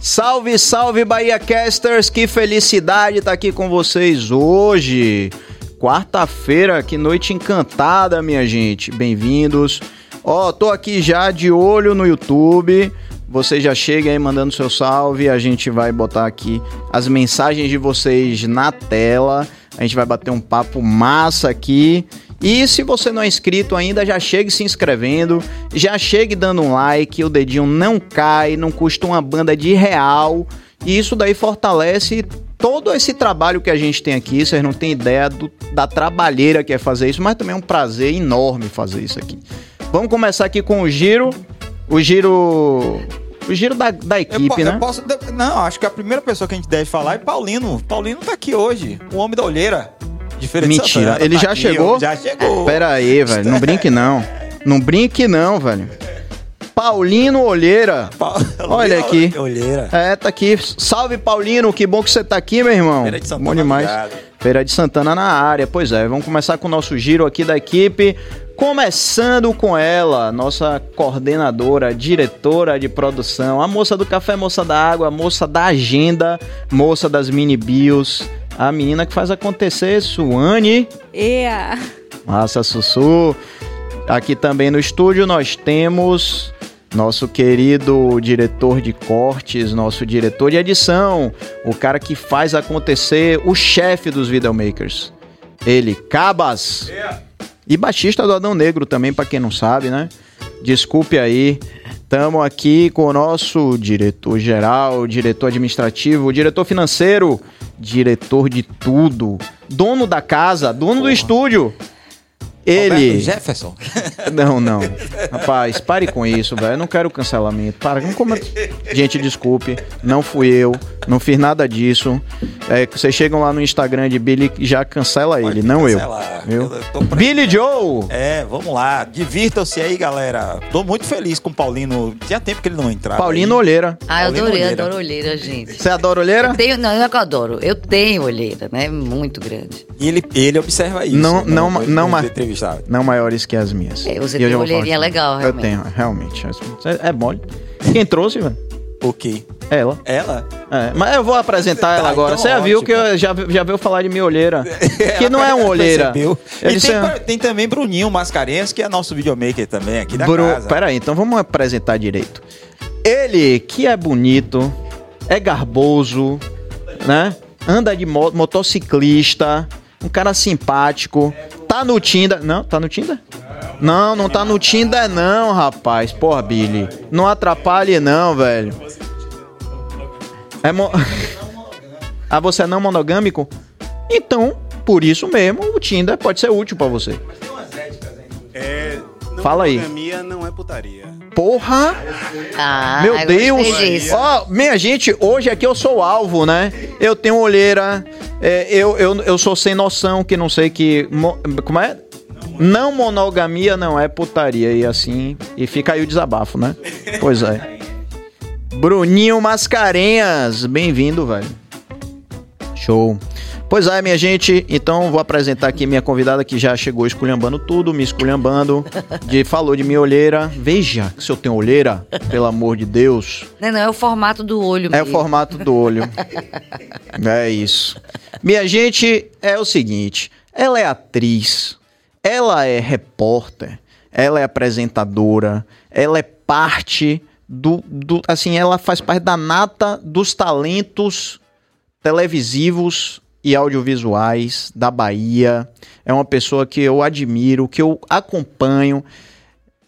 Salve, salve Bahia Casters, que felicidade estar aqui com vocês hoje. Quarta-feira, que noite encantada, minha gente. Bem-vindos. Ó, tô aqui já de olho no YouTube. Você já chega aí mandando seu salve, a gente vai botar aqui as mensagens de vocês na tela. A gente vai bater um papo massa aqui. E se você não é inscrito ainda, já chegue se inscrevendo, já chegue dando um like, o dedinho não cai, não custa uma banda de real. E isso daí fortalece todo esse trabalho que a gente tem aqui. Vocês não têm ideia do, da trabalheira que é fazer isso, mas também é um prazer enorme fazer isso aqui. Vamos começar aqui com o giro. O giro. O giro da, da equipe, eu, né? Eu posso, não, acho que a primeira pessoa que a gente deve falar é Paulino. Paulino tá aqui hoje, o homem da olheira. Diferente Mentira, ele tá já aqui, chegou? Já chegou. Pera aí, velho, não brinque não. Não brinque não, velho. Paulino Olheira. Olha aqui. Olheira. É, tá aqui. Salve, Paulino. Que bom que você tá aqui, meu irmão. Feira de Santana. Bom demais. Feira de Santana na área. Pois é, vamos começar com o nosso giro aqui da equipe. Começando com ela, nossa coordenadora, diretora de produção, a moça do café, moça da água, moça da agenda, moça das mini bios, a menina que faz acontecer, Suane. Ea! Massa Sussu. Aqui também no estúdio nós temos nosso querido diretor de cortes, nosso diretor de edição, o cara que faz acontecer, o chefe dos videomakers. Ele, Cabas. Yeah. E baixista do Adão Negro também, para quem não sabe, né? Desculpe aí. Estamos aqui com o nosso diretor geral, diretor administrativo, diretor financeiro, diretor de tudo, dono da casa, dono Porra. do estúdio. Ele. Roberto Jefferson? Não, não. Rapaz, pare com isso, velho. Eu não quero cancelamento. Para. Como... Gente, desculpe. Não fui eu. Não fiz nada disso. É, vocês chegam lá no Instagram de Billy e já cancela ele, não cancelar. eu. eu Billy Joe! É, vamos lá. Divirtam-se aí, galera. Tô muito feliz com o Paulino. Tinha tempo que ele não entrava. Paulino aí. Olheira. Ah, eu adorei, olheira. adoro olheira, gente. Você adora olheira? Eu tenho, não, eu não adoro. Eu tenho olheira, né? Muito grande. E ele, ele observa isso. Não, não, não, não, entrevistado. Não maiores que as minhas. É, você e tem olheirinha legal, realmente. Eu tenho, realmente. É, é mole. Quem trouxe, velho? O quê? Ela. Ela? É, mas eu vou apresentar tá, ela agora. Então Você já viu que eu já, já veio falar de minha olheira. que não é um olheira. E tem, é... tem, também Bruninho Mascarenhas, que é nosso videomaker também aqui da Bru... casa. Pera aí, então vamos apresentar direito. Ele, que é bonito, é garboso, né? Anda de mo motociclista, um cara simpático. Tá no Tinder. Não, tá no Tinder? Não, não tá no Tinder não, rapaz. Porra, Billy. Não atrapalhe não, velho. É mo... ah, você é não monogâmico? Então, por isso mesmo, o Tinder pode ser útil para você. É, Fala aí. Monogamia não é putaria. Porra! Ah, Meu Deus! Ó, oh, minha gente, hoje aqui eu sou o alvo, né? Eu tenho olheira, é, eu, eu, eu sou sem noção, que não sei que. Como é? Não monogamia não é putaria. E assim. E fica aí o desabafo, né? Pois é. Bruninho Mascarenhas, bem-vindo, velho. Show. Pois é, minha gente, então vou apresentar aqui minha convidada que já chegou esculhambando tudo, me esculhambando, de, falou de minha olheira. Veja se eu tenho olheira, pelo amor de Deus. Não, não, é o formato do olho. É mesmo. o formato do olho. é isso. Minha gente, é o seguinte, ela é atriz, ela é repórter, ela é apresentadora, ela é parte do, do assim, ela faz parte da nata dos talentos televisivos e audiovisuais da Bahia. É uma pessoa que eu admiro, que eu acompanho.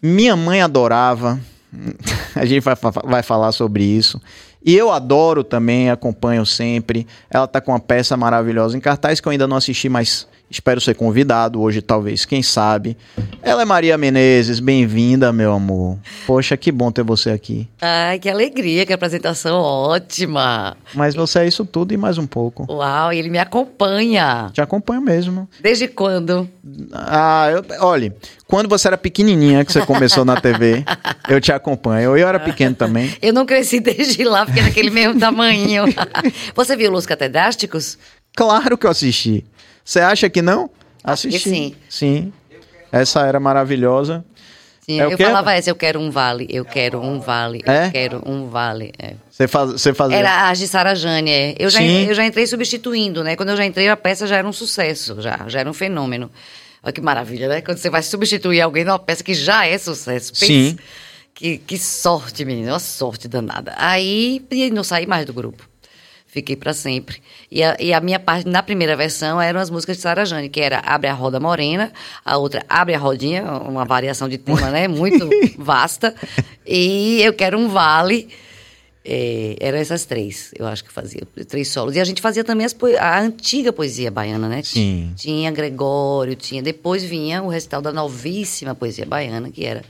Minha mãe adorava. A gente vai, vai falar sobre isso. E eu adoro também, acompanho sempre. Ela tá com uma peça maravilhosa em cartaz que eu ainda não assisti, mas Espero ser convidado hoje, talvez, quem sabe. Ela é Maria Menezes, bem-vinda, meu amor. Poxa, que bom ter você aqui. Ai, que alegria, que apresentação ótima. Mas você é isso tudo e mais um pouco. Uau, e ele me acompanha. Te acompanho mesmo. Desde quando? Ah, eu, olha, quando você era pequenininha que você começou na TV, eu te acompanho. Eu era pequeno também. Eu não cresci desde lá, porque naquele mesmo tamanho. você viu Los Catedrásticos? Claro que eu assisti. Você acha que não? Assisti. sim. Sim. Essa era maravilhosa. Tinha, É eu falava essa, eu quero um vale, eu quero um vale, É? eu quero um vale. é. Você, faz, você fazia. Era a de Sarajane, é. Eu já, Sim. eu já entrei substituindo, né? Quando eu já entrei, a peça já era um sucesso, já, já era um fenômeno. Olha que maravilha, né? Quando você vai substituir alguém numa peça que já é sucesso. Pensa. Sim. Que, que sorte, menina, uma sorte danada. Aí, não saí mais do grupo. Fiquei pra sempre. E a, e a minha parte, na primeira versão, eram as músicas de Sarajane, que era Abre a Roda Morena, a outra Abre a Rodinha, uma variação de tema, né? Muito vasta. E Eu Quero um Vale. É, eram essas três, eu acho que fazia, três solos. E a gente fazia também a antiga poesia baiana, né? Sim. Tinha Gregório, tinha. Depois vinha o recital da novíssima poesia baiana, que era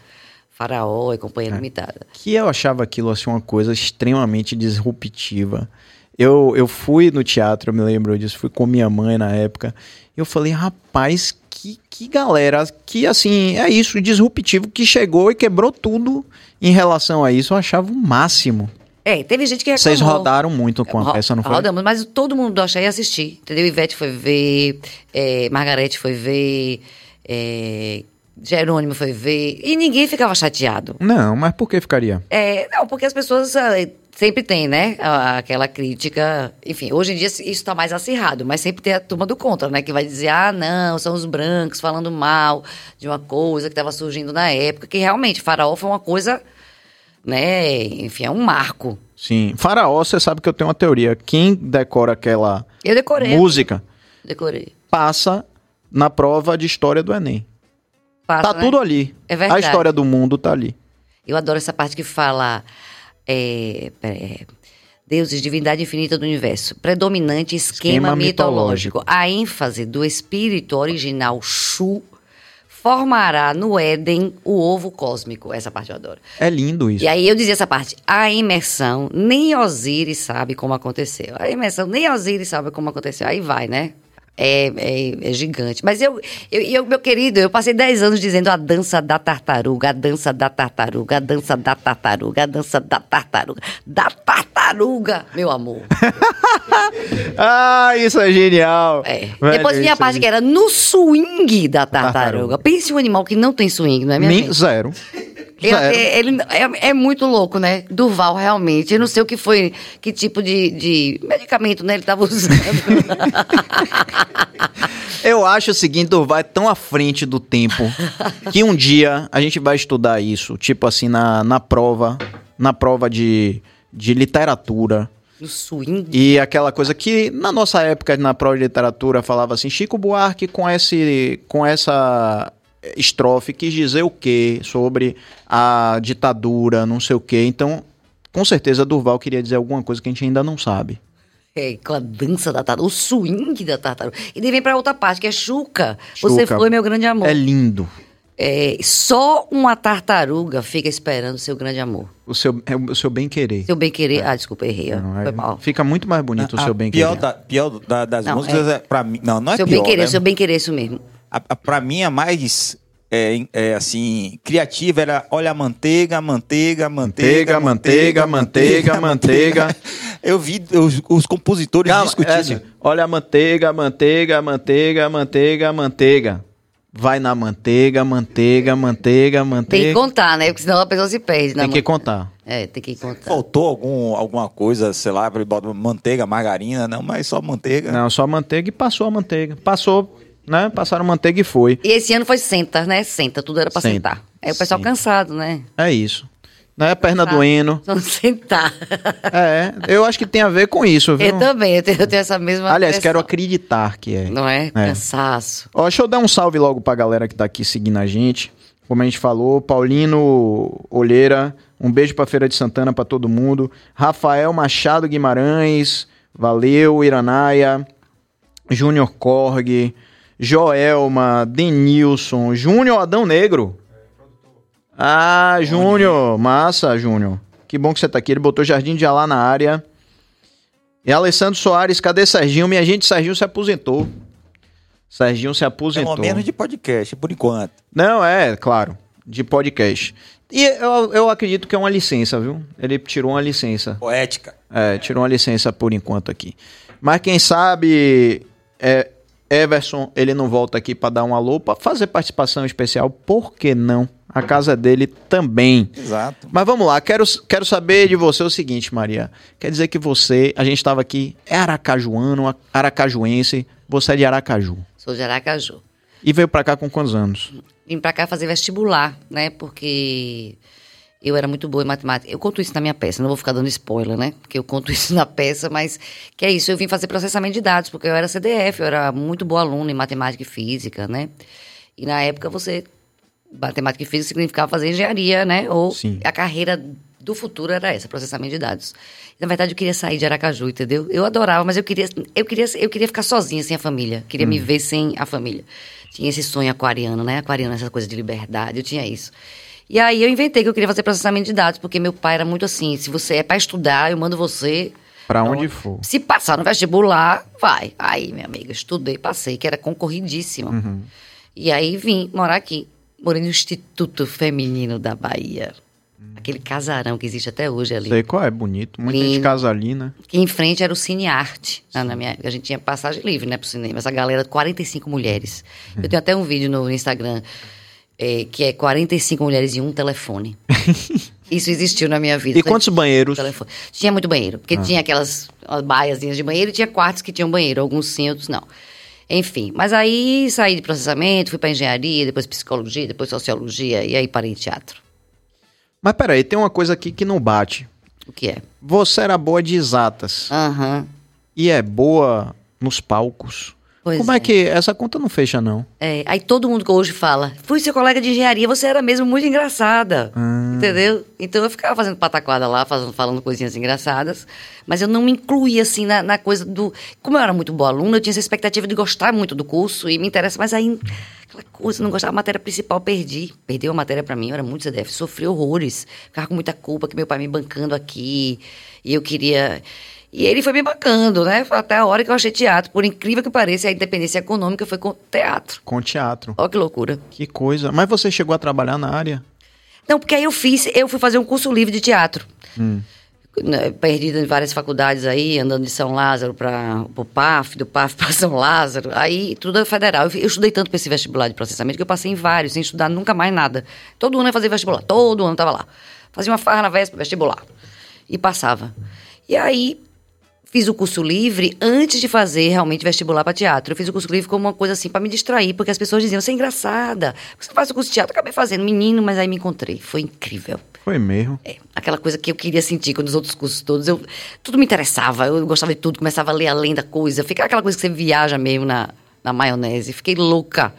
Faraó e Companhia Limitada. que eu achava aquilo assim uma coisa extremamente disruptiva. Eu, eu fui no teatro, eu me lembro disso, fui com minha mãe na época. E eu falei, rapaz, que, que galera, que assim, é isso, disruptivo, que chegou e quebrou tudo em relação a isso. Eu achava o máximo. É, teve gente que Vocês reclamou. rodaram muito com a Ro- peça, não foi? Rodamos, mas todo mundo do Axé ia assistir, entendeu? Ivete foi ver, é, Margarete foi ver, é, Jerônimo foi ver, e ninguém ficava chateado. Não, mas por que ficaria? É, não, porque as pessoas ah, sempre têm, né? Aquela crítica. Enfim, hoje em dia isso está mais acirrado, mas sempre tem a turma do contra, né? Que vai dizer, ah, não, são os brancos falando mal de uma coisa que estava surgindo na época, que realmente Faraó foi uma coisa, né? Enfim, é um marco. Sim. Faraó, você sabe que eu tenho uma teoria. Quem decora aquela Eu decorei. música Decorei. passa na prova de história do Enem. Passa, tá né? tudo ali. É verdade. A história do mundo tá ali. Eu adoro essa parte que fala. É, é, Deuses, divindade infinita do universo. Predominante esquema, Esquema mitológico. mitológico. A ênfase do espírito original Shu formará no Éden o ovo cósmico. Essa parte eu adoro. É lindo isso. E aí eu dizia essa parte. A imersão, nem Osíris sabe como aconteceu. A imersão, nem Osíris sabe como aconteceu. Aí vai, né? É, é- é gigante. Mas eu, eu, eu, meu querido, eu passei 10 anos dizendo a dança da tartaruga, a dança da tartaruga, a dança da tartaruga, a dança da tartaruga. Da tartaruga, meu amor. Ah, isso é genial. É. Velho, Depois vinha a isso é parte que era no swing da tartaruga. Tartaruga. Pense um animal que não tem swing, não é minha Nem gente? zero. Eu- é- ele é, é muito louco, né? Durval, realmente. Eu não sei o que foi, que tipo de, de medicamento né, ele estava usando. Eu acho o seguinte, Durval é tão à frente do tempo que um dia a gente vai estudar isso, tipo assim, na, na prova, na prova de, de literatura. no swing. E aquela coisa que na nossa época, na prova de literatura, falava assim, Chico Buarque com, esse, com essa estrofe quis dizer o quê sobre a ditadura, não sei o quê. Então, com certeza, Durval queria dizer alguma coisa que a gente ainda não sabe. É, com a dança da tartaruga, o swing da tartaruga. E daí vem pra outra parte, que é Chuca. Você Chuca. foi meu grande amor. É lindo. É, só uma tartaruga fica esperando seu grande amor. O seu, é o seu bem-querer. Seu bem-querer. Ah, desculpa, errei. Não, é- Foi mal. Fica muito mais bonito o A seu bem-querer. pior, da, pior da- das Não, músicas é. pra mim. Não, não é seu pior. bem-querer, né? seu bem-querer, isso mesmo. A, a, pra mim, a mais. É, é, assim, criativa era olha a manteiga, manteiga, manteiga, Manteiga, manteiga, manteiga, manteiga. Eu vi os, os compositores Calma, discutindo. é assim, olha a manteiga, manteiga, manteiga, manteiga, manteiga. Vai na manteiga, manteiga, manteiga, Tem que manteiga. contar, né? Porque senão a pessoa se perde. Tem né, que amor? contar. É, tem que contar. Faltou algum, alguma coisa, sei lá, manteiga, margarina, não, mas só manteiga. Não, só manteiga e passou a manteiga. Passou, né? Passaram manteiga e foi. E esse ano foi senta, né? Senta, tudo era pra Senta. sentar. Aí o pessoal Senta. cansado, né? É isso. Né? Perna Tá. doendo. Vamos sentar. É, eu acho que tem a ver com isso, viu? Eu também, eu tenho, eu tenho essa mesma Aliás, quero acreditar que é. Não é? Cansaço. Ó, deixa eu dar um salve logo pra galera que tá aqui seguindo a gente. Como a gente falou, Paulino Olheira, um beijo pra Feira de Santana pra todo mundo. Rafael Machado Guimarães, valeu, Iranaia. Júnior Korg, Joelma, Denilson, Júnior Adão Negro. Ah, Júnior, massa, Júnior. Que bom que você tá aqui. Ele botou Jardim de Alá na área. E Alessandro Soares, cadê Serginho? Minha gente, Serginho se aposentou. Serginho se aposentou. Pelo menos de podcast, por enquanto. Não, é, claro, de podcast. E eu, eu acredito que é uma licença, viu? Ele tirou uma licença. Poética. É, tirou uma licença por enquanto aqui. Mas quem sabe é, Everson, ele não volta aqui para dar um alô, para fazer participação especial, por que não? A casa dele também. Exato. Mas vamos lá, quero, quero saber de você o seguinte, Maria. Quer dizer que você, a gente estava aqui, é aracajuano, aracajuense, você é de Aracaju. Sou de Aracaju. E veio para cá com quantos anos? Vim pra cá fazer vestibular, né? Porque eu era muito boa em matemática. Eu conto isso na minha peça, não vou ficar dando spoiler, né? Porque eu conto isso na peça, mas que é isso, eu vim fazer processamento de dados, porque eu era CDF, eu era muito boa aluna em matemática e física, né? E na época você matemática e física significava fazer engenharia, né? Ou Sim. a carreira do futuro era essa, processamento de dados. Na verdade, eu queria sair de Aracaju, entendeu? Eu adorava, mas eu queria, eu queria, eu queria ficar sozinha sem a família. Queria me ver sem a família. Tinha esse sonho aquariano, né? Aquariano, essa coisa de liberdade, eu tinha isso. E aí eu inventei que eu queria fazer processamento de dados, porque meu pai era muito assim, se você é para estudar, eu mando você Para onde for. se passar no vestibular, vai. Aí, minha amiga, estudei, passei, que era concorridíssimo. Uhum. E aí vim morar aqui. Morei no Instituto Feminino da Bahia. Aquele casarão que existe até hoje ali. Sei qual é, bonito. Muita gente Lindo. casa ali, né? Que em frente era o Cine Arte. Na, na minha, a gente tinha passagem livre, né, pro cinema. Essa galera, 45 mulheres. Eu tenho até um vídeo no Instagram é, que é 45 mulheres e um telefone. Isso existiu na minha vida. E quantos banheiros? Telefone. Tinha muito banheiro, porque tinha aquelas baiazinhas de banheiro e tinha quartos que tinham banheiro, alguns sim, outros não. Enfim, mas aí saí de processamento, fui para engenharia, depois psicologia, depois sociologia e aí parei em teatro. Mas peraí, tem uma coisa aqui que não bate. O que é? Você era boa de exatas Aham. e é boa nos palcos. Pois Como é. é. que essa conta não fecha, não? É, aí todo mundo que hoje fala, fui seu colega de engenharia, você era mesmo muito engraçada. Entendeu? Então eu ficava fazendo pataquada lá, fazendo, falando coisinhas engraçadas, mas eu não me incluía assim na, na coisa do. Como eu era muito boa aluna, eu tinha essa expectativa de gostar muito do curso e me interessa, mas aí aquela coisa, não gostava da matéria principal, perdi. Perdeu a matéria pra mim, eu era muito CDF, sofri horrores, ficava com muita culpa que meu pai me bancando aqui, e eu queria. E ele foi me bancando, né? Até a hora que eu achei teatro. Por incrível que pareça, a independência econômica foi com teatro. Com teatro. Olha que loucura. Que coisa. Mas você chegou a trabalhar na área? Não, porque aí eu fiz, eu fui fazer um curso livre de teatro. Né, Perdida em várias faculdades aí, andando de São Lázaro para o PAF, do PAF para São Lázaro. Aí tudo é federal. Eu, eu estudei tanto para esse vestibular de processamento que eu passei em vários, sem estudar nunca mais nada. Todo ano eu fazia vestibular, todo ano eu tava lá. Fazia uma farra na véspera, vestibular. E passava. E aí fiz o curso livre antes de fazer realmente vestibular para teatro. Eu fiz o curso livre como uma coisa assim para me distrair, porque as pessoas diziam: "Você é engraçada. Você faz o curso de teatro". Eu acabei fazendo menino, mas aí me encontrei. Foi incrível. Foi mesmo. É, aquela coisa que eu queria sentir quando os outros cursos todos, eu, tudo me interessava, eu gostava de tudo, começava a ler além da coisa, fica aquela coisa que você viaja mesmo na, na maionese, fiquei louca.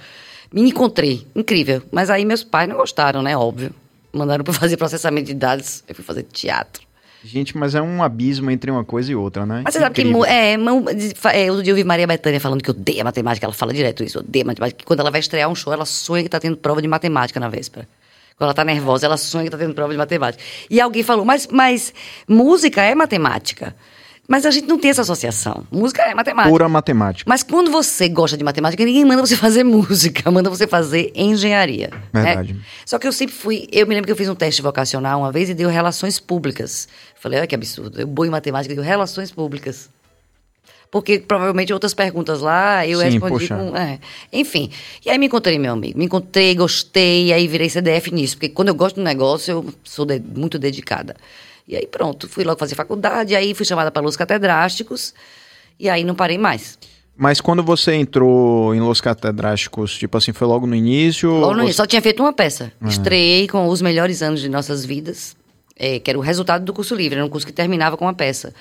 Me encontrei, incrível. Mas aí meus pais não gostaram, né, óbvio. Mandaram pra fazer processamento de dados, eu fui fazer teatro. Gente, mas é um abismo entre uma coisa e outra, né? Mas você sabe que, Incrível. é, é, eu vi Maria Bethânia falando que odeia matemática, ela fala direto isso, odeia matemática, que quando ela vai estrear um show, ela sonha que tá tendo prova de matemática na véspera. Quando ela tá nervosa, ela sonha que tá tendo prova de matemática. E alguém falou, mas, mas música é matemática. Mas a gente não tem essa associação. Música é matemática. Pura matemática. Mas quando você gosta de matemática, ninguém manda você fazer música, manda você fazer engenharia. né? Verdade. Só que eu sempre fui. Eu me lembro que eu fiz um teste vocacional uma vez e deu relações públicas. Falei, olha que absurdo. Eu boa em matemática e deu relações públicas. Porque provavelmente outras perguntas lá eu Sim, respondi poxa. com. é. Enfim. E aí me encontrei, meu amigo. Me encontrei, gostei, aí virei CDF nisso. Porque quando eu gosto do negócio, eu sou de- muito dedicada. E aí pronto, fui logo fazer faculdade, aí fui chamada para Los Catedrásticos, e aí não parei mais. Mas quando você entrou em Los Catedrásticos, tipo assim, foi logo no início? Logo no ou início, só tinha feito uma peça. Estreiei com os melhores anos de nossas vidas, é, que era o resultado do curso livre, era um curso que terminava com uma peça.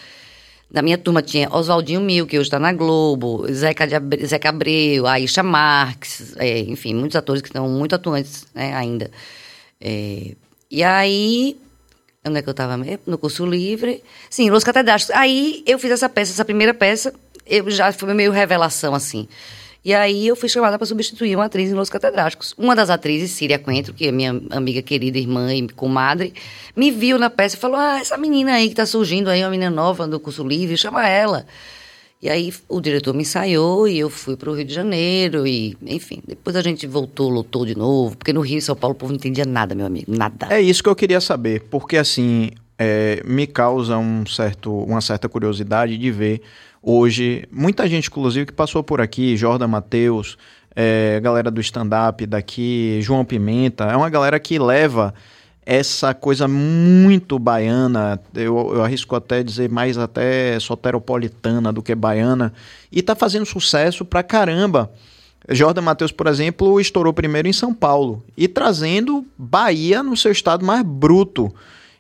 Na minha turma tinha Oswaldinho Mil, que hoje está na Globo, Zeca, de Abre- Zeca Abreu, Aisha Marques, é, enfim, muitos atores que estão muito atuantes né, ainda. É, e aí, onde é que eu estava mesmo? No curso livre. Sim, Los Catedrásticos. Aí eu fiz essa peça, essa primeira peça, eu já foi meio revelação, assim. E aí eu fui chamada para substituir uma atriz em Los Catedrásticos. Uma das atrizes, Síria Coentro, que é minha amiga querida, irmã e comadre, me viu na peça e falou: Ah, essa menina aí que tá surgindo aí, uma menina nova do curso livre, chama ela. E aí o diretor me ensaiou e eu fui para o Rio de Janeiro e, enfim, depois a gente voltou, lotou de novo, porque no Rio e São Paulo o povo não entendia nada, meu amigo, nada. É isso que eu queria saber, porque assim, é, me causa um certo, uma certa curiosidade de ver hoje muita gente, inclusive, que passou por aqui, Jordan Matheus, é, galera do stand-up daqui, João Pimenta, é uma galera que leva essa coisa muito baiana, eu, eu arrisco até dizer mais até soteropolitana do que baiana, e tá fazendo sucesso pra caramba. Jordan Matheus, por exemplo, estourou primeiro em São Paulo e trazendo Bahia no seu estado mais bruto.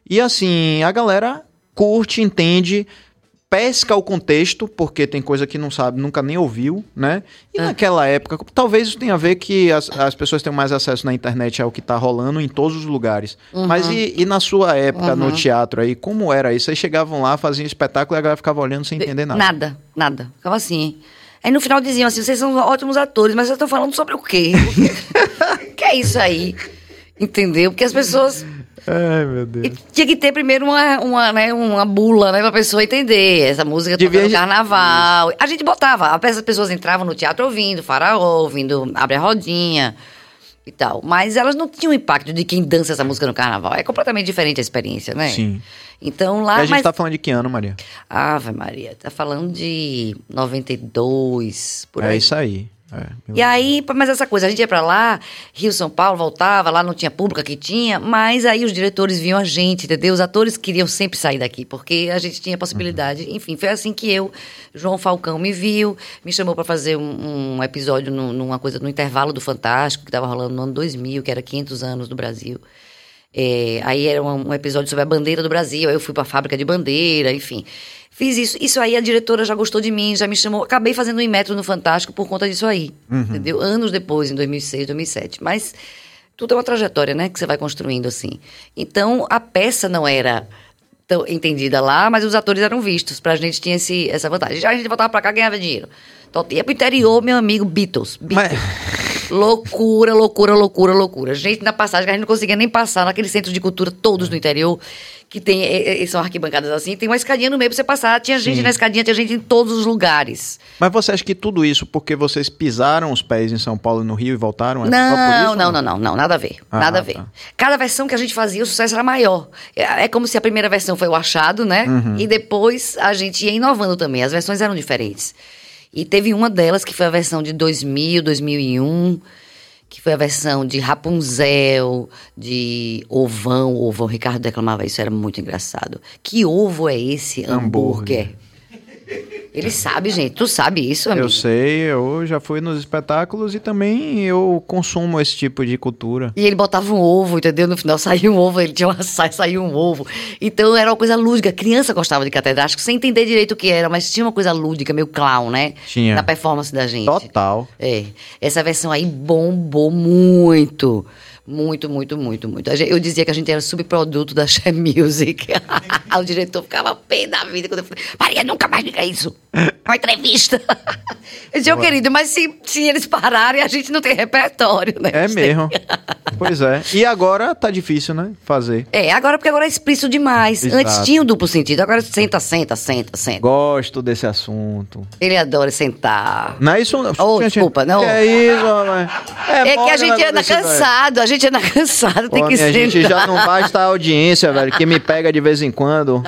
E assim, a galera curte, entende, pesca o contexto, porque tem coisa que não sabe, nunca nem ouviu, né? E É. naquela época, talvez isso tenha a ver que as, as pessoas tenham mais acesso na internet ao que tá rolando em todos os lugares. Mas e, e na sua época, no teatro aí, como era isso? Vocês chegavam lá, faziam espetáculo e a galera ficava olhando sem entender nada. Nada, nada. Ficava assim. Aí no final diziam assim: vocês são ótimos atores, mas vocês estão falando sobre o quê? Que é isso aí? Entendeu? Porque as pessoas. Ai, meu Deus. E tinha que ter primeiro uma, uma, né, uma bula, né, pra pessoa entender. Essa música Devia- no carnaval. A gente botava, as pessoas entravam no teatro ouvindo Faraó, ouvindo Abre a Rodinha e tal. Mas elas não tinham impacto de quem dança essa música no carnaval. É completamente diferente a experiência, né? Sim. Então E lá. a gente mas... tá falando de que ano, Maria? Ave Maria, tá falando de 92, por é aí. isso aí. É, E aí, mas essa coisa, a gente ia pra lá, Rio, São Paulo, voltava, lá não tinha público, aqui tinha, mas aí os diretores viam a gente, entendeu? Os atores queriam sempre sair daqui, porque a gente tinha possibilidade. Enfim, foi assim que eu, João Falcão, me viu, me chamou pra fazer um, um episódio num- numa coisa, no intervalo do Fantástico, que tava rolando no ano 2000, que era 500 anos do Brasil. É, aí era um, um episódio sobre a bandeira do Brasil, aí eu fui pra fábrica de bandeira, enfim. Fiz isso. Isso aí a diretora já gostou de mim, já me chamou. Acabei fazendo um metro no Fantástico por conta disso aí. Entendeu? Anos depois, em 2006, 2007. Mas tudo é uma trajetória, né? Que você vai construindo assim. Então, a peça não era tão entendida lá, mas os atores eram vistos. Pra gente tinha esse, essa vantagem. Já a gente voltava pra cá ganhava dinheiro. Então, ia pro interior, meu amigo, Beatles. Beatles. Loucura, loucura, loucura, loucura. Gente, na passagem, a gente não conseguia nem passar naquele centro de cultura, todos no interior, que tem, é, é, são arquibancadas assim, tem uma escadinha no meio pra você passar. Tinha gente Sim. na escadinha, tinha gente em todos os lugares. Mas você acha que tudo isso porque vocês pisaram os pés em São Paulo e no Rio e voltaram? É só por Não, isso, não, não, não, não, nada a ver. Ah, nada a ver. tá. Cada versão que a gente fazia, o sucesso era maior. É, é como se a primeira versão foi o achado, né? Uhum. E depois a gente ia inovando também. As versões eram diferentes. E teve uma delas que foi a versão de 2000, 2001, que foi a versão de Rapunzel, de Ovão. O Ovão, Ricardo declamava isso, era muito engraçado. Que ovo é esse Hambúrguer. hambúrguer? Ele sabe, gente. Tu sabe isso, amigo? Eu sei, eu já fui nos espetáculos e também eu consumo esse tipo de cultura. E ele botava um ovo, entendeu? No final saía um ovo, ele tinha uma saia, saía um ovo. Então era uma coisa lúdica. A criança gostava de catedrático sem entender direito o que era, mas tinha uma coisa lúdica, meio clown, né? Tinha. Na performance da gente. Total. É. Essa versão aí bombou muito. Muito, muito, muito, muito. Eu dizia que a gente era subproduto da Share Music. o diretor ficava pé da vida quando eu falei, Maria, nunca mais diga isso. Uma entrevista. Eu querido, mas se, se eles pararem, a gente não tem repertório, né? É A gente tem- mesmo. pois é. E agora tá difícil, né? Fazer. É, agora porque agora é explícito demais. Exato. Antes tinha o duplo sentido, agora senta, senta, senta, senta. Gosto desse assunto. Ele adora sentar. Não é isso? Oh, desculpa, não. Que é isso, rapaz? É, que mole a gente anda desse velho. cansado, a gente anda cansado, tem Pô, que minha sentar. gente já não basta a audiência, velho, que me pega de vez em quando.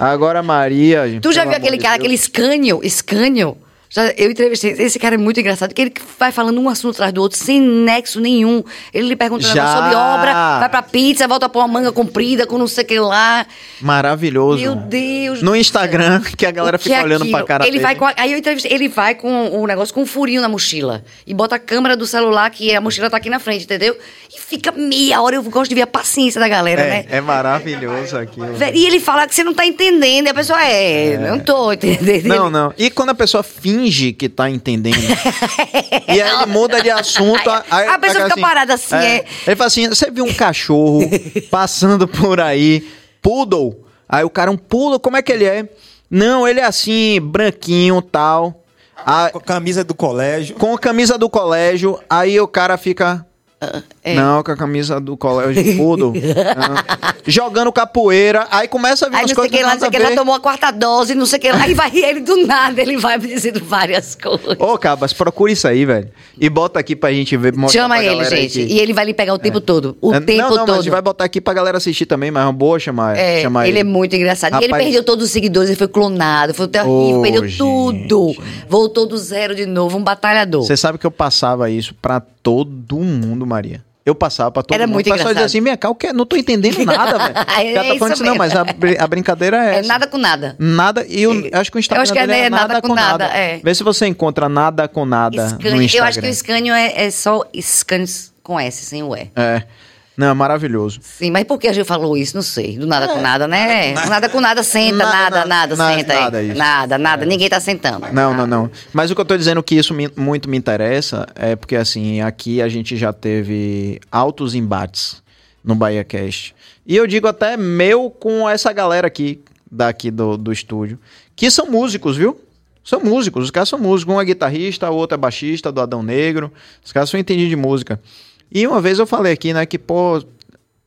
Agora a Maria. Tu já viu aquele cara, Deus. aquele escânio, escânio? Já, eu entrevistei, esse cara é muito engraçado, porque ele vai falando um assunto atrás do outro, sem nexo nenhum. Ele lhe pergunta um Já. sobre obra, vai pra pizza, volta pra uma manga comprida, com não sei o que lá. Maravilhoso. Meu Deus No Instagram, que a galera fica é olhando pra aquilo? cara ele dele. vai a- Aí eu entrevistei, ele vai com o negócio com um furinho na mochila. E bota a câmera do celular, que a mochila tá aqui na frente, entendeu? E fica meia hora. Eu gosto de ver a paciência da galera, né? É, é maravilhoso aquilo. E ele fala que você não tá entendendo. E a pessoa é, não tô entendendo. Não, não. E quando a pessoa finge que tá entendendo. e aí ele muda de assunto. Aí, A pessoa fica parada assim, é. Ele fala assim: você viu um cachorro passando por aí, poodle? Aí o cara, um poodle, como é que ele é? Não, ele é assim, branquinho tal. A- Com a camisa do colégio. com a camisa do colégio, aí o cara fica. Não, com a camisa do colégio de poodle. Não. Jogando capoeira, aí começa a vir Aí as não sei coisas que lá, não sei que lá, tomou a quarta dose, não sei que lá, e vai ele do nada, ele vai me dizendo várias coisas. Ô, Cabas, procura isso aí, velho. E bota aqui pra gente ver. Chama ele, gente. que- E ele vai lhe pegar o tempo todo. O É, tempo não, não, todo. mas a gente vai botar aqui pra galera assistir também, mas é uma boa chamar, É, chamar ele é muito engraçado. E ele Rapaz- perdeu todos os seguidores, ele foi clonado, foi terrível, Ô, perdeu gente. tudo. Voltou do zero de novo, um batalhador. Você sabe que eu passava isso pra todo mundo, Maria. Eu passava pra todo Era mundo. muito O pessoal engraçado. dizia assim, minha cá, o que? Não tô entendendo nada, velho. É tá falando isso, não, mesmo. mas a, a brincadeira é É essa. nada com nada. Nada, e eu acho que o Instagram acho que é, dele né, nada com nada, é. Vê se você encontra nada com nada no Instagram. eu acho que o Scânio é, é só Scânio com S, sem o E. É. Não, é maravilhoso. Sim, mas por que a gente falou isso? Não sei. Do nada com nada, né? Nada com nada, senta, Nada, nada, nada, nada, nada, senta aí. nada isso. Nada, nada. Ninguém tá sentando. Não, não, não. Mas o que eu tô dizendo que isso me- muito me interessa é porque, assim, aqui a gente já teve altos embates no Bahia Cast. E eu digo até meu com essa galera aqui, daqui do, do estúdio, que são músicos, viu? São músicos, os caras são músicos. Um é guitarrista, o outro é baixista do Adão Negro. Os caras são entendidos de música. E uma vez eu falei aqui, né, que, pô,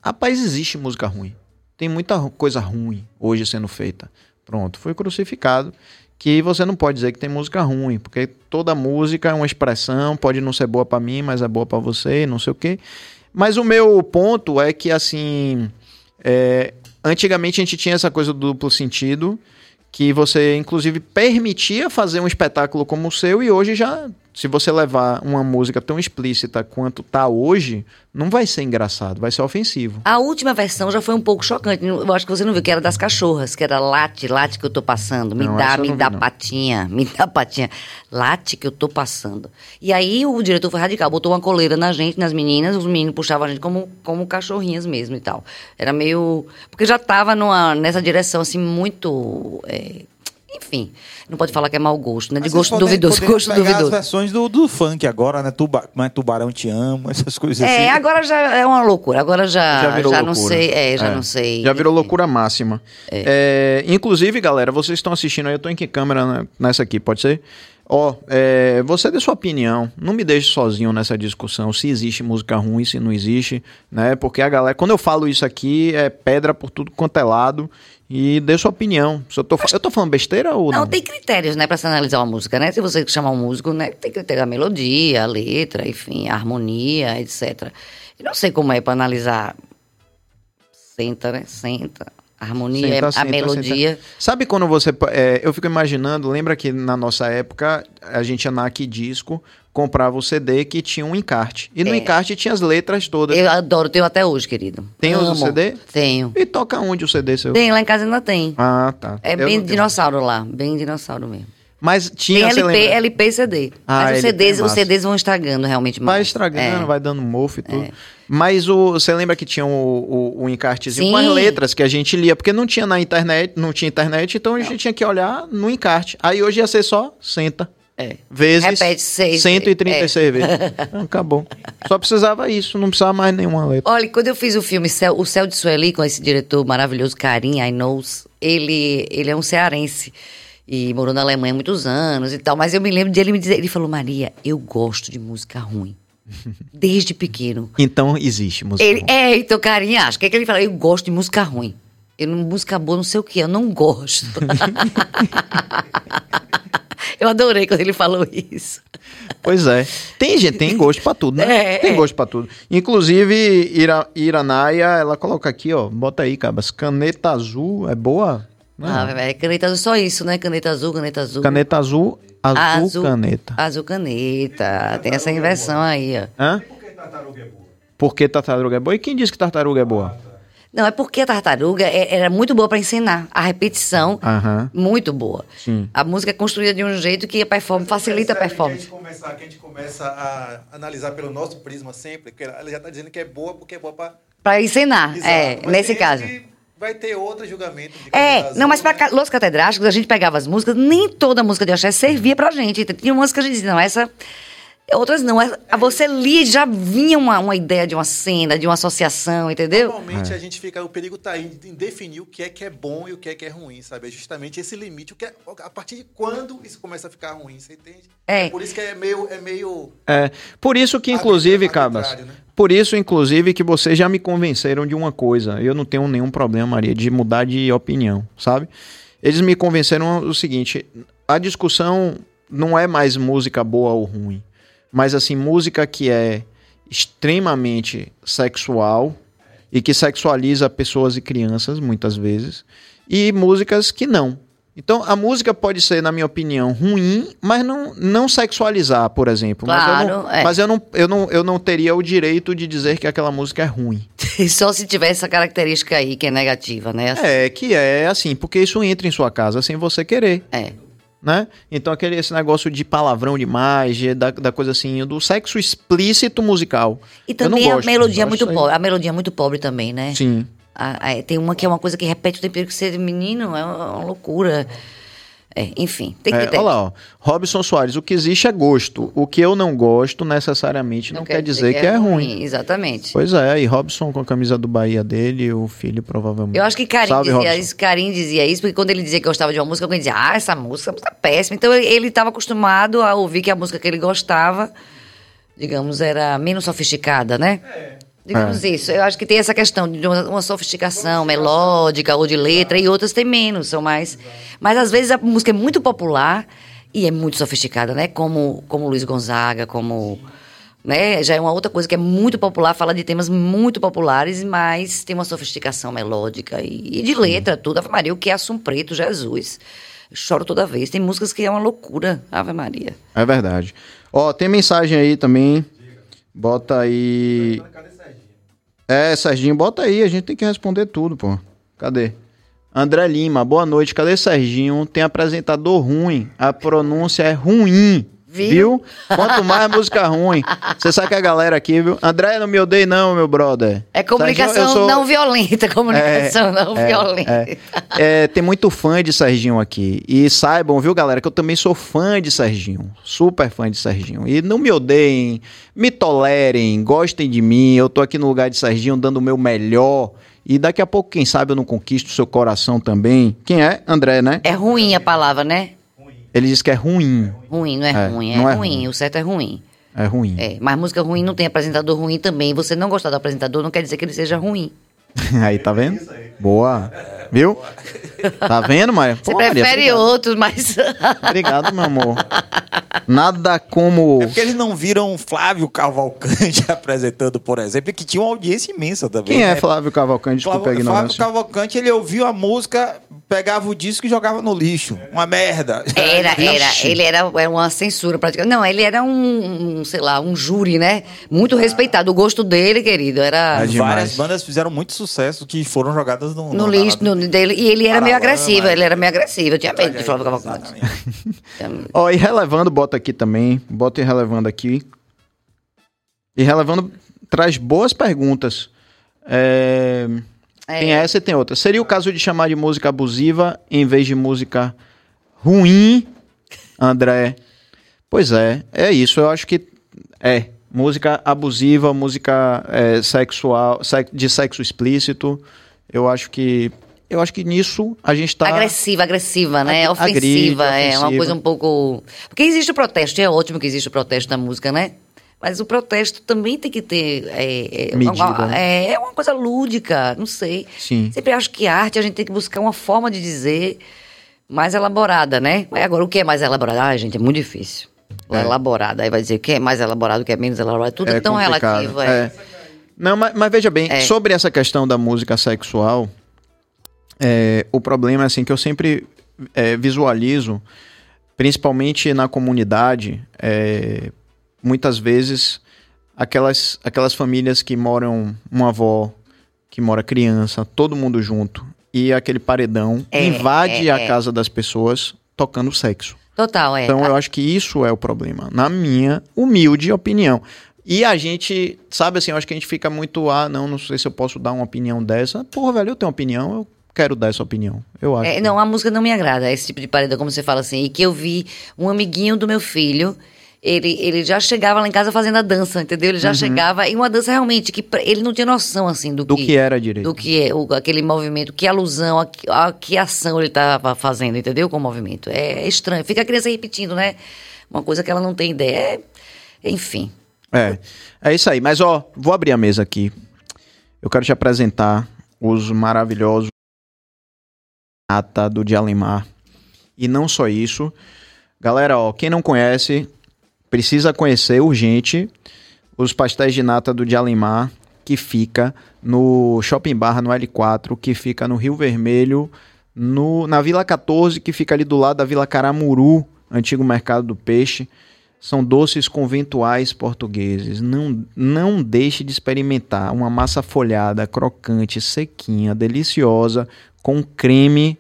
rapaz, existe música ruim. Tem muita coisa ruim hoje sendo feita. Pronto, foi crucificado. Que você não pode dizer que tem música ruim, porque toda música é uma expressão, pode não ser boa pra mim, mas é boa pra você, não sei o quê. Mas o meu ponto é que, assim, é, antigamente a gente tinha essa coisa do duplo sentido, que você, inclusive, permitia fazer um espetáculo como o seu, e hoje já, se você levar uma música tão explícita quanto tá hoje, não vai ser engraçado, vai ser ofensivo. A última versão já foi um pouco chocante. Eu acho que você não viu, que era das cachorras, que era late, late que eu tô passando. Me Não, dá, me dá não. patinha, me dá patinha. Late que eu tô passando. E aí o diretor foi radical, botou uma coleira na gente, nas meninas, os meninos puxavam a gente como, como cachorrinhas mesmo e tal. Era meio. Porque já tava numa, nessa direção, assim, muito. é, Enfim, não pode falar que é mau gosto, né? De Mas gosto podem- duvidoso, gosto pegar duvidoso. as versões do, do funk agora, né? Tuba, como é Tubarão Te Amo, essas coisas assim. É, agora já é uma loucura. Agora já, já virou já loucura. não sei. É, já É. não sei. Já virou loucura máxima. É, inclusive, galera, vocês estão assistindo aí, eu tô em que câmera né, nessa aqui, pode ser? Ó, é, você dê sua opinião, não me deixe sozinho nessa discussão, se existe música ruim, se não existe, né? Porque a galera, quando eu falo isso aqui, é pedra por tudo quanto é lado, e dê sua opinião. Se eu, tô, eu tô falando besteira ou não? Não, tem critérios, né, pra se analisar uma música, né? Se você chamar um músico, né, tem que ter a melodia, a letra, enfim, a harmonia, etc. Eu não sei como é pra analisar. Senta, né? Senta. A harmonia, Senta, a melodia. Sabe quando você. é, eu fico imaginando, lembra que na nossa época a gente ia na Aqui Disco, comprava o CD que tinha um encarte. E no É. encarte tinha as letras todas. Eu adoro, tenho até hoje, querido. Tem o. CD? Tenho. E toca onde o CD seu? Tem, lá em casa ainda tem. Ah, tá. É Eu bem dinossauro lá, bem dinossauro mesmo. Mas Tem tinha, você LP? LP e CD. Ah, Mas os LP é CDs, os. CDs vão estragando realmente mais. Vai estragando, É. vai dando mofo e tudo. Mas o, você lembra que tinha o, o, o encartezinho Sim. com as letras que a gente lia, porque não tinha na internet, não tinha internet, então a gente tinha que olhar no encarte. Aí hoje ia ser só senta. É. Vezes Repete seis. 136 vezes. Ah, Acabou. Só precisava isso, não precisava mais nenhuma letra. Olha, quando eu fiz o filme Céu, O Céu de Sueli, com esse diretor maravilhoso, Karim I Knows, ele, ele é um cearense e morou na Alemanha há muitos anos e tal, mas eu me lembro de ele me dizer, ele falou, Maria, eu gosto de música ruim, desde pequeno. Então existe música. Ele, ruim. é, então Karim acha, o que, é que ele fala? Eu gosto de música ruim. Eu não, música boa, não sei o que, eu não gosto. eu adorei quando ele falou isso. Pois é. Tem gente, tem gosto pra tudo, né? É, tem é. gosto pra tudo. Inclusive, Ira, Iranaia, ela coloca aqui, ó. Bota aí, cabas. Caneta azul é boa? Não. Ah, é caneta azul, só isso, né? Caneta azul, caneta azul. Caneta azul, azul, caneta. Azul caneta. Tem essa inversão aí, ó. Hã? Porque tartaruga é boa? E quem disse que tartaruga é boa? Não, é porque a tartaruga é- era muito boa para ensinar. A repetição, Aham. muito boa. Sim. A música é construída de um jeito que a performance facilita a Percebe Que a performance. gente começa, que a gente começa a analisar pelo nosso prisma sempre, que ela já está dizendo que é boa porque é boa para. Para ensinar, é, nesse caso. Vai ter outro julgamento. De É, não, mas para né? Los Catedráticos, a gente pegava as músicas, nem toda música de axé servia pra gente. Tinha umas que a gente dizia, não, essa Outras não. É- Você lia e já vinha uma, uma ideia de uma cena, de uma associação, entendeu? Normalmente a gente fica, o perigo está aí em definir o que é que é bom e o que é que é ruim, sabe? É justamente esse limite, o que é, a partir de quando isso começa a ficar ruim, você entende? É. Por isso que é meio, é meio É, por isso que, inclusive, Cabas, né? Por isso, inclusive, que vocês já me convenceram de uma coisa. Eu não tenho nenhum problema, Maria, de mudar de opinião, sabe? Eles me convenceram o seguinte: a discussão não é mais música boa ou ruim, mas assim, música que é extremamente sexual e que sexualiza pessoas e crianças, muitas vezes, e músicas que não. Então, a música pode ser, na minha opinião, ruim, mas não, não sexualizar, por exemplo. mas eu, Claro, não, é. mas eu, não, eu, não, eu não teria o direito de dizer que aquela música é ruim. Só se tiver essa característica aí, que é negativa, né? É, que é assim, porque isso entra em sua casa sem você querer, É. né? Então, aquele, esse negócio de palavrão demais, de- da, da coisa assim, do sexo explícito musical. E Eu não também a gosto, melodia é muito pobre. A melodia é muito pobre também, né? Sim. A- a- tem uma que é uma coisa que repete o tempo inteiro que ser menino é uma, uma loucura. É, enfim, tem que É, ter. olha lá, ó. Robson Soares, o que existe é gosto. O que eu não gosto necessariamente não, quer dizer que é ruim. Exatamente. Pois é, e Robson com a camisa do Bahia dele, o filho provavelmente. Eu acho que Karim Salve, dizia Robson. isso, Karim dizia isso, porque quando ele dizia que gostava de uma música, alguém dizia, ah, essa música tá péssima. Então ele estava acostumado a ouvir que a música que ele gostava, digamos, era menos sofisticada, né? Digamos isso. Eu acho que tem essa questão de uma, uma sofisticação melódica ou de letra, e outras tem menos, são mais. Mas às vezes a música é muito popular e é muito sofisticada, né? Como, como Luiz Gonzaga, como. Né? Já é uma outra coisa que é muito popular, fala de temas muito populares, mas tem uma sofisticação melódica e, e de letra, tudo. Ave Maria, o que é Assum Preto, Jesus. Choro toda vez. Tem músicas que é uma loucura, Ave Maria. É verdade. Ó, tem mensagem aí também. Bota aí. É, Serginho, bota aí. A gente tem que responder tudo, pô. Cadê? André Lima, boa noite. Cadê Serginho? Tem apresentador ruim. A pronúncia é ruim. Viu? Viu? Quanto mais música ruim. Você sabe que a galera aqui, viu? André, não me odeie, não, meu brother. É comunicação Serginho, sou- não violenta, comunicação não é, violenta. é. É, tem muito fã de Serginho aqui. E saibam, viu, galera, que eu também sou fã de Serginho. Super fã de Serginho. E não me odeiem, me tolerem, gostem de mim. Eu tô aqui no lugar de Serginho dando o meu melhor. E daqui a pouco, quem sabe, eu não conquisto o seu coração também. Quem é? André, né? É ruim a palavra, né? Ele diz que é ruim. Ruim, não é, É, ruim, é, não é ruim. ruim. O certo é ruim. É ruim. É, mas música ruim não tem apresentador ruim também. Você não gostar do apresentador não quer dizer que ele seja ruim. Aí, tá vendo? Boa. Viu? Tá vendo, Maria? Você Pô, Maria, prefere obrigado. outros, mas. Obrigado, meu amor. Nada como. É porque eles não viram Flávio Cavalcante apresentando, por exemplo, que tinha uma audiência imensa também. Quem é né? Flávio Cavalcante? Desculpa Flávio, Flávio ignorância. Cavalcante, ele ouviu a música, pegava o disco e jogava no lixo. Uma merda. Era, era. Ele era, era uma censura praticamente. Não, ele era um, um, sei lá, um júri, né? Muito respeitado. O gosto dele, querido, era. É. Várias bandas fizeram muito sucesso que foram jogadas no, No lixo, no, dele, e ele era meio Paralama, agressivo, mas- ele era meio agressivo. Eu tinha medo de Flávio Cavalcante. Exatamente. Ó, e relevando, bota aqui também. Bota e relevando aqui. E relevando traz boas perguntas. É... É. Tem essa e tem outra. Seria o caso de chamar de música abusiva em vez de música ruim, André? Pois é, é isso. Eu acho que é. Música abusiva, música é, sexual, sex- de sexo explícito. Eu acho que. Eu acho que nisso a gente tá. Agressiva, agressiva, né? Ag- ofensiva, agressiva, é uma ofensiva. coisa um pouco. Porque existe o protesto, e é ótimo que existe o protesto na música, né? Mas o protesto também tem que ter. É, é, Medida, uma, é, é uma coisa lúdica, não sei. Sim. Sempre acho que arte a gente tem que buscar uma forma de dizer mais elaborada, né? Mas agora, o que é mais elaborado? Ah, gente, é muito difícil. É. Elaborada. Aí vai dizer o que é mais elaborado, o que é menos elaborado. Tudo é tão complicado, relativo. É. Não, mas, mas veja bem, É. sobre essa questão da música sexual, é, o problema é assim que eu sempre é, visualizo, principalmente na comunidade, é, muitas vezes aquelas, aquelas famílias que moram uma avó, que mora criança, todo mundo junto, e aquele paredão É, invade é, a é. casa das pessoas tocando sexo. Total, é. Então eu acho que isso é o problema, na minha humilde opinião. E a gente, sabe assim, eu acho que a gente fica muito, ah, não, não sei se eu posso dar uma opinião dessa. Porra, velho, eu tenho opinião, eu quero dar essa opinião. Eu acho. É, não, a música não me agrada, esse tipo de paredão, como você fala assim. E que eu vi um amiguinho do meu filho ele, ele já chegava lá em casa fazendo a dança, entendeu? Ele já Uhum. chegava em uma dança realmente que ele não tinha noção assim do, Do que era direito. do que é o- aquele movimento, que alusão, a, que- a que ação ele estava fazendo, entendeu? Com o movimento. É, é estranho. Fica a criança repetindo, né? Uma coisa que ela não tem ideia. É, enfim. É, é isso aí. Mas, ó, vou abrir a mesa aqui. Eu quero te apresentar os maravilhosos nata do de. E não só isso. Galera, ó, quem não conhece, precisa conhecer urgente os pastéis de nata do de que fica no Shopping Barra, no L4, que fica no Rio Vermelho, no, na Vila 14, que fica ali do lado da Vila Caramuru, antigo mercado do peixe. São doces conventuais portugueses. Não, não deixe de experimentar uma massa folhada, crocante, sequinha, deliciosa, com creme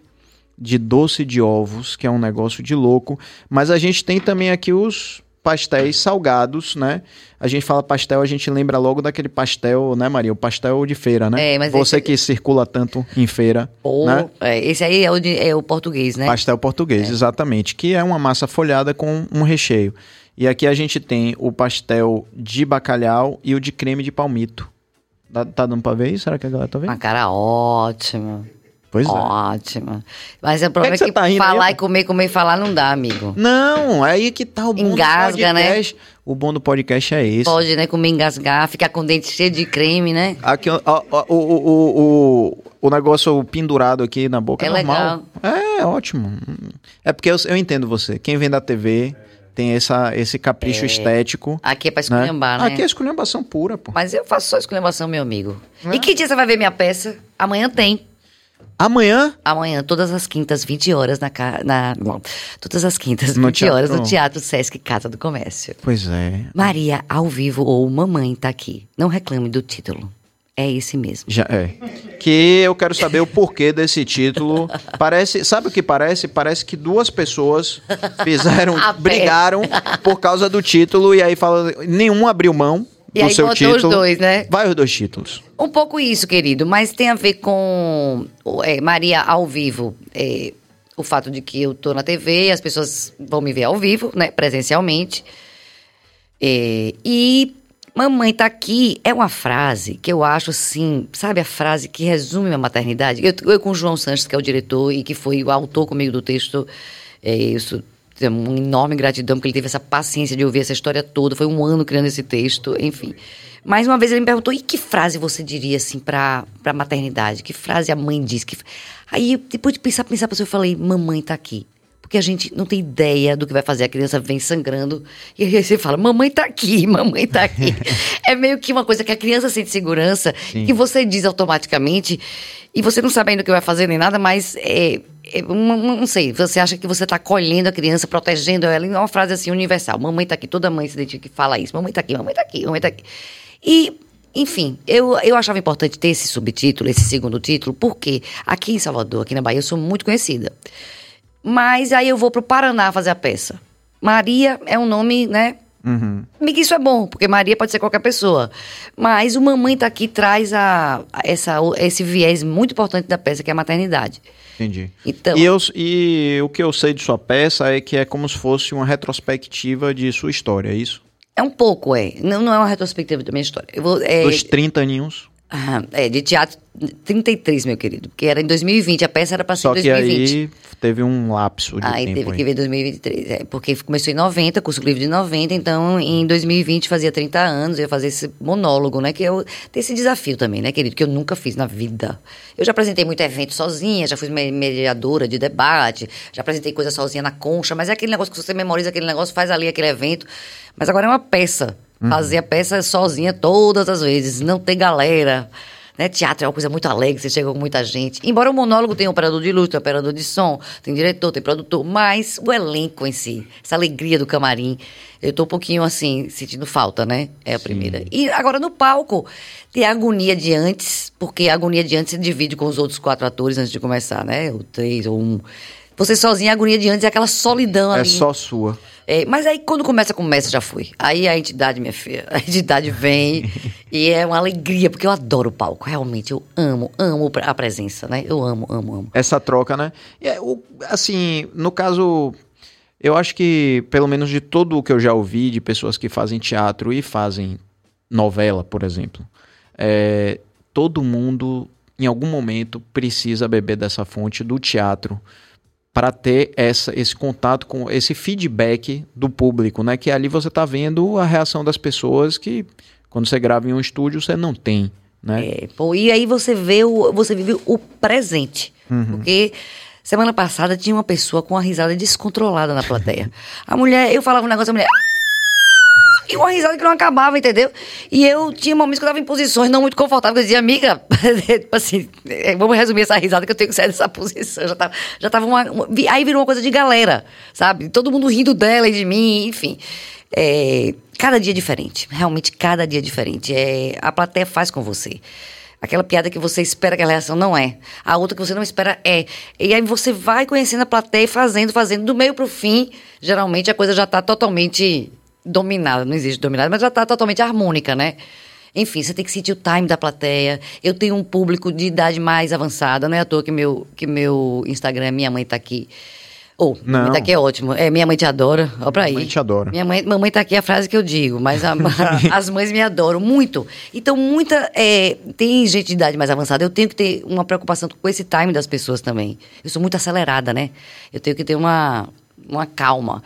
de doce de ovos, que é um negócio de louco. Mas a gente tem também aqui os pastéis salgados, né? A gente fala pastel, a gente lembra logo daquele pastel, né, Maria? O pastel de feira, né? É, mas Você esse- que circula tanto em feira, Ou, né? é, esse aí é o, de- é o português, né? Pastel português, exatamente. Que é uma massa folhada com um recheio. E aqui a gente tem o pastel de bacalhau e o de creme de palmito. Tá, tá dando pra ver isso? Será que a galera tá vendo? Uma cara ótima. Pois é. Ótima. Mas o problema que é que tá falar e comer, comer e falar não dá, amigo. Não, é aí que tá o bom Engasga, do né? O bom do podcast é esse. Pode, né? Comer, engasgar, ficar com o dente cheio de creme, né? Aqui, o, o, o, o, negócio pendurado aqui na boca é, É normal. É, ótimo. É porque eu, eu entendo você. Quem vem da TV tem essa, esse capricho estético. Aqui é pra Né? esculhambar, né? Aqui é esculhambação pura, pô. Mas eu faço só esculhambação, meu amigo. É? E que dia você vai ver minha peça? Amanhã tem. Amanhã, Amanhã, todas as quintas, 20 horas na... ca- na todas as quintas, No 20 horas no teatro. Teatro Sesc Casa do Comércio. pois é. Maria ao vivo ou Mamãe tá aqui. Não reclame do título. É esse mesmo. Já é. Que eu quero saber o porquê desse título. Parece, sabe o que parece? Parece que duas pessoas fizeram, brigaram por causa do título e aí fala, nenhum abriu mão E aí botou título. os dois, né? Vai os dois títulos. Um pouco isso, querido, mas tem a ver com é, Maria ao vivo. É, o fato de que eu tô na TV, as pessoas vão me ver ao vivo, né, presencialmente. É, e Mamãe tá aqui é uma frase que eu acho assim, sabe a frase que resume minha maternidade? Eu, eu com o João Sanches, que é o diretor e que foi o autor comigo do texto, é, isso tenho uma enorme gratidão, porque ele teve essa paciência de ouvir essa história toda. Foi um ano criando esse texto, enfim. Mais uma vez ele me perguntou: e que frase você diria assim pra, pra maternidade? Que frase a mãe diz? Que... Aí, depois de pensar, pensar, eu falei: mamãe tá aqui. Porque a gente não tem ideia do que vai fazer. A criança vem sangrando. E aí você fala, mamãe tá aqui, mamãe tá aqui. é meio que uma coisa que a criança sente segurança, que você diz automaticamente, e você não sabe ainda o que vai fazer nem nada, mas é, é não sei, você acha que você tá acolhendo a criança, protegendo ela. É uma frase assim universal. Mamãe tá aqui, toda mãe se identifica e fala isso. Mamãe tá aqui, mamãe tá aqui, mamãe tá aqui. E enfim, eu, eu achava importante ter esse subtítulo, esse segundo título, porque aqui em Salvador, aqui na Bahia, eu sou muito conhecida. Mas aí eu vou pro Paraná fazer a peça. Maria é um nome, né? Uhum. Que isso é bom, porque Maria pode ser qualquer pessoa. Mas o Mamãe tá aqui traz a, a- essa, esse viés muito importante da peça, que é a maternidade. Entendi. Então- E, eu, e o que eu sei de sua peça é que é como se fosse uma retrospectiva de sua história, é isso? É um pouco, é. Não, não é uma retrospectiva da minha história. Eu vou, é, Dos 30 aninhos. Ah, é, de teatro 33, meu querido. Porque era em 2020, a peça era pra ser Só em que 2020. aí teve um lapso de Aí tempo. teve aí. que ver 2023, é, porque começou em 90, curso livre de 90, então em 2020 fazia 30 anos, eu ia fazer esse monólogo, né? Que eu tem esse desafio também, né, querido? Que eu nunca fiz na vida. Eu já apresentei muito evento sozinha, já fui me- mediadora de debate, já apresentei coisa sozinha na concha, mas é aquele negócio que você memoriza aquele negócio, faz ali aquele evento. Mas agora é uma peça. Fazer a peça sozinha todas as vezes, não ter galera. Né? Teatro é uma coisa muito alegre, você chega com muita gente. Embora o monólogo tenha operador de luz, tem operador de som, tem diretor, tem produtor, mas o elenco em si, essa alegria do camarim, eu tô um pouquinho assim, sentindo falta, né? É a primeira. E agora no palco, tem a agonia de antes, porque a agonia de antes se divide com os outros quatro atores antes de começar, né? Ou três, ou um. Você sozinha, a agonia de antes é aquela solidão É ali. só sua. É, mas aí quando começa, começa, já fui. Aí a entidade, minha filha, a entidade vem e é uma alegria, porque eu adoro o palco, realmente, eu amo, amo a presença, né? Eu amo, amo, amo. Essa troca, né? É, o- assim, no caso, Eu acho que, pelo menos de todo o que eu já ouvi de pessoas que fazem teatro e fazem novela, por exemplo, é, todo mundo, em algum momento, precisa beber dessa fonte do teatro para ter essa, esse contato com esse feedback do público, né? Que ali você está vendo a reação das pessoas que quando você grava em um estúdio você não tem, né? É, pô, e aí você vê o, você vive o presente. Porque semana passada tinha uma pessoa com uma risada descontrolada na plateia. A mulher, eu falava um negócio, a mulher. E uma risada que não acabava, entendeu? E eu tinha momentos que eu tava em posições não muito confortáveis. Eu dizia, amiga, tipo assim, é, vamos resumir essa risada que eu tenho que sair dessa posição. Já tava, já tava uma, uma- Aí virou uma coisa de galera, sabe? Todo mundo rindo dela e de mim, enfim. É, cada dia é diferente. Realmente, cada dia é diferente. É, a plateia faz com você. Aquela piada que você espera que a reação não é. A outra que você não espera é. E aí você vai conhecendo a plateia e fazendo, fazendo. Do meio pro fim, geralmente a coisa já tá totalmente dominada. Não existe dominada, mas já tá totalmente harmônica, né? Enfim, você tem que sentir o time da plateia. Eu tenho um público de idade mais avançada. Não é à toa que meu, que meu Instagram, minha mãe tá aqui. Ou, minha Não. mãe tá aqui é ótimo. É, minha mãe te adora. Ó pra aí. Mãe te adora. Minha mãe, mamãe tá aqui é a frase que eu digo, mas a- as mães me adoram muito. Então, muita. é, tem gente de idade mais avançada, eu tenho que ter uma preocupação com esse time das pessoas também. Eu sou muito acelerada, né? Eu tenho que ter uma, uma calma.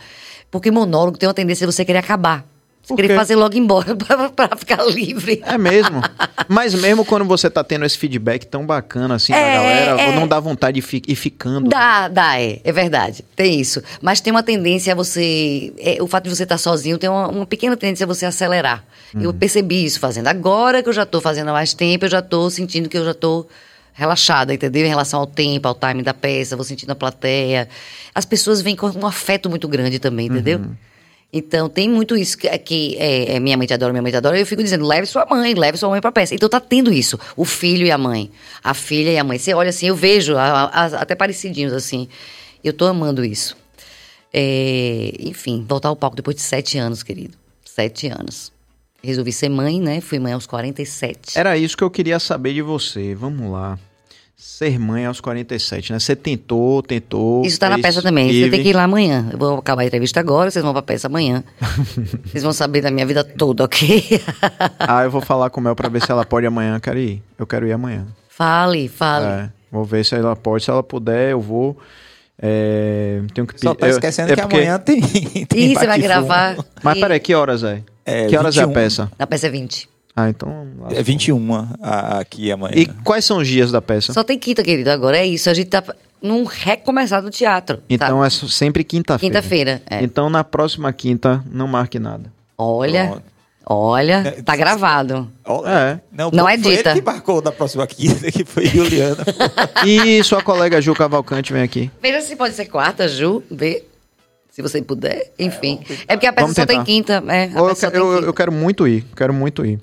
Porque monólogo tem uma tendência de você querer acabar. Você querer fazer logo embora pra, pra ficar livre. É mesmo. Mas mesmo quando você tá tendo esse feedback tão bacana assim da É, galera, é. não dá vontade de fi- ir ficando. Dá, dá, é. É verdade. Tem isso. Mas tem uma tendência a você. é, o fato de você estar sozinho tem uma, uma pequena tendência a você acelerar. Eu percebi isso fazendo. Agora que eu já tô fazendo há mais tempo, eu já tô sentindo que eu já tô relaxada, entendeu? Em relação ao tempo, ao timing da peça, vou sentindo a plateia. As pessoas vêm com um afeto muito grande também, entendeu? Então, tem muito isso que, que é, é, minha mãe te adora, minha mãe te adora. Eu fico dizendo, leve sua mãe, leve sua mãe pra peça. Então, tá tendo isso. O filho e a mãe. A filha e a mãe. Você olha assim, eu vejo, a- a- até parecidinhos assim. Eu tô amando isso. É, enfim, voltar ao palco depois de sete anos, querido. Sete anos. Resolvi ser mãe, né? Fui mãe aos 47. Era isso que eu queria saber de você. Vamos lá. Ser mãe aos 47, né? Você tentou, tentou. Isso tá na peça também. Você tem que ir lá amanhã. Eu vou acabar a entrevista agora, vocês vão pra peça amanhã. vocês vão saber da minha vida toda, ok? Ah, eu vou falar com o Mel pra ver se ela pode amanhã. Quero ir. Eu quero ir amanhã. fale, fale. É, vou ver se ela pode. Se ela puder, eu vou. É, tenho que Só tá eu- esquecendo é que porque- amanhã tem. tem Ih, você vai gravar. Mas e- peraí, que horas é? É, que horas é a 21. peça? Na peça é 20. Ah, então. É 21 a- aqui amanhã. E quais são os dias da peça? Só tem quinta, querido. Agora é isso. A gente tá num recomeçar do teatro. Então tá? é sempre quinta-feira. Quinta-feira, é. Então na próxima quinta, não marque nada. Olha, Pronto. olha, tá gravado. É. Não, Não é foi dita. ele que marcou da próxima quinta, que foi Juliana. E sua colega Ju Cavalcante vem aqui. Veja se pode ser quarta, Ju. Vê. Se você puder. Enfim. É porque a peça Vamos só tem quinta. É, Ou eu, peça só que- tem eu- eu quero muito ir, quero muito ir.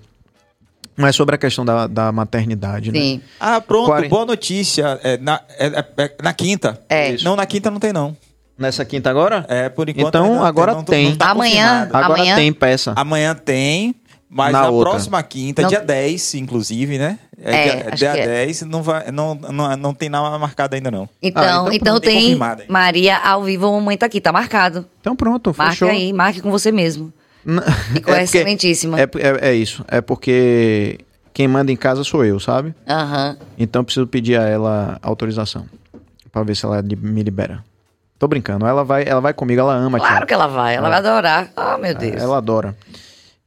Mas sobre a questão da, da maternidade, né? Sim. ah, pronto, boa notícia. É na, é- é- é na quinta. É. Não, na quinta não tem, não. Nessa quinta agora? É, por enquanto. Então, ainda agora não, tem. Não tá Amanhã-. Agora Amanhã- tem peça. Amanhã tem, mas Na na, próxima quinta, Não- dia 10, inclusive, né? É, dia, acho dia é. 10, não, vai, não, não, não tem nada marcado ainda, não. Então, Ah, então então, tem. Maria ao vivo, a mamãe tá aqui, tá marcado. Então pronto, Marque fechou. aí, marque com você mesmo. E com É excelentíssima. É, é, é isso. É porque quem manda em casa sou eu, sabe? Aham. Então eu preciso pedir a ela autorização. Pra ver se ela me libera. Tô brincando. Ela vai, ela vai comigo, ela ama Claro que ela vai, ela vai adorar. Ah, meu Deus. Ela adora.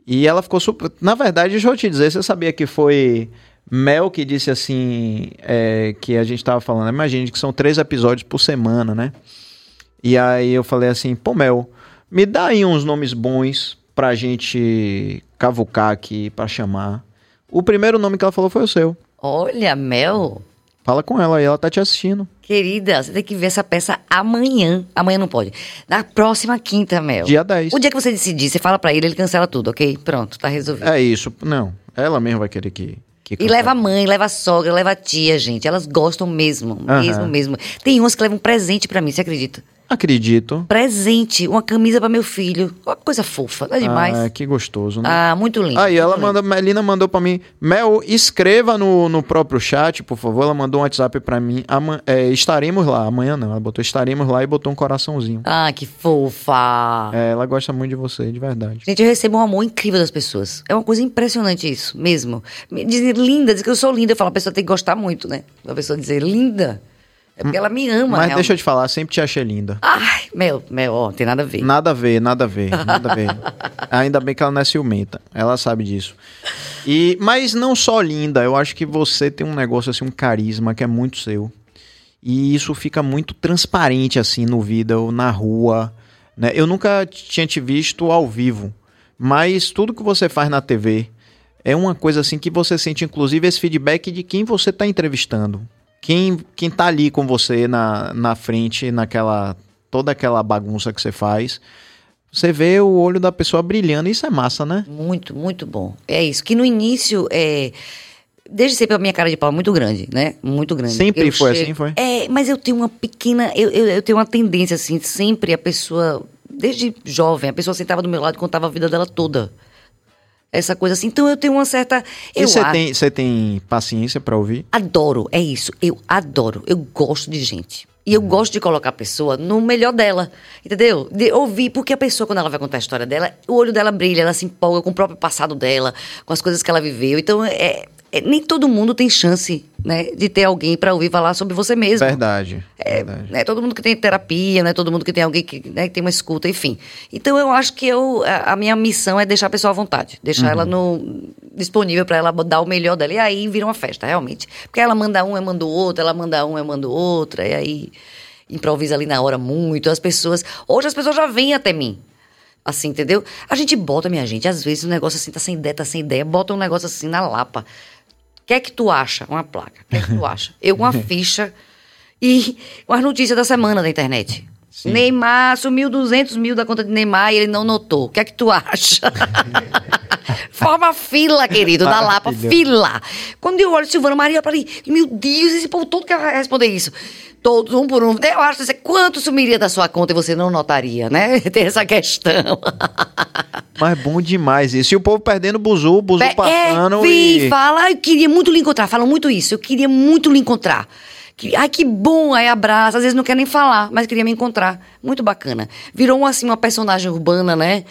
E ela ficou super. Na verdade, deixa eu te dizer, você sabia que foi Mel que disse assim. é, que a gente tava falando. Imagine que são três episódios por semana, né? E aí eu falei assim, pô, Mel, me dá aí uns nomes bons pra gente cavucar aqui, pra chamar. O primeiro nome que ela falou foi o seu. Olha, Mel, Fala com ela aí, ela tá te assistindo. querida, você tem que ver essa peça amanhã. Amanhã não pode. Na próxima quinta, Mel. Dia 10. O dia que você decidir, você fala pra ele, ele cancela tudo, ok? Pronto, tá resolvido. É isso. Não, ela mesma vai querer que. Que E leva a mãe, leva a sogra, leva a tia, gente. Elas gostam mesmo, mesmo, mesmo. Tem umas que levam presente pra mim, você acredita? Acredito. Presente, uma camisa pra meu filho. Uma coisa fofa, é demais? Ah, que gostoso, né? Ah, muito lindo. Aí ela lindo. manda, Melina mandou pra mim, Mel, escreva no, no próprio chat, por favor. Ela mandou um WhatsApp pra mim. Ama- é, estaremos lá, amanhã não. Ela botou estaremos lá e botou um coraçãozinho. Ah, que fofa. É, ela gosta muito de você, de verdade. Gente, eu recebo um amor incrível das pessoas. É uma coisa impressionante isso, mesmo. Me dizer linda, dizer que eu sou linda, eu falo, a pessoa tem que gostar muito, né? A pessoa dizer linda, é porque ela me ama, Mas realmente. deixa eu te falar, sempre te achei linda. Ai, Mel, Mel, ó, tem nada a ver. Nada a ver, nada a ver, nada a ver. Ainda bem que ela não é ciumenta. Ela sabe disso. E, mas não só linda, eu acho que você tem um negócio assim, um carisma que é muito seu. E isso fica muito transparente assim no vida ou na rua, né? Eu nunca tinha te visto ao vivo, mas tudo que você faz na TV é uma coisa assim que você sente inclusive esse feedback de quem você está entrevistando. Quem, quem tá ali com você na, na frente, naquela toda aquela bagunça que você faz, você vê o olho da pessoa brilhando, isso é massa, né? Muito, muito bom. É isso, que no início, é... desde sempre a minha cara de pau é muito grande, né? Muito grande. Sempre Eu foi assim, foi? É, mas eu tenho uma pequena, eu, eu, eu tenho uma tendência, assim, sempre a pessoa, desde jovem, a pessoa sentava do meu lado e contava a vida dela toda. Essa coisa assim. Então eu tenho uma certa. Eu você tem, você tem paciência pra ouvir? adoro, é isso. Eu adoro. Eu gosto de gente. E eu gosto de colocar a pessoa no melhor dela. Entendeu? De ouvir, porque a pessoa, quando ela vai contar a história dela, o olho dela brilha, ela se empolga com o próprio passado dela, com as coisas que ela viveu. Então, é- nem todo mundo tem chance, né, de ter alguém pra ouvir falar sobre você mesmo. Verdade. É, verdade. não é todo mundo que tem terapia, não é todo mundo que tem alguém que, né, que tem uma escuta, enfim. Então eu acho que eu, a, minha missão é deixar a pessoa à vontade, deixar ela no, disponível para ela dar o melhor dela. E aí vira uma festa, realmente. Porque ela manda um, eu mando outro, ela manda um, eu mando outra, e aí improvisa ali na hora muito. As pessoas. Hoje as pessoas já vêm até mim. Assim, entendeu? A gente bota, minha gente, às vezes o negócio assim tá sem ideia, tá sem ideia, bota um negócio assim na lapa. O que é que tu acha? Uma placa. O que é que tu acha? Eu com uma ficha e as notícias da semana da internet. Neymar sumiu 200 mil da conta de Neymar e ele não notou. O que é que tu acha? Forma fila, querido, da Lapa, fila. Quando eu olho Silvana Maria, eu falei, meu Deus, esse povo todo quer responder isso. Todos, um por um. Eu acho que você- quanto sumiria da sua conta e você não notaria, né? Tem essa questão. Mas bom demais isso. E o povo perdendo o buzu, o buzu É, passando vi, e... fala, eu queria muito lhe encontrar, falam muito isso, eu queria muito lhe encontrar. Que- Ai, que bom, aí abraça, às vezes não quer nem falar, mas queria me encontrar. Muito bacana. Virou, assim, uma personagem urbana, né?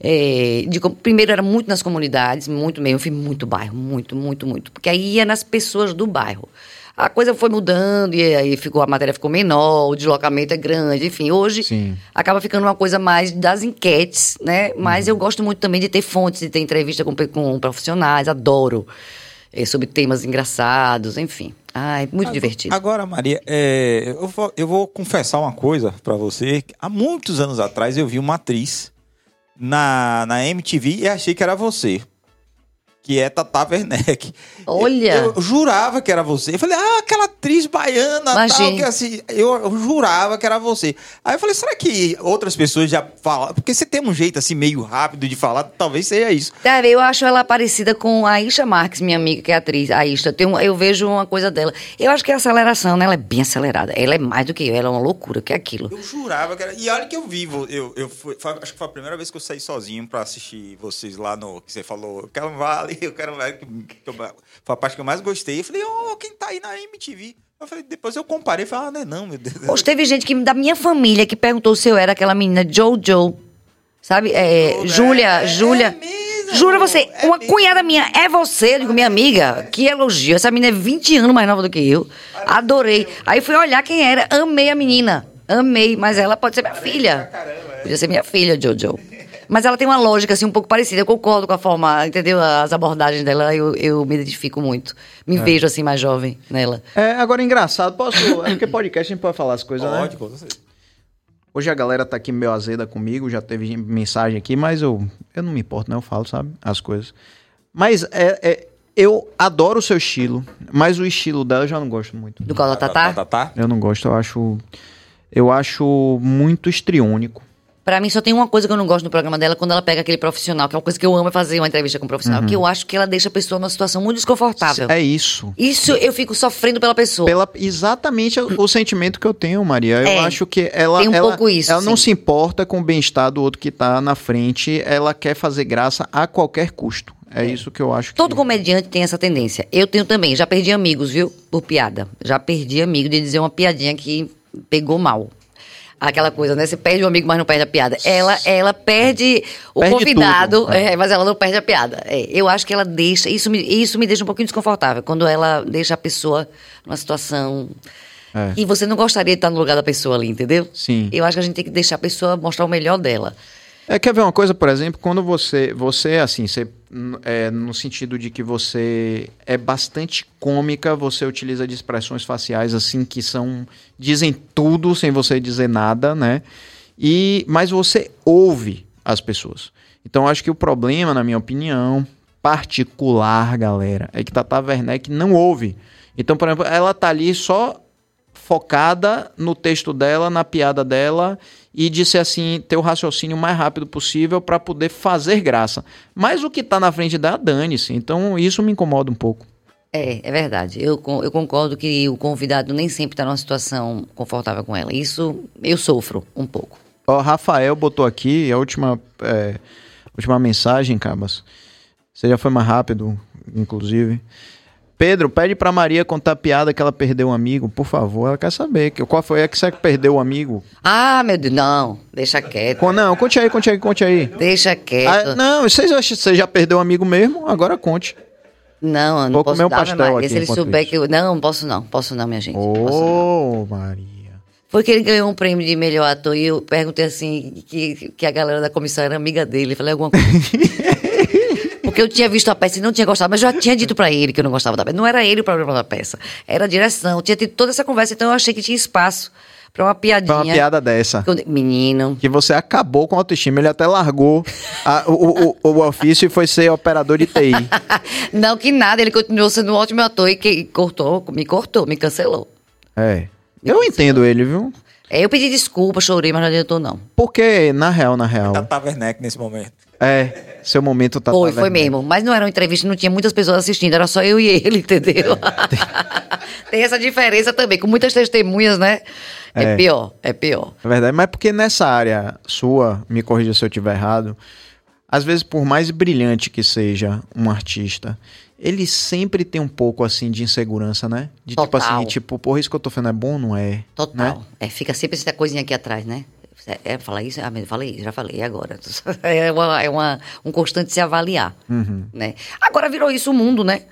É, de primeiro era muito nas comunidades, muito mesmo, eu fui muito bairro, muito, muito, muito. Porque aí ia nas pessoas do bairro. A coisa foi mudando, e aí ficou, a matéria ficou menor, o deslocamento é grande, enfim, hoje Sim. acaba ficando uma coisa mais das enquetes, né? Mas eu gosto muito também de ter fontes, de ter entrevista com, com profissionais, adoro. Eh, sobre temas engraçados, enfim. Ai, muito divertido. Agora, Maria, é, eu, vou, eu vou confessar uma coisa pra você. Há muitos anos atrás eu vi uma atriz na, na MTV e achei que era você. Que é Tata Werneck. Olha! Eu, eu jurava que era você. Eu falei, ah, aquela atriz baiana, tal, Imagina. que assim, eu, eu jurava que era você. Aí eu falei, será que outras pessoas já falam? Porque você tem um jeito assim meio rápido de falar, talvez seja isso. Sabe, eu acho ela parecida com a Isha Marques, minha amiga, que é atriz. A Isha, tem um- eu vejo uma coisa dela. Eu acho que a aceleração, né? Ela é bem acelerada. Ela é mais do que eu, ela é uma loucura, que é aquilo. Eu jurava que era. E olha que eu vivo. Eu, eu fui, foi- acho que foi a primeira vez que eu saí sozinho pra assistir vocês lá no. Que você falou, eu eu quero um vale. Que, que eu- foi a parte que eu mais gostei. Eu falei, oh, quem tá aí na MTV? Eu falei, depois eu comparei e falei, ah, não é não, meu Deus. Hoje teve gente que, da minha família que perguntou se eu era aquela menina Jojo. Sabe? É, Jojo, Júlia, é, Júlia. é mesmo, Jura você, é uma mesmo. cunhada minha é você, eu digo, minha amiga, que elogio. Essa menina é 20 anos mais nova do que eu. Adorei. Aí fui olhar quem era, amei a menina. Amei, mas ela pode ser minha filha. Podia ser minha filha, Jojo. Mas ela tem uma lógica, assim, um pouco parecida. Eu concordo com a forma, entendeu? As abordagens dela, eu, eu me identifico muito. Me vejo, assim, mais jovem nela. É, agora engraçado, posso... É porque podcast a gente pode falar as coisas, né? Pode, com certeza. Hoje a galera tá aqui meio azeda comigo, já teve mensagem aqui, mas eu, eu não me importo, não, eu falo, sabe? As coisas. Mas é, é- eu adoro o seu estilo, mas o estilo dela eu já não gosto muito. Do qual da Tatá? Tá, tá. Eu não gosto, eu acho. Eu acho muito estriônico. Pra mim, só tem uma coisa que eu não gosto no programa dela, quando ela pega aquele profissional, que é uma coisa que eu amo é fazer uma entrevista com um profissional, que eu acho que ela deixa a pessoa numa situação muito desconfortável. É isso. Isso eu fico sofrendo pela pessoa. Pela, exatamente o, o sentimento que eu tenho, Maria. Eu É, acho que ela, tem um ela, pouco isso, ela não sim. se importa com o bem-estar do outro que tá na frente. Ela quer fazer graça a qualquer custo. É, isso que eu acho. Todo que... comediante tem essa tendência. Eu tenho também. Já perdi amigos, viu? Por piada. Já perdi amigo de dizer uma piadinha que pegou mal. Aquela coisa, né? Você perde o amigo, mas não perde a piada. Ela, ela perde o Perde convidado, é. é, mas ela não perde a piada. É, eu acho que ela deixa. Isso me, isso me deixa um pouquinho desconfortável. Quando ela deixa a pessoa numa situação. É. E você não gostaria de estar no lugar da pessoa ali, entendeu? Sim. Eu acho que a gente tem que deixar a pessoa mostrar o melhor dela. É, quer ver uma coisa, por exemplo, quando você, você assim, você, é, no sentido de que você é bastante cômica, você utiliza de expressões faciais assim que são dizem tudo sem você dizer nada, né? E mas você ouve as pessoas. Então acho que o problema, na minha opinião, particular, galera, é que Tata Werneck não ouve. Então, por exemplo, ela tá ali só focada no texto dela, na piada dela e ser assim, ter o raciocínio mais rápido possível para poder fazer graça. Mas o que tá na frente dela, dane-se. Então isso me incomoda um pouco. É, é verdade. Eu, con- eu concordo que o convidado nem sempre está numa situação confortável com ela. Isso eu sofro um pouco. Ó, Rafael botou aqui a última, é, última mensagem, Cabas. Você já foi mais rápido, inclusive. Pedro, pede pra Maria contar a piada que ela perdeu um amigo, por favor. Ela quer saber. que- Qual foi a que você perdeu o amigo? Ah, meu Deus, não, deixa quieto. Co- Não, conte aí, conte aí, conte aí. Deixa quieto. Ah, não, vocês acham que você já perdeu um amigo mesmo? Agora conte. Não, eu não Vou posso comer um dar, pastel aqui Se ele souber isso. que eu. Não, posso não, posso não, minha gente. Ô, Maria. Foi que ele ganhou um prêmio de melhor ator e eu perguntei assim, que, que a galera da comissão era amiga dele. Falei alguma coisa. Porque eu tinha visto a peça e não tinha gostado, mas eu já tinha dito pra ele que eu não gostava da peça. Não era ele o problema da peça, era a direção. Tinha tido toda essa conversa, então eu achei que tinha espaço pra uma piadinha. Foi uma piada dessa. Menino. Que você acabou com a autoestima. Ele até largou a- o, o, o ofício e foi ser operador de TI. Não, que nada, ele continuou sendo um ótimo ator e que cortou, me cortou, me cancelou. É. Eu entendo ele, viu? É, eu pedi desculpa, chorei, mas não adiantou, não. Porque, na real, na real. Tata Werneck nesse momento. É, seu momento tá foi, tá foi mesmo. Mas não era uma entrevista, não tinha muitas pessoas assistindo, era só eu e ele, entendeu? Tem essa diferença também, com muitas testemunhas, né? É, É. pior, é pior. É verdade, mas porque nessa área sua, me corrija se eu estiver errado, às vezes, por mais brilhante que seja um artista, ele sempre tem um pouco assim de insegurança, né? De tipo Total. assim, tipo, porra, isso que eu tô fazendo é bom ou não é? Total. Né? É, fica sempre essa coisinha aqui atrás, né? É, é falar isso? Ah, mas falei, já falei, agora? É, uma, é uma, um constante se avaliar, Uhum. né? Agora virou isso o mundo, né?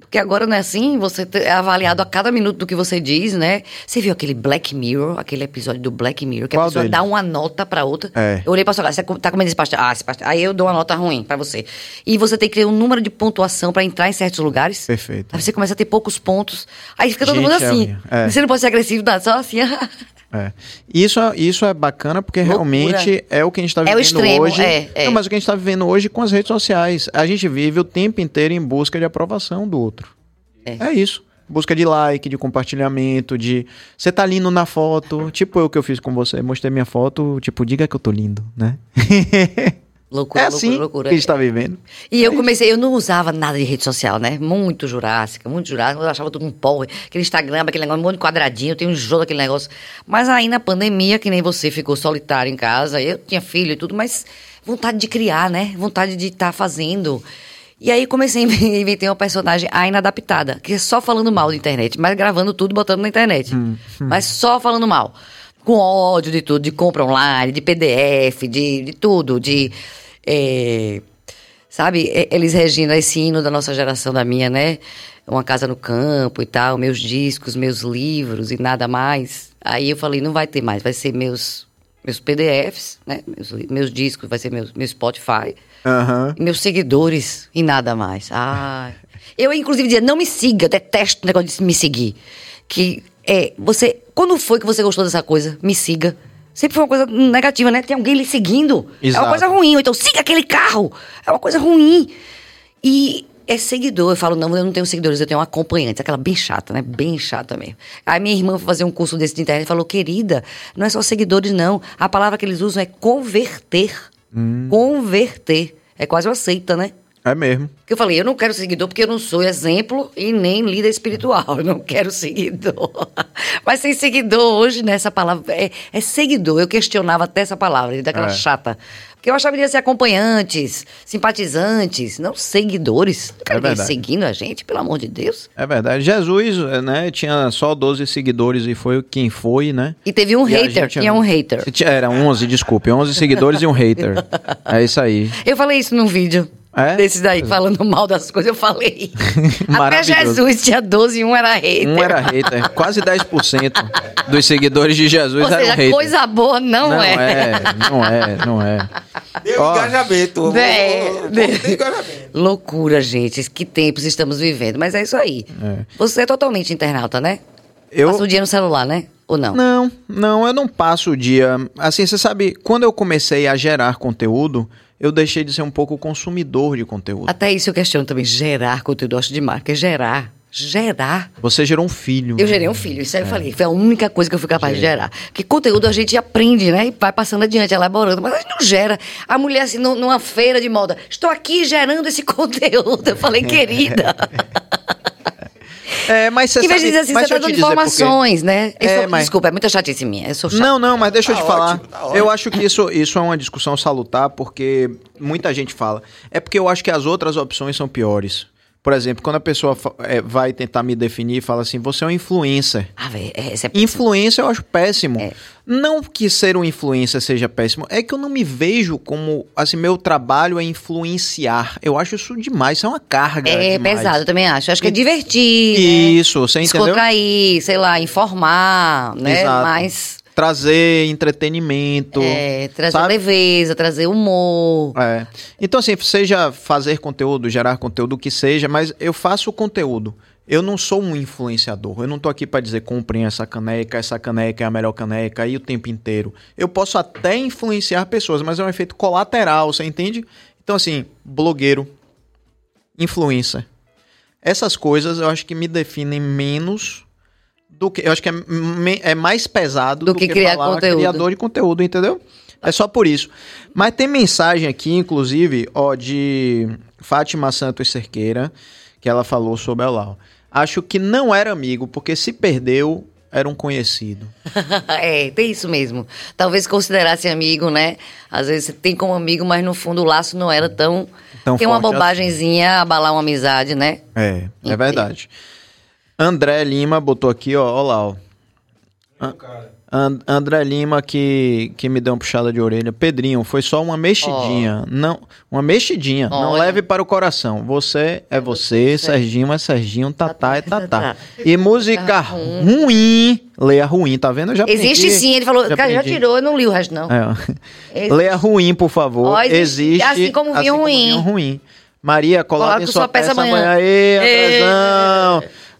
Porque agora não é assim, você é avaliado a cada minuto do que você diz, né? Você viu aquele Black Mirror, aquele episódio do Black Mirror, que Qual a pessoa deles? dá uma nota pra outra. É. Eu olhei pra sua cara, você tá comendo esse pastel? Ah, esse pastel. Aí eu dou uma nota ruim pra você. E você tem que ter um número de pontuação pra entrar em certos lugares. Perfeito. Aí você começa a ter poucos pontos. Aí fica todo Gente, mundo é assim. É. Você não pode ser agressivo, dá só assim. É. Isso, é- isso é bacana porque Loucura. realmente é o que a gente está É o vivendo extremo, hoje. é, é. Não, mas o que a gente está vivendo hoje com as redes sociais. A gente vive o tempo inteiro em busca de aprovação do outro. É. É, isso. Busca de like, de compartilhamento, de. Você tá lindo na foto. Tipo eu que eu fiz com você. Mostrei minha foto, tipo, diga que eu tô lindo, né? Loucura, é loucura, assim loucura. que a gente tá vivendo. E eu comecei, eu não usava nada de rede social, né? Muito jurássica, muito jurássica. Eu achava tudo um porre. Aquele Instagram, aquele negócio, um monte de quadradinho, tem um jogo daquele negócio. Mas aí na pandemia, que nem você ficou solitário em casa, eu tinha filho e tudo, mas vontade de criar, né? Vontade de estar fazendo. E aí comecei a inventar uma personagem a inadaptada, que é só falando mal da internet, mas gravando tudo e botando na internet. Mas só falando mal. Com ódio de tudo, de compra online, de PDF, de, de tudo, de. é, Sabe, eles regindo esse hino da nossa geração, da minha, né? Uma casa no campo e tal, meus discos, meus livros e nada mais. Aí eu falei, não vai ter mais, vai ser meus, meus PDFs, né? Meus, meus discos, vai ser meu, meu Spotify. E meus seguidores e nada mais. Ai. Eu, inclusive, dizia, não me siga, detesto o negócio de me seguir. Que é, você. Quando foi que você gostou dessa coisa? Me siga. Sempre foi uma coisa negativa, né? Tem alguém lhe seguindo. É Exato. uma coisa ruim. Ou então, siga aquele carro. É uma coisa ruim. E é seguidor. Eu falo, não, eu não tenho seguidores, eu tenho um acompanhante. Aquela bem chata, né? Bem chata mesmo. Aí minha irmã foi fazer um curso desse de internet e falou, querida, não é só seguidores, não. A palavra que eles usam é converter. Converter. É quase uma seita, né? É mesmo. Porque eu falei, eu não quero seguidor porque eu não sou exemplo e nem líder espiritual. Eu não quero seguidor. Mas sem seguidor hoje, nessa palavra, é, é seguidor. Eu questionava até essa palavra, daquela É. chata. Porque eu achava que devia ser acompanhantes, simpatizantes, não seguidores. Não quero É ninguém verdade. seguindo a gente, pelo amor de Deus. É verdade. Jesus, né, tinha só 12 seguidores e foi quem foi, né? E teve um E hater, gente tinha um hater. Era 11, desculpe. 11 seguidores e um hater. É isso aí. Eu falei isso num vídeo. É? Desses daí, falando mal das coisas, eu falei. Até. Jesus tinha 12 e um era hater. Um era hater. Quase 10% dos seguidores de Jesus Ou eram seja, haters. coisa boa não, não é. é, não é, não é. Deu Ó. engajamento. É, engajamento. Loucura, gente. Que tempos estamos vivendo. Mas é isso aí. É. Você é totalmente internauta, né? Eu Passa o dia no celular, né? Ou não? Não, não, eu não passo o dia. Assim, você sabe, quando eu comecei a gerar conteúdo, eu deixei de ser um pouco consumidor de conteúdo. Até isso eu questiono também. Gerar conteúdo, eu acho demais. Porque gerar, gerar. Você gerou um filho. Eu gerei um filho, isso aí eu falei. Foi a única coisa que eu fui capaz de gerar. Porque conteúdo a gente aprende, né? E vai passando adiante, elaborando. Mas a gente não gera. A mulher, assim, nu- numa feira de moda, estou aqui gerando esse conteúdo. Eu falei, querida. É, mas você em vez de dizer assim, mas você tá eu dando te informações, né? Eu É, sou- mas- Desculpa, é muita chatice minha. Eu sou chata. Não, não, mas deixa eu Tá te falar. ótimo, tá ótimo. eu acho que isso, isso é uma discussão salutar, porque muita gente fala. É porque eu acho que as outras opções são piores. Por exemplo, quando a pessoa é, vai tentar me definir e fala assim, você é um influencer. Ah, velho, é péssima. Influencer eu acho péssimo. É. Não que ser um influencer seja péssimo, é que eu não me vejo como, assim, meu trabalho é influenciar. Eu acho isso demais, isso é uma carga É demais. pesado, eu também acho. Acho que é divertir, né? Isso, você entendeu? Descontrair, sei lá, informar, né? Exato. Mas Trazer entretenimento. é, trazer sabe? leveza, trazer humor. É. Então, assim, seja fazer conteúdo, gerar conteúdo, o que seja, mas eu faço conteúdo. Eu não sou um influenciador. Eu não tô aqui para dizer comprem essa caneca, essa caneca é a melhor caneca aí o tempo inteiro. Eu posso até influenciar pessoas, mas é um efeito colateral, você entende? Então, assim, blogueiro, influencer. Essas coisas eu acho que me definem menos do que. Eu acho que é, é mais pesado Do do, que que, criar conteúdo. criador de conteúdo, entendeu? É só por isso. Mas tem mensagem aqui, inclusive, ó, de Fátima Santos Cerqueira, que ela falou sobre a Lau. Acho que não era amigo, porque se perdeu, era um conhecido. é, tem isso mesmo. Talvez considerasse amigo, né? Às vezes você tem como amigo, mas no fundo o laço não era tão. Tão tem uma forte bobagemzinha abalar uma amizade, né? É, é verdade. André Lima botou aqui, ó, ó lá, ó. An- And- André Lima que, que me deu uma puxada de orelha. Pedrinho, foi só uma mexidinha. Não, uma mexidinha. Não Olha. leve para o coração. Você é você, Serginho é Serginho, Tatá é Tatá. Tatá. E música ruim, leia ruim, tá vendo? Eu já Existe sim, ele falou. cara, já tirou, eu não li o resto, não. É. Leia ruim, por favor. Ó, existe- existe. assim como vinho ruim. vinho ruim. Maria, coloque Coloque sua, sua peça peça amanhã. amanhã. Ê.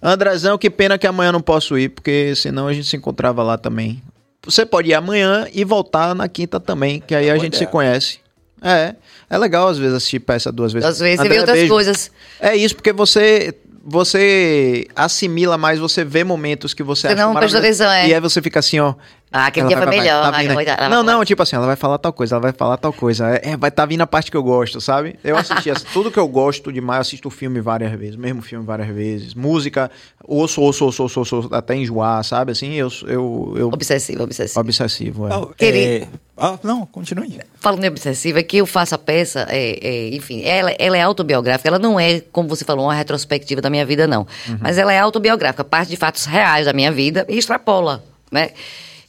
Andrezão. Que pena que amanhã não posso ir, porque senão a gente se encontrava lá também. Você pode ir amanhã e voltar na quinta também, que aí a gente se conhece. É, é legal às vezes assistir peça duas vezes. Às vezes você André, vê outras beijo. coisas. É isso, porque você você assimila mais, você vê momentos que você, Você acha não maravilhoso. é. E aí você fica assim, ó. Ah, aquele ela dia vai- foi vai- melhor. tá vindo não, não, tipo assim, ela vai falar tal coisa, ela vai falar tal coisa. É, vai tá vindo a parte que eu gosto, sabe? Eu assisti essa- tudo que eu gosto demais, eu assisto o filme várias vezes, mesmo filme várias vezes. Música, ouço, ouço, ouço, ouço, ouço até enjoar, sabe? Assim, eu, eu, eu Obsessivo, obsessivo. obsessivo, é. Ah, Querido. é... Ah, não, continue. Falando em obsessiva, é que eu faço a peça, é, é, enfim, ela, ela é autobiográfica, ela não é, como você falou, uma retrospectiva da minha vida, não. Mas ela é autobiográfica, parte de fatos reais da minha vida e extrapola, né?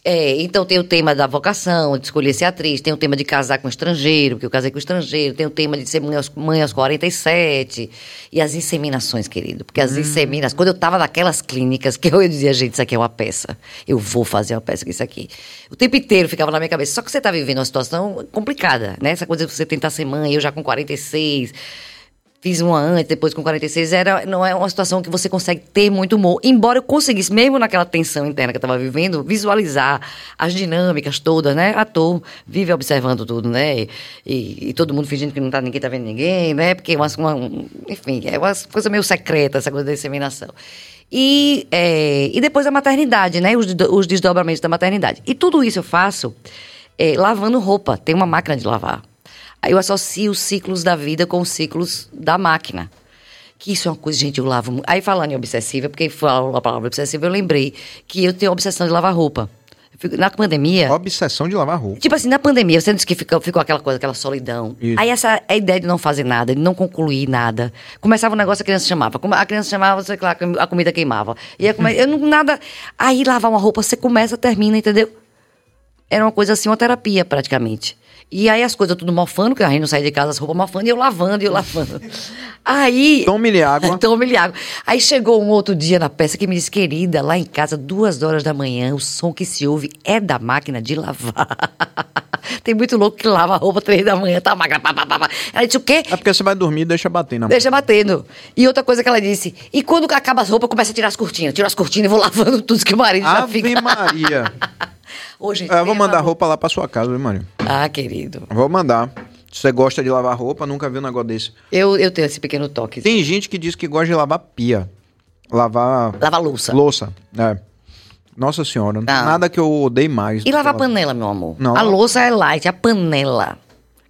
É, então tem o tema da vocação, de escolher ser atriz, tem o tema de casar com estrangeiro, porque eu casei com estrangeiro, tem o tema de ser mãe aos, mãe aos 47, e as inseminações, querido. Porque as inseminações, quando eu tava naquelas clínicas, que eu dizia, gente, isso aqui é uma peça. Eu vou fazer uma peça com isso aqui. O tempo inteiro ficava na minha cabeça. Só que você tá vivendo uma situação complicada, né? Essa coisa de você tentar ser mãe, eu já com 46 fiz uma antes, depois com 46, era, não é uma situação que você consegue ter muito humor. Embora eu conseguisse, mesmo naquela tensão interna que eu estava vivendo, visualizar as dinâmicas todas, né? Ator vive observando tudo, né? E, e todo mundo fingindo que não tá, ninguém tá vendo ninguém, né? Porque é uma, uma, enfim, é uma coisa meio secreta, essa coisa da disseminação. E, é, e depois a maternidade, né? Os, os desdobramentos da maternidade. E tudo isso eu faço é, lavando roupa. Tem uma máquina de lavar. Eu associo os ciclos da vida com os ciclos da máquina. Que isso é uma coisa, gente, eu lavo. Aí falando em obsessiva, porque falou a palavra obsessiva, eu lembrei que eu tenho obsessão de lavar roupa. Na pandemia. Obsessão de lavar roupa. Tipo assim, na pandemia, você disse que ficou, ficou aquela coisa, aquela solidão. Isso. Aí essa a ideia de não fazer nada, de não concluir nada. Começava um negócio, a criança chamava. A criança chamava, sei lá, a comida queimava. Ia comer, eu não, nada. Aí lavar uma roupa, você começa, termina, entendeu? Era uma coisa assim, uma terapia praticamente. E aí as coisas tudo mofando, que a gente não saía de casa, as roupas mofando, e eu lavando, e eu lavando. Aí. Tome-lhe água. Tome-lhe água. Aí chegou um outro dia na peça que me disse, querida, lá em casa, duas horas da manhã, o som que se ouve é da máquina de lavar. Tem muito louco que lava a roupa três da manhã, tá a máquina. Pá, pá, pá. Ela disse o quê? É porque você vai dormir e deixa bater na mão. Deixa batendo. E outra coisa que ela disse, e quando acaba as roupas, começa a tirar as cortinas. Tira as cortinas e vou lavando tudo que o marido já Ave fica. Maria. Ô, gente, eu vou mandar roupa lá pra sua casa, viu, Maria? Ah, querido. Vou mandar. Se você gosta de lavar roupa, nunca viu um negócio desse. Eu, eu tenho esse pequeno toque. Tem gente que diz que gosta de lavar pia. Lavar Lava louça. louça. É. Nossa senhora, não Não. nada que eu odeie mais. E lavar panela, meu amor? Não. A louça é light, a panela.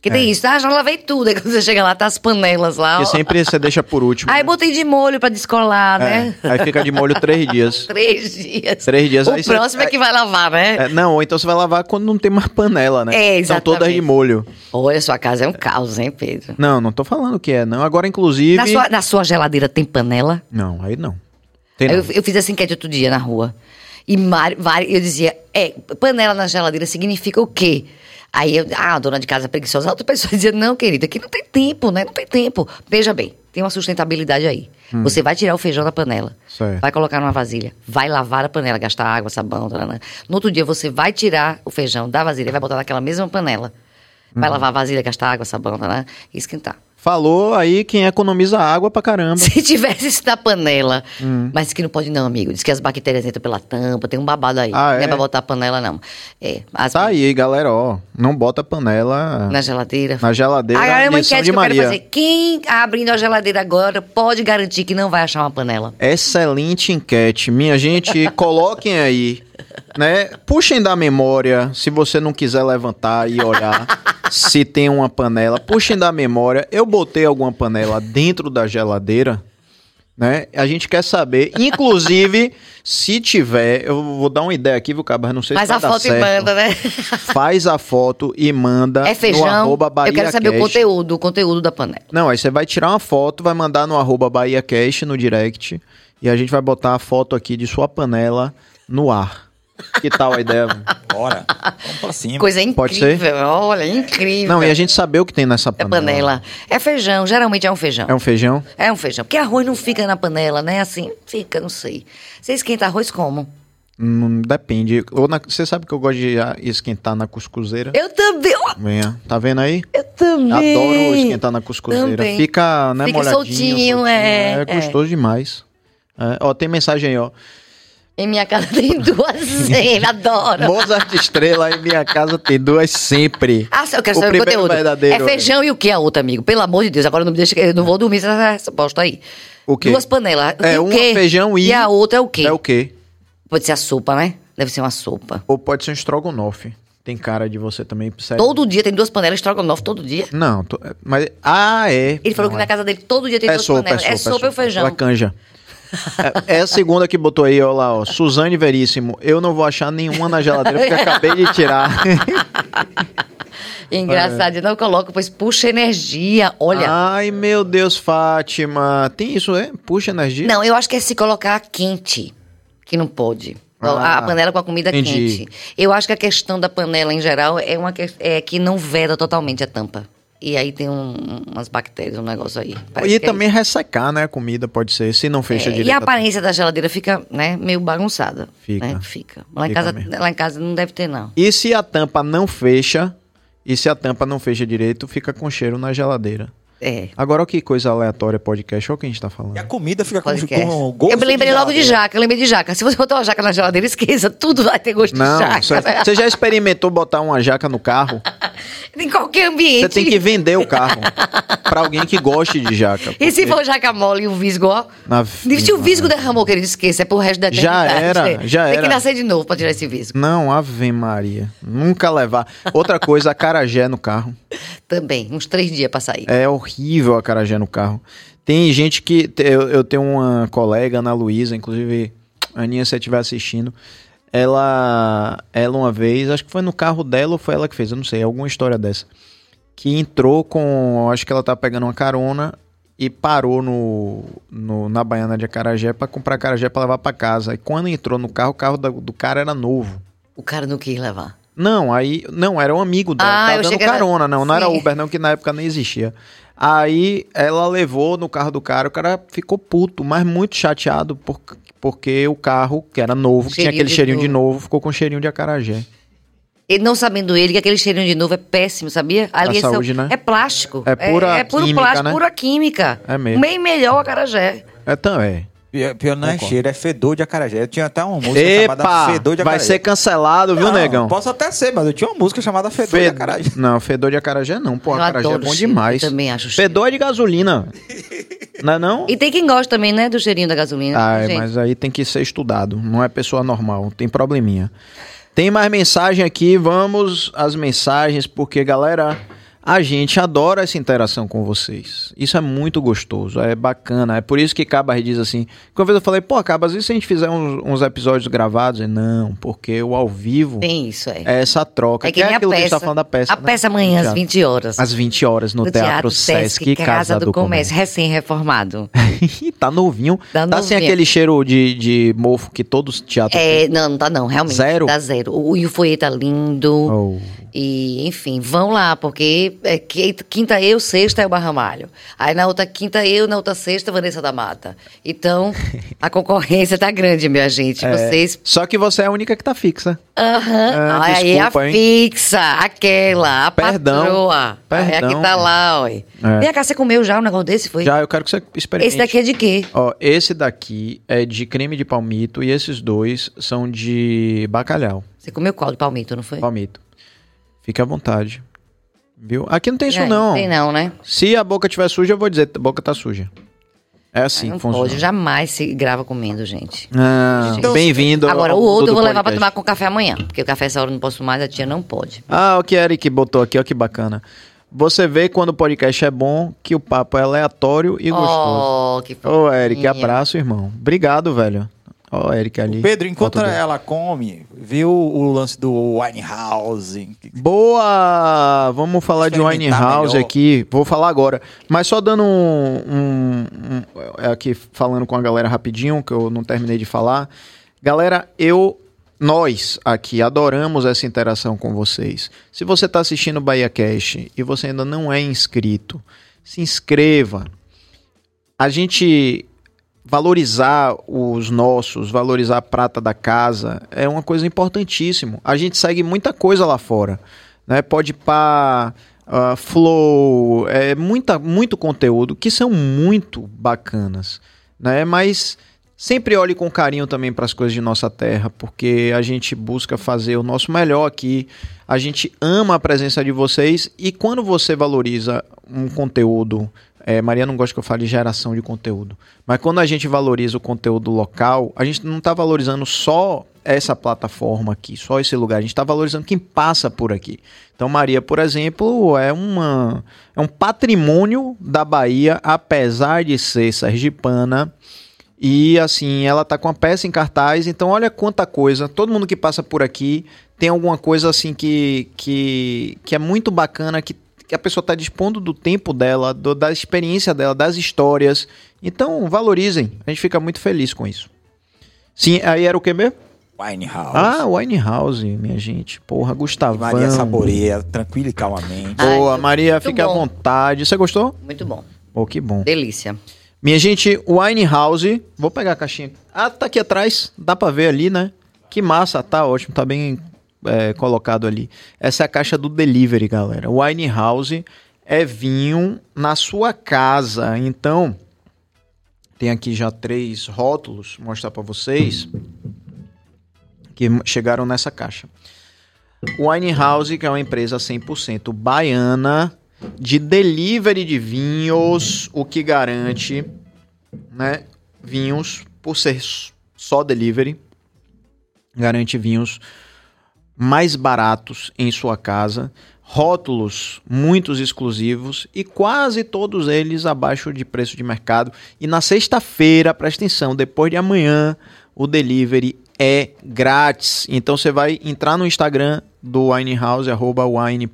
Que tem É. isso, ah, já lavei tudo. Aí quando você chega lá, tá as panelas lá. Porque sempre você deixa por último. Aí botei de molho pra descolar, É, né? Aí fica de molho três dias. Três dias. Três dias, O aí você- próximo é que vai lavar, né? É, não, ou então você vai lavar quando não tem mais panela, né? É, São todas exatamente. de molho. Olha, sua casa é um caos, hein, Pedro? Não, não tô falando que é, não. Agora, inclusive. Na sua, na sua geladeira tem panela? Não, aí não. Tem Aí não. Eu, eu fiz essa enquete outro dia na rua. E eu dizia, é, panela na geladeira significa o quê? Aí eu, ah, a dona de casa é preguiçosa. A outra pessoa dizia, não, querida, aqui não tem tempo, né? Não tem tempo. Veja bem, tem uma sustentabilidade aí. Você vai tirar o feijão da panela, Certo. vai colocar numa vasilha, vai lavar a panela, gastar água, sabão, tarana. No outro dia você vai tirar o feijão da vasilha e vai botar naquela mesma panela. Vai lavar a vasilha, gastar água, sabão, tarana, e esquentar. Falou aí quem economiza água pra caramba. Se tivesse isso na panela. Hum. Mas que não pode não, amigo. Diz que as bactérias entram pela tampa, tem um babado aí. Ah, não é é? pra botar a panela, não. É. As, Tá aí, galera, ó. Não bota panela Na geladeira. na geladeira. Agora é uma enquete que eu quero Maria. fazer. Quem abrindo a geladeira agora pode garantir que não vai achar uma panela? Excelente enquete. Minha gente, coloquem aí, né? Puxem da memória, se você não quiser levantar e olhar se tem uma panela. Puxem da memória. Eu botei alguma panela dentro da geladeira, né? A gente quer saber. Inclusive, se tiver, eu vou dar uma ideia aqui, viu, Cabra? Não sei Faz se a vai dar foto e certo. manda, né? Faz a foto e manda É no feijão. arroba eu quero saber o BahiaCast. conteúdo, o conteúdo da panela. Não, aí você vai tirar uma foto, vai mandar no arroba BahiaCast no direct e a gente vai botar a foto aqui de sua panela no ar. Que tal a ideia? Bora. Vamos pra cima. Coisa incrível. Pode ser? Olha, incrível. Não, e a gente saber o que tem nessa É panela. panela. É feijão, geralmente é um feijão. É um feijão? É um feijão. Porque arroz não fica na panela, né? Assim, fica, não sei. Você esquenta arroz como? Hum, depende. Ou na- você sabe que eu gosto de esquentar na cuscuzeira? Eu também. Venha. Tá vendo aí? Eu também. Adoro esquentar na cuscuzeira. Também. Fica, né, Fica molhadinho. soltinho, é, É é. gostoso demais. É, ó, tem mensagem aí, ó. Em minha casa tem duas sempre, adoro. Mozart Estrela em minha casa tem duas sempre. Ah, eu quero O saber o conteúdo. verdadeiro. É feijão e o que a outra, amigo? Pelo amor de Deus, agora não me deixa. Eu não vou dormir sem essa resposta aí. O quê? Duas panelas. É, E quê? feijão e- E a outra é o quê? É o quê? Pode ser a sopa, né? Deve ser uma sopa. Ou pode ser um estrogonofe. Tem cara de você também, sério. Todo dia tem duas panelas, estrogonofe todo dia. Não, é, mas... Ah, é. Ele falou Não, que é. na casa dele todo dia tem é duas sopa, panelas. É sopa, e o feijão. Ela canja. É, é a segunda que botou aí, ó lá, ó. Suzane Veríssimo. Eu não vou achar nenhuma na geladeira porque acabei de tirar. Engraçado, eu não coloco, pois puxa energia. Olha. Ai, meu Deus, Fátima. Tem isso, é? Puxa energia? Não, eu acho que é se colocar quente, que não pode. Ah, a panela com a comida entendi. quente. Eu acho que a questão da panela, em geral, é uma que, é que não veda totalmente a tampa. E aí tem um- umas bactérias, um negócio aí. Parece E é também ressecar, né? A comida pode ser, se não fecha É, direito. e a aparência da geladeira fica, né, meio bagunçada. Fica. né? Fica. Lá, em Fica casa, mesmo. lá em casa não deve ter, não. E se a tampa não fecha, e se a tampa não fecha direito, fica com cheiro na geladeira. É. Agora, que coisa aleatória podcast, olha o que a gente tá falando. E a comida fica com, Podcast. com gosto eu me lembrei de logo de jaca, eu lembrei de jaca. Se você botar uma jaca na geladeira, esqueça, tudo vai ter gosto Não, de jaca. você, você já experimentou botar uma jaca no carro? Em qualquer ambiente. Você tem que vender o carro pra alguém que goste de jaca. E se porque for jaca mole e o visgo, ó. na- Se o visgo derramou, querido, esqueça, é pro resto da Já eternidade. era, já Tem era. que nascer de novo pra tirar esse visgo. Não, Ave Maria. Nunca levar. Outra coisa, acarajé no carro. Também, uns três dias pra sair. É horrível a acarajé no carro. Tem gente que. Eu, eu tenho uma colega, Ana Luísa, inclusive, Aninha, se você estiver assistindo. Ela, ela uma vez, acho que foi no carro dela ou foi ela que fez, eu não sei, alguma história dessa. Que entrou com. Acho que ela tá pegando uma carona e parou no, no- na Baiana de Acarajé pra comprar acarajé pra levar pra casa. E quando entrou no carro, o carro da- do cara era novo. O cara não quis levar. Não, aí. Não, era um amigo dela. Ah, tava dando era- carona, não. Não era. Uber, não, que na época nem existia. Aí ela levou no carro do cara, o cara ficou puto, mas muito chateado por, porque o carro, que era novo, que tinha aquele de cheirinho de novo. novo, ficou com cheirinho de acarajé. E não sabendo ele que aquele cheirinho de novo é péssimo, sabia? A ligação- saúde, né? É plástico. É pura é, puro química, plástico, né? pura química. É mesmo. Bem melhor o acarajé. É também. Pior, pior não é Concordo. cheiro, é fedor de acarajé. Eu tinha até uma música chamada Epa! Fedor de Vai acarajé. ser cancelado, viu, Não, negão? Posso até ser, mas eu tinha uma música chamada Fedor de Fed- acarajé. Não, fedor de acarajé não. Pô, Eu acarajé é bom cheiro, demais. eu também acho cheiro. Fedor é de gasolina. não é não? E tem quem gosta também, né, do cheirinho da gasolina. Ah, é, mas aí tem que ser estudado. Não é pessoa normal, tem probleminha. Tem mais mensagem aqui, vamos às mensagens, porque, galera, a gente adora essa interação com vocês. Isso é muito gostoso, é bacana. É por isso que Cabas diz assim. Uma vez eu falei, pô, Cabas, e se a gente fizer uns, uns episódios gravados? Ele, não, porque o ao vivo Tem isso, é. é essa troca. É que que é aquilo que a gente peça. tá falando da peça. A né? peça amanhã às Teatro. 20 horas. Às 20 horas no, Teatro, Sesc, Casa, do, Comércio. recém-reformado. tá novinho. Tá Tá, sem novinho. aquele cheiro de, de mofo que todos os teatros É, não, não tá não, realmente. Zero? Tá zero. O, o Yufoie tá lindo. Oh. E, enfim, vão lá, porque é, quinta eu, sexta é o Barramalho. Aí na outra quinta eu, na outra sexta, Vanessa da Mata. Então, a concorrência tá grande, minha gente. É, Vocês. Só que você é a única que tá fixa. Aham. Ah, Aí é a hein? fixa, aquela, a Perdão. patroa. É a que Perdão. tá lá, ó. É. Vem cá, você comeu já um negócio desse, foi? Já eu quero que você experimente. Esse daqui é de quê? Ó, esse daqui é de creme de palmito e esses dois são de bacalhau. Você comeu qual de palmito, não foi? Palmito. Fique à vontade. Viu? Aqui não tem isso É, não. Tem não, né? Se a boca tiver suja, eu vou dizer, a boca tá suja. É assim não que funciona. pode, jamais se grava comendo, gente. Ah, Então, Bem-vindo. Agora, ao o outro eu vou levar pra podcast. tomar com café amanhã. Porque o café essa hora eu não posso mais, a tia não pode. Ah, o que Eric botou aqui, ó, que bacana. Você vê quando o podcast é bom que o papo é aleatório e gostoso. Oh, que Ô, Eric, abraço, irmão. Obrigado, velho. Ó, Eric ali. Pedro, enquanto Foto dele. ela come, viu o lance do Winehouse? Boa! Vamos falar de Winehouse melhor. aqui. Vou falar agora. Mas só dando um, um- um- é Aqui falando com a galera rapidinho, que eu não terminei de falar. Galera, eu. Nós aqui adoramos essa interação com vocês. Se você está assistindo o Bahia Cash e você ainda não é inscrito, se inscreva. A gente valorizar os nossos, valorizar a prata da casa é uma coisa importantíssimo. A gente segue muita coisa lá fora, né? Pode pá, ah, flow, é muita, muito conteúdo que são muito bacanas, né? Mas sempre olhe com carinho também para as coisas de nossa terra, porque a gente busca fazer o nosso melhor aqui. A gente ama a presença de vocês e quando você valoriza um conteúdo é, Maria não gosta que eu fale geração de conteúdo. Mas quando a gente valoriza o conteúdo local, a gente não está valorizando só essa plataforma aqui, só esse lugar. A gente está valorizando quem passa por aqui. Então, Maria, por exemplo, é, uma, é um patrimônio da Bahia, apesar de ser sergipana. E assim, ela tá com a peça em cartaz, então olha quanta coisa. Todo mundo que passa por aqui tem alguma coisa assim que, que, que é muito bacana, que, que a pessoa tá dispondo do tempo dela, do- da experiência dela, das histórias. Então, valorizem. A gente fica muito feliz com isso. Sim, aí era o que mesmo? Winehouse. Ah, Winehouse, minha gente. Porra, Gustavão. Maria saboreia, tranquila e calmamente. Boa, Ai, Maria, muito fique à bom. vontade. Você gostou? Muito bom. Pô, que bom. Delícia. Minha gente, Winehouse. Vou pegar a caixinha. Ah, tá aqui atrás. Dá pra ver ali, né? Que massa, tá ótimo. Tá bem é, colocado ali. Essa é a caixa do delivery, galera. Winehouse é vinho na sua casa. Então, tem aqui já três rótulos, vou mostrar para vocês, que chegaram nessa caixa. Wine House, que é uma empresa 100% baiana de delivery de vinhos, o que garante, né, vinhos por ser só delivery, garante vinhos mais baratos em sua casa, rótulos muitos exclusivos e quase todos eles abaixo de preço de mercado. E na sexta-feira, presta atenção, depois de amanhã, o delivery é grátis. Então você vai entrar no Instagram do Winehouse, arroba wine.in.house,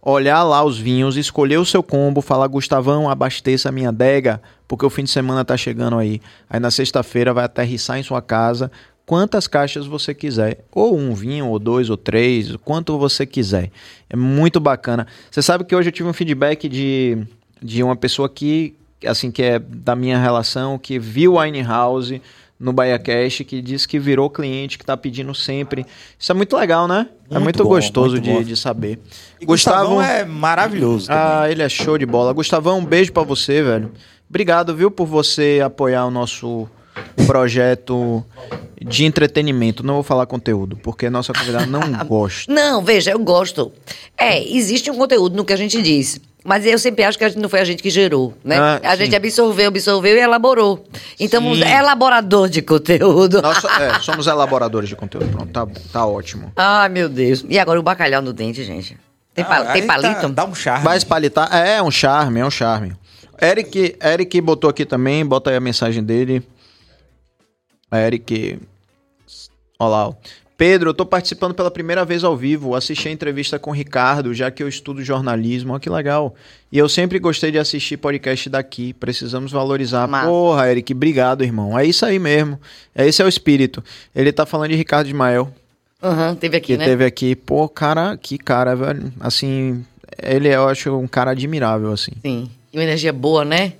olhar lá os vinhos, escolher o seu combo, falar, Gustavão, abasteça a minha adega, porque o fim de semana tá chegando aí. Aí na sexta-feira vai aterrissar em sua casa, quantas caixas você quiser, ou um vinho, ou dois, ou três, quanto você quiser. É muito bacana. Você sabe que hoje eu tive um feedback de, de uma pessoa que, assim, que é da minha relação, que viu o Wine House no BaiaCast, que disse que virou cliente, que tá pedindo sempre. Isso é muito legal, né? é Muito muito bom, gostoso muito de, de saber. E Gustavão é maravilhoso. também. Ah, ele é show de bola. Gustavão, um beijo pra você, velho. Obrigado, viu, por você apoiar o nosso projeto de entretenimento. Não vou falar conteúdo, porque nossa convidada não gosta. Não, veja, eu gosto. É, existe um conteúdo no que a gente diz. Mas eu sempre acho que a gente- não foi a gente que gerou, né? Ah, a sim. gente absorveu, absorveu e elaborou. Então, Sim. é elaborador de conteúdo. Nós é, somos elaboradores de conteúdo. Pronto, tá, tá ótimo. Ai, meu Deus. E agora o bacalhau no dente, gente. Tem, pa- Ah, tem aí palito? tá- dá um charme. Vai espalitar? É, é um charme, é um charme. Eric, Eric botou aqui também, bota aí a mensagem dele. Eric. Olha lá. ó. Pedro, eu tô participando pela primeira vez ao vivo. Assisti a entrevista com o Ricardo, já que eu estudo jornalismo. Olha que legal. E eu sempre gostei de assistir podcast daqui. Precisamos valorizar. Massa. Porra, Eric, obrigado, irmão. É isso aí mesmo. É esse é o espírito. Ele tá falando de Ricardo Ismael Aham, teve aqui, que né? teve aqui. Pô, cara, que cara, velho. Assim, ele é, eu acho um cara admirável, assim. Sim. E uma energia boa, né?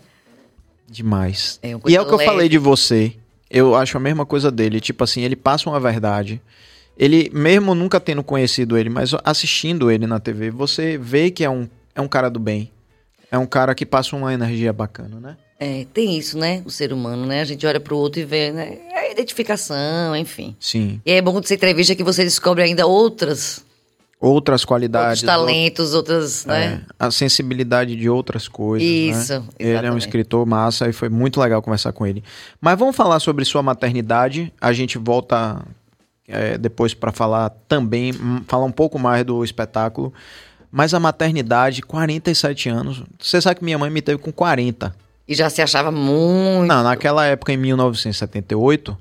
Demais. É, e é o que eu leve. falei de você. Eu acho a mesma coisa dele. Tipo assim, ele passa uma verdade. Ele, mesmo nunca tendo conhecido ele, mas assistindo ele na TV, você vê que é um, é um cara do bem. É um cara que passa uma energia bacana, né? É, tem isso, né? O ser humano, né? A gente olha pro outro e vê, né? É a identificação, enfim. Sim. E é bom quando você entrevista que você descobre ainda outras, Outras qualidades. outros talentos, outras, out- né? é, a sensibilidade de outras coisas. Isso, né? Ele é um escritor massa e foi muito legal conversar com ele. Mas vamos falar sobre sua maternidade. A gente volta é, depois para falar também, hum, falar um pouco mais do espetáculo. Mas a maternidade, 47 anos. Você sabe que minha mãe me teve com 40. E já se achava muito. Não, naquela época, em 1978,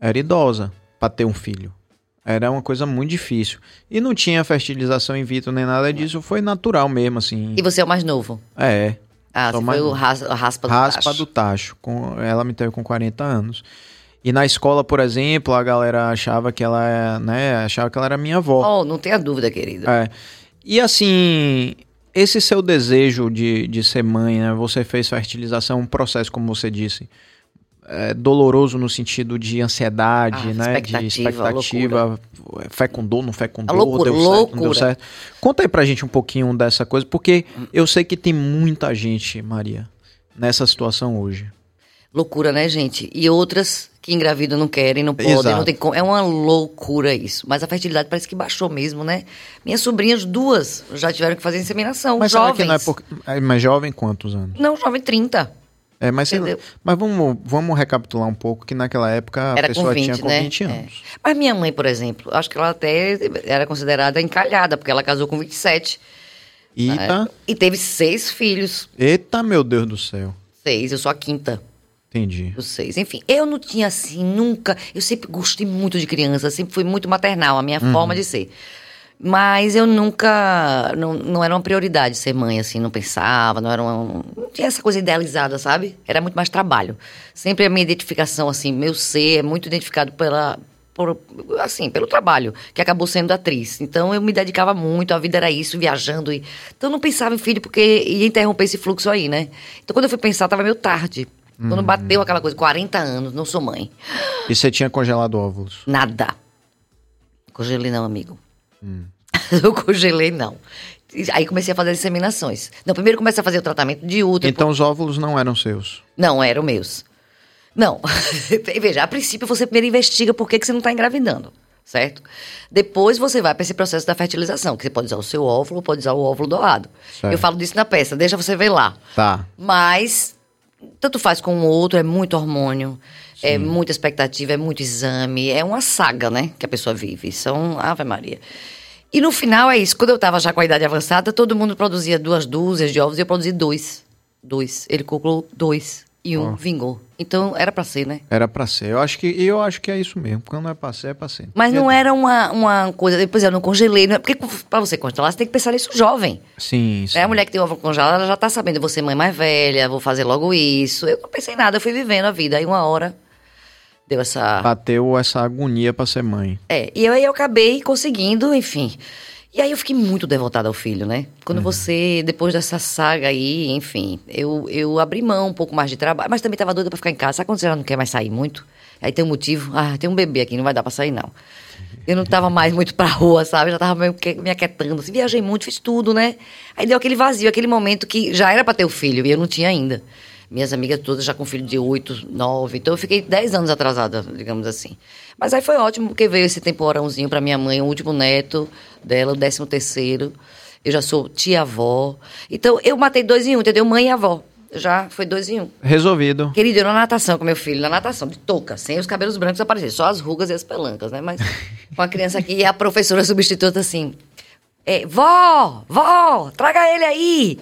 era idosa para ter um filho. Era uma coisa muito difícil. E não tinha fertilização in vitro nem nada disso. Foi natural mesmo, assim. E você é o mais novo. É. Ah, você mais foi o novo. raspa do Raspa tacho. do tacho. Com, ela me teve com 40 anos. E na escola, por exemplo, a galera achava que ela é, né, achava que ela era minha avó. Oh, não tenha dúvida, querido. É. E assim, esse seu desejo de, de ser mãe, né? Você fez fertilização, um processo, como você disse, é, doloroso no sentido de ansiedade, Ah, né? de expectativa, expectativa. Fecundou, não fecundou, A loucura, deu certo, não deu loucura. certo. Conta aí pra gente um pouquinho dessa coisa, porque eu sei que tem muita gente, Maria, nessa situação hoje. Loucura, né, gente? E outras que engravidam não querem, não podem, Exato. não tem como. É uma loucura isso. Mas a fertilidade parece que baixou mesmo, né? Minhas sobrinhas, duas, já tiveram que fazer inseminação. Mas jovens. que não é porque. é, Mas jovem quantos anos? Não, jovem 30. É, mas, mas vamos, vamos recapitular um pouco que naquela época a Era pessoa com 20, tinha com né? 20 É. anos. Mas minha mãe, por exemplo, acho que ela até era considerada encalhada, porque ela casou com 27. Eita, E teve seis filhos. eita, meu Deus do céu. Seis, eu sou a quinta Entendi. dos seis. Enfim, eu não tinha assim, nunca. Eu sempre gostei muito de criança, sempre fui muito maternal, a minha Uhum. forma de ser. Mas eu nunca. Não, não era uma prioridade ser mãe, assim, não pensava, não era uma. Não tinha essa coisa idealizada, sabe? Era muito mais trabalho. Sempre a minha identificação, assim, meu ser é muito identificado pela. Por, assim, pelo trabalho, que acabou sendo atriz. Então eu me dedicava muito, a vida era isso, viajando. E... Então eu não pensava em filho, porque ia interromper esse fluxo aí, né? Então quando eu fui pensar, tava meio tarde. Quando bateu aquela coisa, 40 anos, não sou mãe. E você tinha congelado óvulos? Nada. Congelei não, amigo. não congelei, não. Aí comecei a fazer as inseminações. Não, primeiro comecei a fazer o tratamento de útero. Então os óvulos não eram seus. Não, eram meus. Não. Veja, a princípio você primeiro investiga por que, que você não está engravidando, certo? Depois você vai para esse processo da fertilização, que você pode usar o seu óvulo, pode usar o óvulo doado. Certo. Eu falo disso na peça, deixa você ver lá. Tá. Mas tanto faz com o outro, é muito hormônio, é muita expectativa, é muito exame, é uma saga, né, que a pessoa vive. São Ave Maria. E no final é isso. Quando eu estava já com a idade avançada, todo mundo produzia duas dúzias de ovos e eu produzi dois. Dois. Ele colocou dois. E um vingou. Então era pra ser, né? Era pra ser. Eu acho que eu acho que é isso mesmo. Quando é pra ser, é pra ser. Mas não era uma, uma coisa. Depois eu não congelei. Não é, porque pra você congelar, você tem que pensar nisso jovem. Sim, sim. É a mulher que tem ovo congelado, ela já tá sabendo, eu vou ser mãe mais velha, vou fazer logo isso. Eu não pensei em nada, eu fui vivendo a vida. Aí uma hora deu essa. Bateu essa agonia pra ser mãe. É, e aí eu acabei conseguindo, enfim. E aí eu fiquei muito devotada ao filho, né? Quando você, depois dessa saga aí, enfim, eu, eu abri mão um pouco mais de trabalho, mas também tava doida pra ficar em casa. Sabe quando você já não quer mais sair muito? Aí tem um motivo, ah, tem um bebê aqui, não vai dar pra sair não. Eu não tava mais muito pra rua, sabe? Já tava meio que me aquietando. Assim, viajei muito, fiz tudo, né? Aí deu aquele vazio, aquele momento que já era pra ter o filho e eu não tinha ainda. Minhas amigas todas já com filho de 8, 9. Então eu fiquei 10 anos atrasada, digamos assim. Mas aí foi ótimo, porque veio esse temporãozinho pra minha mãe, o último neto dela, o décimo terceiro. Eu já sou tia-avó. Então eu matei dois em um, entendeu? Mãe e avó. Já foi dois em um. Resolvido. Querido, eu na natação com meu filho, na natação, de touca, sem os cabelos brancos aparecer, só as rugas e as pelancas, né? Mas com a criança aqui, e a professora substituta assim: é, Vó, vó, traga ele aí.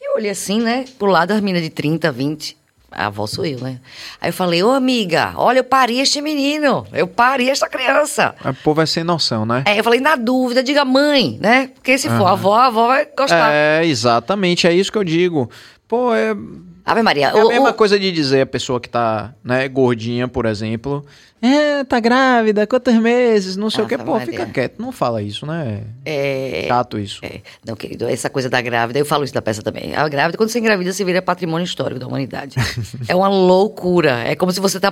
Eu olhei assim, né? Pro lado das meninas de 30, 20. A avó sou eu, né? Aí eu falei: Ô amiga, olha, eu pari este menino, eu pari esta criança. O povo é sem noção, né? Aí eu falei: na dúvida, diga mãe, né? Porque se for a avó, a avó vai gostar. É, exatamente, é isso que eu digo. Pô, é, Ave Maria, é a o- mesma o- coisa de dizer a pessoa que tá, né, gordinha, por exemplo. É, tá grávida, quantos meses, não sei o que. Ave Pô, Maria. fica quieto, não fala isso, né? é, Chato isso. É, não, querido, essa coisa da grávida, eu falo isso da peça também. A grávida, quando você engravida, você vira patrimônio histórico da humanidade. é uma loucura. É como se você está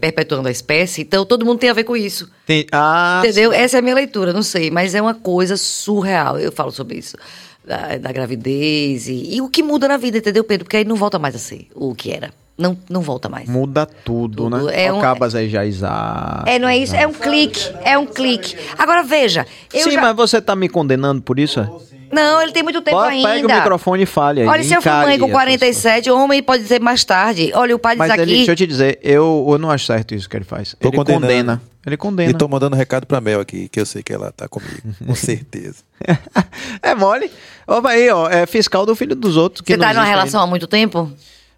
perpetuando a espécie, então todo mundo tem a ver com isso. Tem- ah, entendeu? Essa é a minha leitura, não sei, mas é uma coisa surreal. Eu falo sobre isso. Da, da gravidez e, e o que muda na vida, entendeu, Pedro? Porque aí não volta mais a ser o que era. Não, não volta mais. Muda tudo, Tudo. né? É um- Acabas aí já exato. É, não é isso? É um clique. É um clique. Agora veja. Eu Sim, já- mas você tá me condenando por isso? é? Não, ele tem muito tempo Pode- ainda. Pega o microfone e fale aí. Olha, se eu for mãe com essa 47, homem pode dizer mais tarde. Olha, o pai diz Mas aqui. ele, deixa eu te dizer, eu, eu não acho certo isso que ele faz. Tô ele condenando. condena. Ele condena. E tô mandando recado pra Mel aqui, que eu sei que ela tá comigo, com certeza. é mole. Ó, aí, ó. É fiscal do filho dos outros. Que Você tá numa relação há muito tempo? ainda.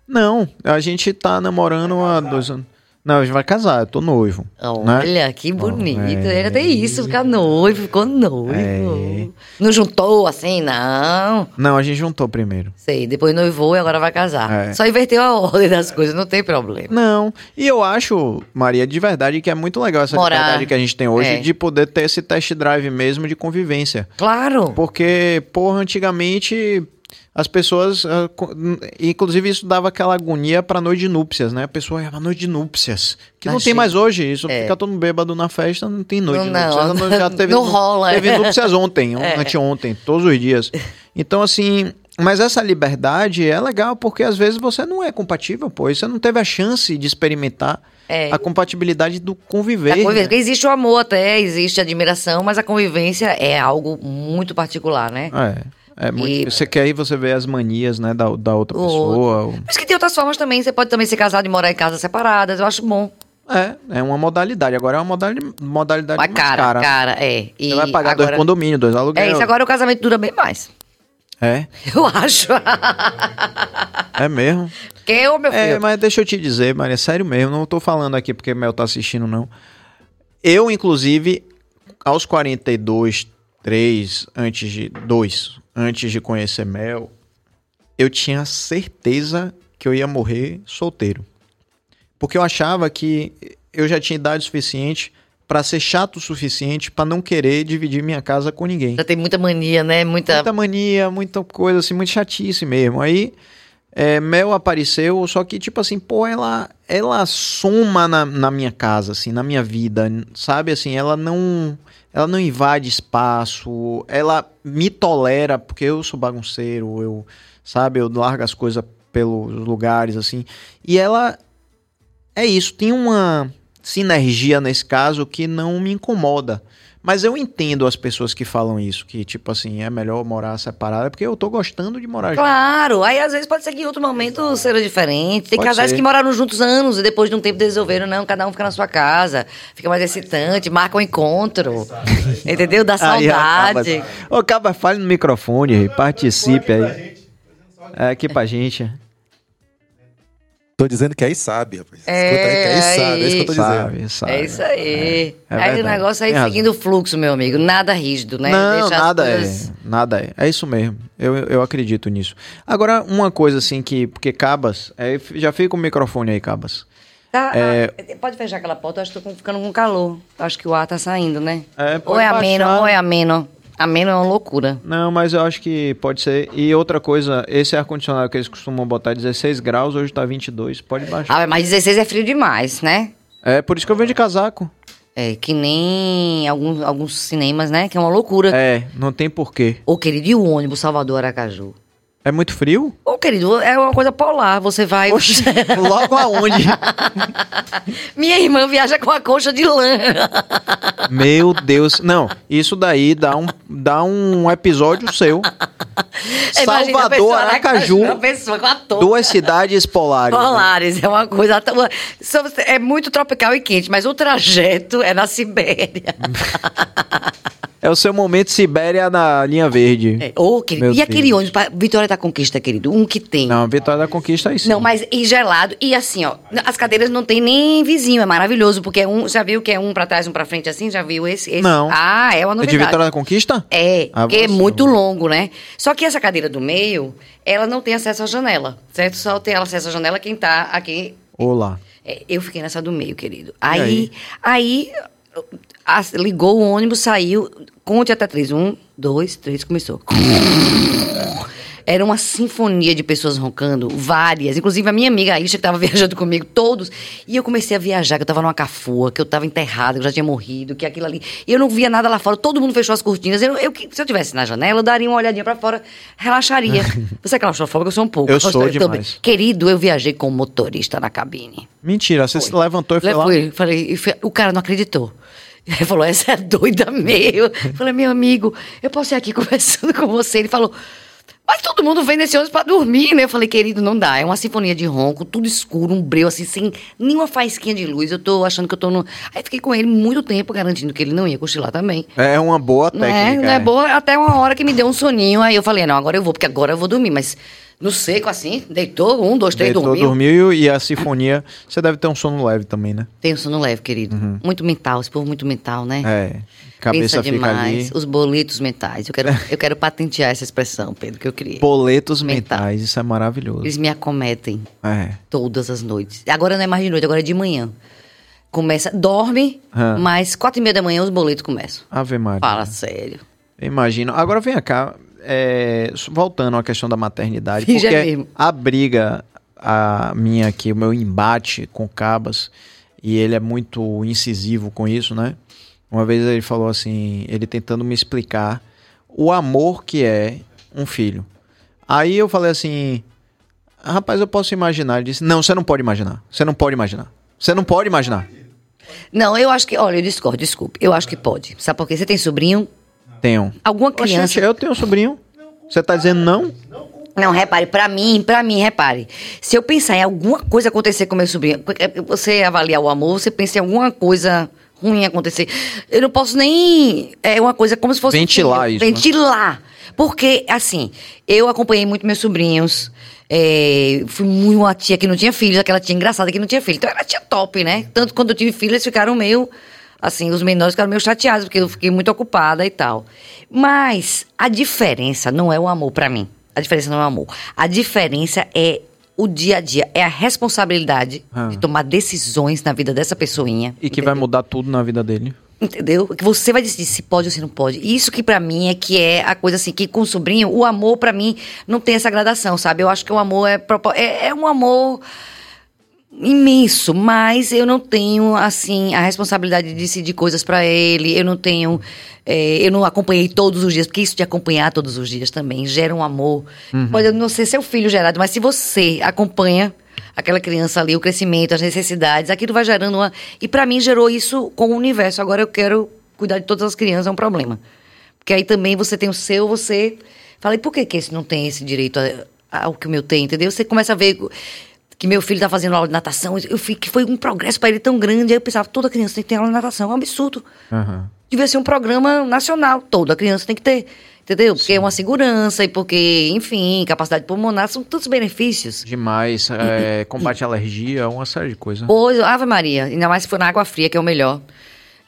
Não, a gente tá namorando há dois anos. Não, a gente vai casar, eu tô noivo. né? Olha, que bonito. é. Ainda tem isso, ficar noivo, ficou noivo. É. Não juntou assim, não. Não, a gente juntou primeiro. Sei, depois noivou e agora vai casar. É. Só inverteu a ordem das coisas, não tem problema. Não, e eu acho, Maria, de verdade que é muito legal essa Morar. liberdade que a gente tem hoje É. de poder ter esse test drive mesmo de convivência. Claro. Porque, porra, antigamente as pessoas. ah, Inclusive, isso dava aquela agonia pra noite de núpcias, né? A pessoa ia pra noite de núpcias. Que não Achei. tem mais hoje. Isso É. fica todo mundo bêbado na festa, não tem noite Não, de núpcias. não. Não, já teve, Não rola. Teve núpcias ontem, É. anteontem, todos os dias. Então, assim. Mas essa liberdade é legal porque às vezes você não é compatível, pô. Você não teve a chance de experimentar É. a compatibilidade do conviver. A convivência, né? porque existe o amor até, existe a admiração, mas a convivência é algo muito particular, né? É. É muito, E- Você quer aí você vê as manias, né, da, da outra O- pessoa. Mas que tem outras formas também. Você pode também ser casado e morar em casas separadas. Eu acho bom. É, é uma modalidade. Agora é uma modalidade, modalidade Mas mais cara, cara. cara, é. E Você vai pagar agora... dois condomínios, dois aluguéis. É isso, agora o casamento dura bem mais. É, Eu acho. é mesmo. que eu, meu É, filho? mas deixa eu te dizer, Maria, sério mesmo, não tô falando aqui porque Mel tá assistindo, não. Eu, inclusive, aos 42, 3, antes de. 2, antes de conhecer Mel, eu tinha certeza que eu ia morrer solteiro. Porque eu achava que eu já tinha idade suficiente pra ser chato o suficiente pra não querer dividir minha casa com ninguém. Já tem muita mania, né? Muita. Muita mania, muita coisa assim, muito chatice mesmo. Aí É, Mel apareceu, só que, tipo assim, pô, ela, ela soma na, na minha casa, assim, na minha vida, sabe? Assim, ela não. Ela não invade espaço, ela me tolera, porque eu sou bagunceiro, eu, sabe, eu largo as coisas pelos lugares, assim. E ela. É isso, tem uma sinergia nesse caso que não me incomoda. Mas eu entendo as pessoas que falam isso, que tipo assim, é melhor morar separado, porque eu tô gostando de morar junto. Claro, aí às vezes pode ser que em outro momento seja diferente. Tem Pode casais ser. que moraram juntos anos e depois de um tempo resolveram, não, cada um fica na sua casa, fica mais excitante, marca um encontro. Entendeu? Dá saudade. Ô, Cabas, fale no microfone, participe aí. É aqui pra gente. Tô dizendo que aí sabe, rapaz. É, Escuta aí que aí sabe. É isso que eu tô dizendo. Sabe, sabe. É isso aí. É aí o negócio aí Tem seguindo o fluxo, meu amigo. Nada rígido, né? Não, Deixa as nada coisas- é. Nada é. É isso mesmo. Eu, eu acredito nisso. Agora, uma coisa assim que. Porque Cabas. é, já fica o microfone aí, Cabas. Tá, É. ah, pode fechar aquela porta, eu acho que tô ficando com calor. Acho que o ar tá saindo, né? É, ou é ameno, baixar. ou é ameno. Ameno é uma loucura. Não, mas eu acho que pode ser. E outra coisa, esse ar-condicionado que eles costumam botar 16 graus, hoje tá 22. Pode baixar. Ah, mas 16 é frio demais, né? É por isso que eu venho de casaco. É que nem alguns, alguns cinemas, né? Que é uma loucura. É, não tem porquê. Ô, querido, e o ônibus Salvador Aracaju? É muito frio? Ô, querido, é uma coisa polar. Você vai. Logo aonde? Minha irmã viaja com a coxa de lã. Meu Deus. Não, isso daí dá um, dá um episódio seu. Imagina a Salvador, pessoa, Aracaju, Uma pessoa com a touca. duas cidades polares. Polares, é uma coisa. É muito tropical e quente, mas o trajeto é na Sibéria. É o seu momento Sibéria na linha verde. É, e aquele ônibus pra Vitória da Conquista, querido? Um que tem. Não, Vitória da Conquista aí sim. Não, mas e gelado. E assim, ó, as cadeiras não tem nem vizinho, é maravilhoso, porque é um, já viu que é um pra trás, um pra frente assim? Já viu esse? esse? Não. Ah, é uma É de novidade. Vitória da Conquista? É, Ah, porque é muito longo, né? Só que essa cadeira do meio, ela não tem acesso à janela, certo? Só tem acesso à janela quem tá aqui. Olá. É, eu fiquei nessa do meio, querido. Aí, aí, as- ligou o ônibus, saiu, conte até três. Um, dois, três, começou. Era uma sinfonia de pessoas roncando, várias. Inclusive a minha amiga Aisha, que estava viajando comigo, todos. E eu comecei a viajar, que eu estava numa cafua, que eu estava enterrada, que eu já tinha morrido, que aquilo ali. E eu não via nada lá fora, todo mundo fechou as cortinas. Eu, eu- se eu tivesse na janela, eu daria uma olhadinha para fora, relaxaria. Você é claustrofóbico, eu sou um pouco. Eu sou também. demais. Querido, eu viajei com motorista na cabine. Mentira, você se levantou e foi lá? fui, falei, e foi- o cara não acreditou. Ele falou, essa é doida meio. Eu falei, meu amigo, eu posso ir aqui conversando com você. Ele falou, mas todo mundo vem nesse ônibus pra dormir, né? Eu falei, querido, não dá. É uma sinfonia de ronco, tudo escuro, um breu, assim, sem nenhuma faísquinha de luz. Eu tô achando que eu tô no. Aí fiquei com ele muito tempo, garantindo que ele não ia cochilar também. É uma boa Não é, técnica. não é é. boa. Até uma hora que me deu um soninho. Aí eu falei, não, agora eu vou, porque agora eu vou dormir. Mas no seco, assim, deitou, um, dois, três, Deitou, dormiu. dormiu e a sinfonia. Você deve ter um sono leve também, né? Um sono leve, querido. Muito mental, esse povo muito mental, né? É. Cabeça Pensa demais. ali. Os boletos mentais. Eu quero, eu quero patentear essa expressão, Pedro, que eu criei. Boletos Mental. mentais, isso é maravilhoso. Eles me acometem É. todas as noites. Agora não é mais de noite, agora é de manhã. Começa, dorme, Hã. mas quatro e meia da manhã os boletos começam. Ave Maria. Fala sério. Imagino. Agora vem cá, é, voltando à questão da maternidade, porque mesmo. a briga, a minha aqui, o meu embate com Cabas, e ele é muito incisivo com isso, né? Uma vez ele falou assim, ele tentando me explicar o amor que é um filho. Aí eu falei assim, rapaz, eu posso imaginar. Ele disse, não, você não pode imaginar. Você não pode imaginar. Você não pode imaginar. Não, eu acho que. Olha, eu discordo, desculpe. Eu acho que pode. Sabe por quê? Você tem sobrinho? Tenham. Alguma Oxente, criança. eu tenho um sobrinho. Você tá dizendo não? Não, repare, pra mim, pra mim, repare. Se eu pensar em alguma coisa acontecer com meu sobrinho, porque você avaliar o amor, você pensa em alguma coisa ruim acontecer. Eu não posso nem. É uma coisa como se fosse. um Ventilar filho. isso, né? Ventilar. Porque, assim, eu acompanhei muito meus sobrinhos. é, fui muito uma tia que não tinha filhos, aquela tia engraçada que não tinha filho. Então era tia top, né? Tanto quando eu tive filho, eles ficaram meio. Assim, os menores ficaram meio chateados, porque eu fiquei muito ocupada e tal. Mas a diferença não é o amor pra mim. A diferença não é o amor. A diferença é o dia a dia, é a responsabilidade Ah. de tomar decisões na vida dessa pessoinha. E que vai mudar tudo na vida dele. Entendeu? Que você vai decidir se pode ou se não pode. Isso que pra mim é que é a coisa assim, que com o sobrinho, o amor pra mim não tem essa gradação, sabe? Eu acho que o amor é, é, é um amor imenso, mas eu não tenho assim a responsabilidade de decidir coisas pra ele. Eu não tenho, é, eu não acompanhei todos os dias, porque isso de acompanhar todos os dias também gera um amor. Pode não ser seu filho gerado, mas se você acompanha aquela criança ali, o crescimento, as necessidades, aquilo vai gerando uma. E pra mim gerou isso com o universo. Agora eu quero cuidar de todas as crianças, é um problema. Porque aí também você tem o seu, você. Fala, e por que, que esse não tem esse direito ao que o meu tem, entendeu? Você começa a ver que meu filho tá fazendo aula de natação, eu fiquei, que foi um progresso para ele tão grande. Aí eu pensava, toda criança tem que ter aula de natação, é um absurdo. Aham. Devia ser um programa nacional, toda criança tem que ter, entendeu? Porque é uma segurança e porque, enfim, capacidade pulmonar, são tantos benefícios. Demais. É, combate à alergia, uma série de coisas. Pois, Ave Maria, ainda mais se for na água fria, que é o melhor.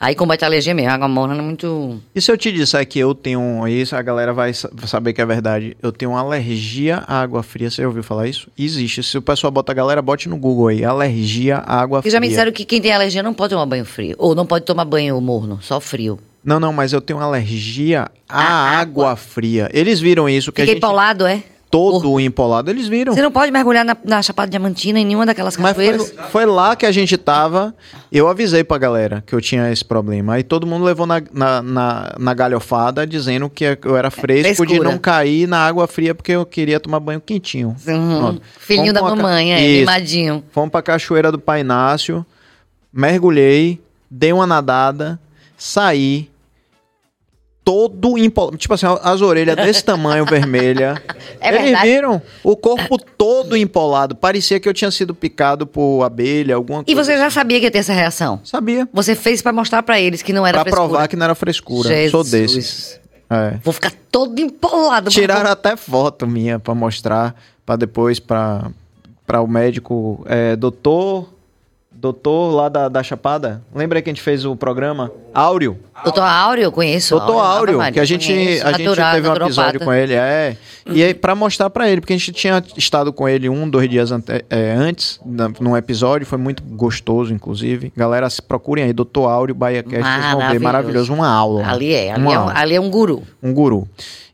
Aí combate a alergia mesmo, a água morna não é muito... E se eu te disser que eu tenho isso, a galera vai sa- saber que é verdade. Eu tenho alergia à água fria. Você já ouviu falar isso? Existe. Se o pessoal bota a galera, bote no Google aí. Alergia à água fria. já me disseram que quem tem alergia não pode tomar banho frio. Ou não pode tomar banho morno, só frio. Não, não, mas eu tenho alergia à água. água. fria. Eles viram isso, que a Fiquei gente empolado, é? Todo empolado. Eles viram. Você não pode mergulhar na, na Chapada Diamantina em nenhuma daquelas Mas foi, cachoeiras? foi lá que a gente tava. Eu avisei pra galera que eu tinha esse problema. Aí todo mundo levou na, na, na, na galhofada dizendo que eu era fresco de não cair na água fria porque eu queria tomar banho quentinho. Uhum. Filhinho da pra ca- mamãe, é, Isso. mimadinho. Fomos pra cachoeira do Pai Inácio, mergulhei, dei uma nadada, saí. Todo empolado. Tipo assim, as orelhas desse tamanho vermelha. É Eles verdade? viram? O corpo todo empolado. Parecia que eu tinha sido picado por abelha, alguma E coisa. você já sabia que ia ter essa reação? Sabia. Você fez pra mostrar pra eles que não era Pra frescura. provar que não era frescura. Jesus. Sou desses. É. Vou ficar todo empolado. Tiraram até foto minha pra mostrar, pra depois pra, pra o médico, é, doutor, doutor lá da, da Chapada. Lembra que a gente fez o programa? Áureo. Doutor Áureo, eu conheço. Doutor Áureo, Maria, que a gente, conheço. a gente Natural- teve um episódio com ele, é. E aí, pra mostrar pra ele, porque a gente tinha estado com ele um, dois dias ante- é, antes, num episódio, foi muito gostoso, inclusive. Galera, se procurem aí, Doutor Áureo, Bahia Cast, vocês vão ver, Maravilhoso. uma aula. Ali é, ali Uma é, um, aula ali é um guru. um guru.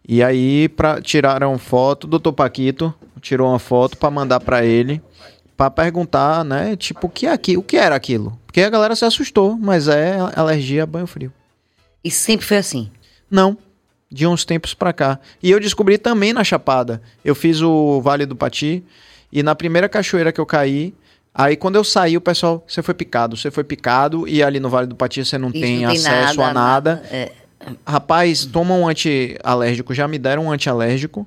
E aí pra, tiraram foto, doutor Paquito tirou uma foto pra mandar pra ele, pra perguntar, né, tipo, o que é aqui, o que era aquilo? Porque a galera se assustou, mas é alergia a banho frio. E sempre foi assim. Não, de uns tempos pra cá. E eu descobri também na Chapada. Eu fiz o Vale do Pati e na primeira cachoeira que eu caí, aí quando eu saí, o pessoal, você foi picado, você foi picado e ali no Vale do Pati você não Isso tem não acesso a nada. É, Rapaz, toma um antialérgico. Já me deram um antialérgico.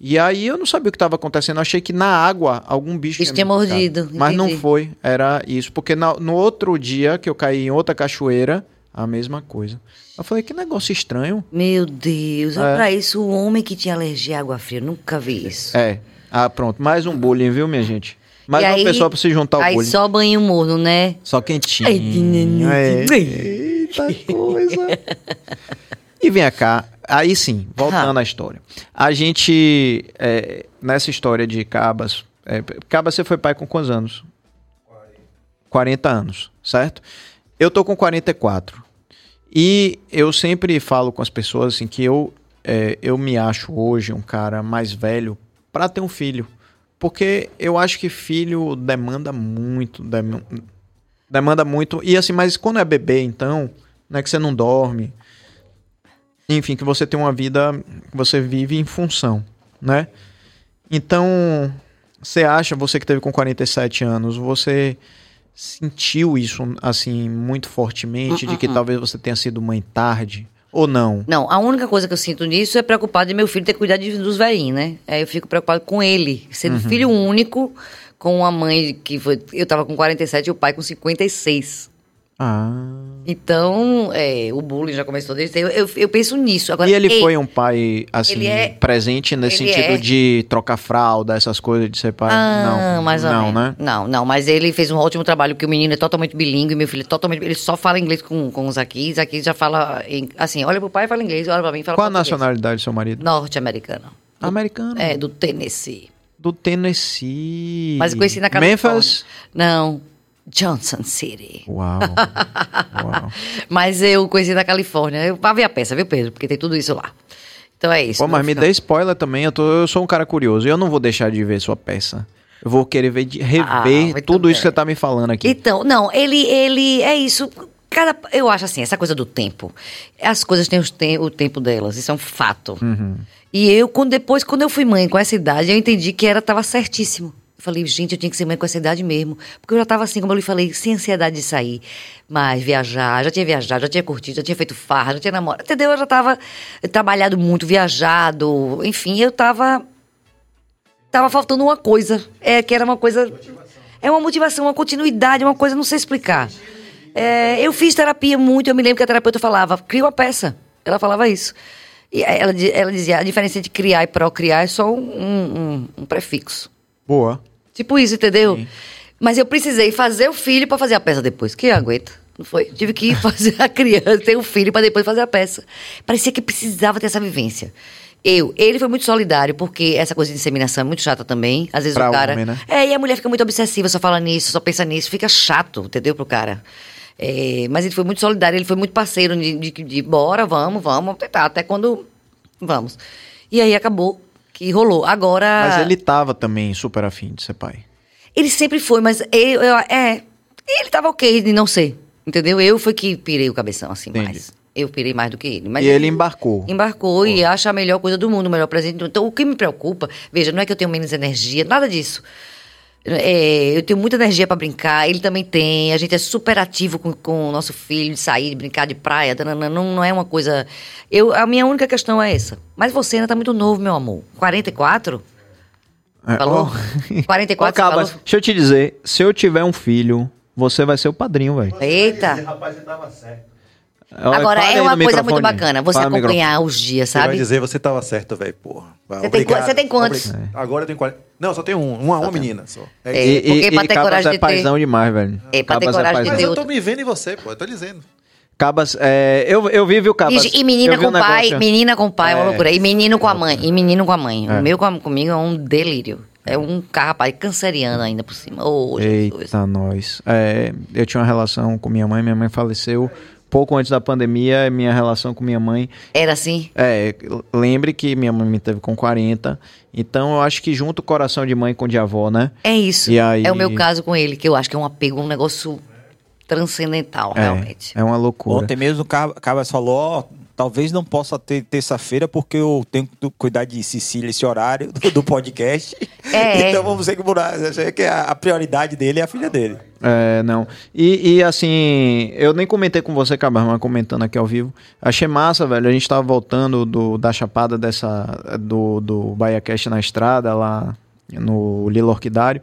E aí eu não sabia o que estava acontecendo. Eu achei que na água algum bicho Bicho tinha mordido, Mas não foi. Era isso. Porque na- no outro dia que eu caí em outra cachoeira, a mesma coisa. Eu falei, que negócio estranho. Meu Deus, É. olha pra isso, o homem que tinha alergia à água fria, eu nunca vi isso. É. Ah, pronto. Mais um bullying, viu, minha gente? Mais E uma aí- pessoa pra se juntar ao Aí bullying. só banho morno, né? Só quentinho. Ai, que neném. É. Eita coisa. e vem cá, aí sim, voltando à história. A gente, é, nessa história de Cabas, é, Cabas você foi pai com quantos anos? 40 anos, certo? Eu tô com 44. E eu sempre falo com as pessoas assim que eu, é, eu me acho hoje um cara mais velho para ter um filho. Porque eu acho que filho demanda muito, dem- demanda muito. E assim, mas quando é bebê, então, não é que você não dorme. Enfim, que você tem uma vida que você vive em função, né? Então, você acha, você que teve com 47 anos, você sentiu isso assim muito fortemente de que talvez você tenha sido mãe tarde ou não? Não, a única coisa que eu sinto nisso é preocupado de meu filho ter cuidado dos velhinhos, né? Aí eu fico preocupado com ele, sendo Uhum. filho único, com uma mãe que foi. Eu tava com 47 e o pai com 56. Ah. Então, é, o bullying já começou desde. Eu, eu, eu penso nisso. Agora, E ele ei, foi um pai assim é- presente nesse sentido é- de trocar fralda, essas coisas de ser pai? Ah, não, mais ou não, né? Não, não, mas ele fez um ótimo trabalho, porque o menino é totalmente bilíngue, meu filho é totalmente. Ele só fala inglês com, com os aqui, os aqui já fala. em- assim, olha pro pai e fala inglês, olha pra mim e fala Qual a nacionalidade do seu marido? Norte-americano. Americano. É, do Tennessee. Do Tennessee. Mas eu conheci na Califórnia. Memphis. Não, Johnson City. Uau. Uau. Mas eu conheci da Califórnia. Eu pra ver a peça, viu, Pedro? Porque tem tudo isso lá. Então é isso. Pô, mas me fica- dê spoiler também. Eu, tô- eu sou um cara curioso. e Eu não vou deixar de ver sua peça. Eu vou querer ver, de- rever Ah, tudo isso que você tá me falando aqui. Então, não, ele, ele é isso. Cada, eu acho assim, essa coisa do tempo. As coisas têm tem- o tempo delas, isso é um fato. Uhum. E eu, quando, depois, quando eu fui mãe com essa idade, eu entendi que era tava certíssimo. Falei, gente, eu tinha que ser mãe com essa idade mesmo. Porque eu já tava assim, como eu lhe falei, sem ansiedade de sair. Mas viajar, já tinha viajado, já tinha curtido, já tinha feito farra, já tinha namorado. Entendeu? Eu já tava trabalhado muito, viajado. Enfim, eu tava tava faltando uma coisa. É que era uma coisa. É uma motivação, uma continuidade, uma coisa, não sei explicar. É, eu fiz terapia muito, eu me lembro que a terapeuta falava, cria uma peça. Ela falava isso. E ela, ela dizia, a diferença entre criar e procriar é só um, um- um prefixo. Boa. Tipo isso, entendeu? Mas eu precisei fazer o filho pra fazer a peça depois. Que aguenta. Não foi? Tive que fazer a criança, ter o filho pra depois fazer a peça. Parecia que precisava ter essa vivência. Eu, ele foi muito solidário, porque essa coisa de inseminação é muito chata também. Às vezes Pra o cara. homem, né? É, e a mulher fica muito obsessiva, só fala nisso, só pensa nisso, fica chato, entendeu, pro cara. É, mas ele foi muito solidário, ele foi muito parceiro de, de, de bora, vamos, vamos, vamos tentar, até quando. Vamos. E aí acabou que rolou. Agora. Mas ele tava também super afim de ser pai. Ele sempre foi, mas eu, eu- é. Ele tava ok de não ser. Entendeu? Eu foi que pirei o cabeção, assim, Entendi. mais. Eu pirei mais do que ele. Mas E ele embarcou. Embarcou e acha a melhor coisa do mundo, o melhor presente. Então, o que me preocupa, veja, não é que eu tenho menos energia, nada disso. É, eu tenho muita energia pra brincar, ele também tem. A gente é super ativo com, com o nosso filho, de sair, de brincar de praia. tanana, Não, não é uma coisa. Eu, a minha única questão é essa. Mas você ainda tá muito novo, meu amor. 44? É, Falou? ó. 44, Ó, Cabas, falou? deixa eu te dizer, se eu tiver um filho, você vai ser o padrinho, velho. Eita! Rapaz, você tava certo. Olha, Agora, é uma coisa muito bacana, você Fala acompanhar os dias, Você vai sabe? dizer, você tava certo, velho, porra. Vai, Você tem obrigado. você tem quantos? Obri- Agora eu tenho 40. Não, só tem um. Uma, uma menina só. É É, isso. E, porque e, pra e ter coragem é de ter- paizão demais, velho. É, pra ter Cabas coragem de paizão. Mas ter eu tô me vendo em você, pô. Eu tô dizendo. Cabas, é, eu, eu vi, viu, Cabas? E, e menina Eu com um pai, negócio- menina com pai é uma É. loucura. E menino com a mãe, e menino com a mãe. É. O meu com- comigo é um delírio. É um cara, rapaz, canceriano ainda por cima. Ô, Jesus. Eita, nós. É, eu tinha uma relação com minha mãe, minha mãe faleceu pouco antes da pandemia, minha relação com minha mãe. Era assim? É, lembre que minha mãe me teve com 40, então eu acho que junto o coração de mãe com o de avó, né? É isso. E aí- É o meu caso com ele, que eu acho que é um apego, um negócio transcendental, realmente. É, é uma loucura. Ontem mesmo o Cab- Cabas falou, ó, talvez não possa ter terça-feira porque eu tenho que cuidar de Cecília esse horário do, do podcast. É. então vamos ter que mudar. Eu sei que a, a prioridade dele é a filha dele. É, não. E, e, assim, eu nem comentei com você, Cabas, mas comentando aqui ao vivo. Achei massa, velho. A gente tava voltando do, da chapada dessa, do, do BahiaCast na estrada, lá no Lilo Orquidário.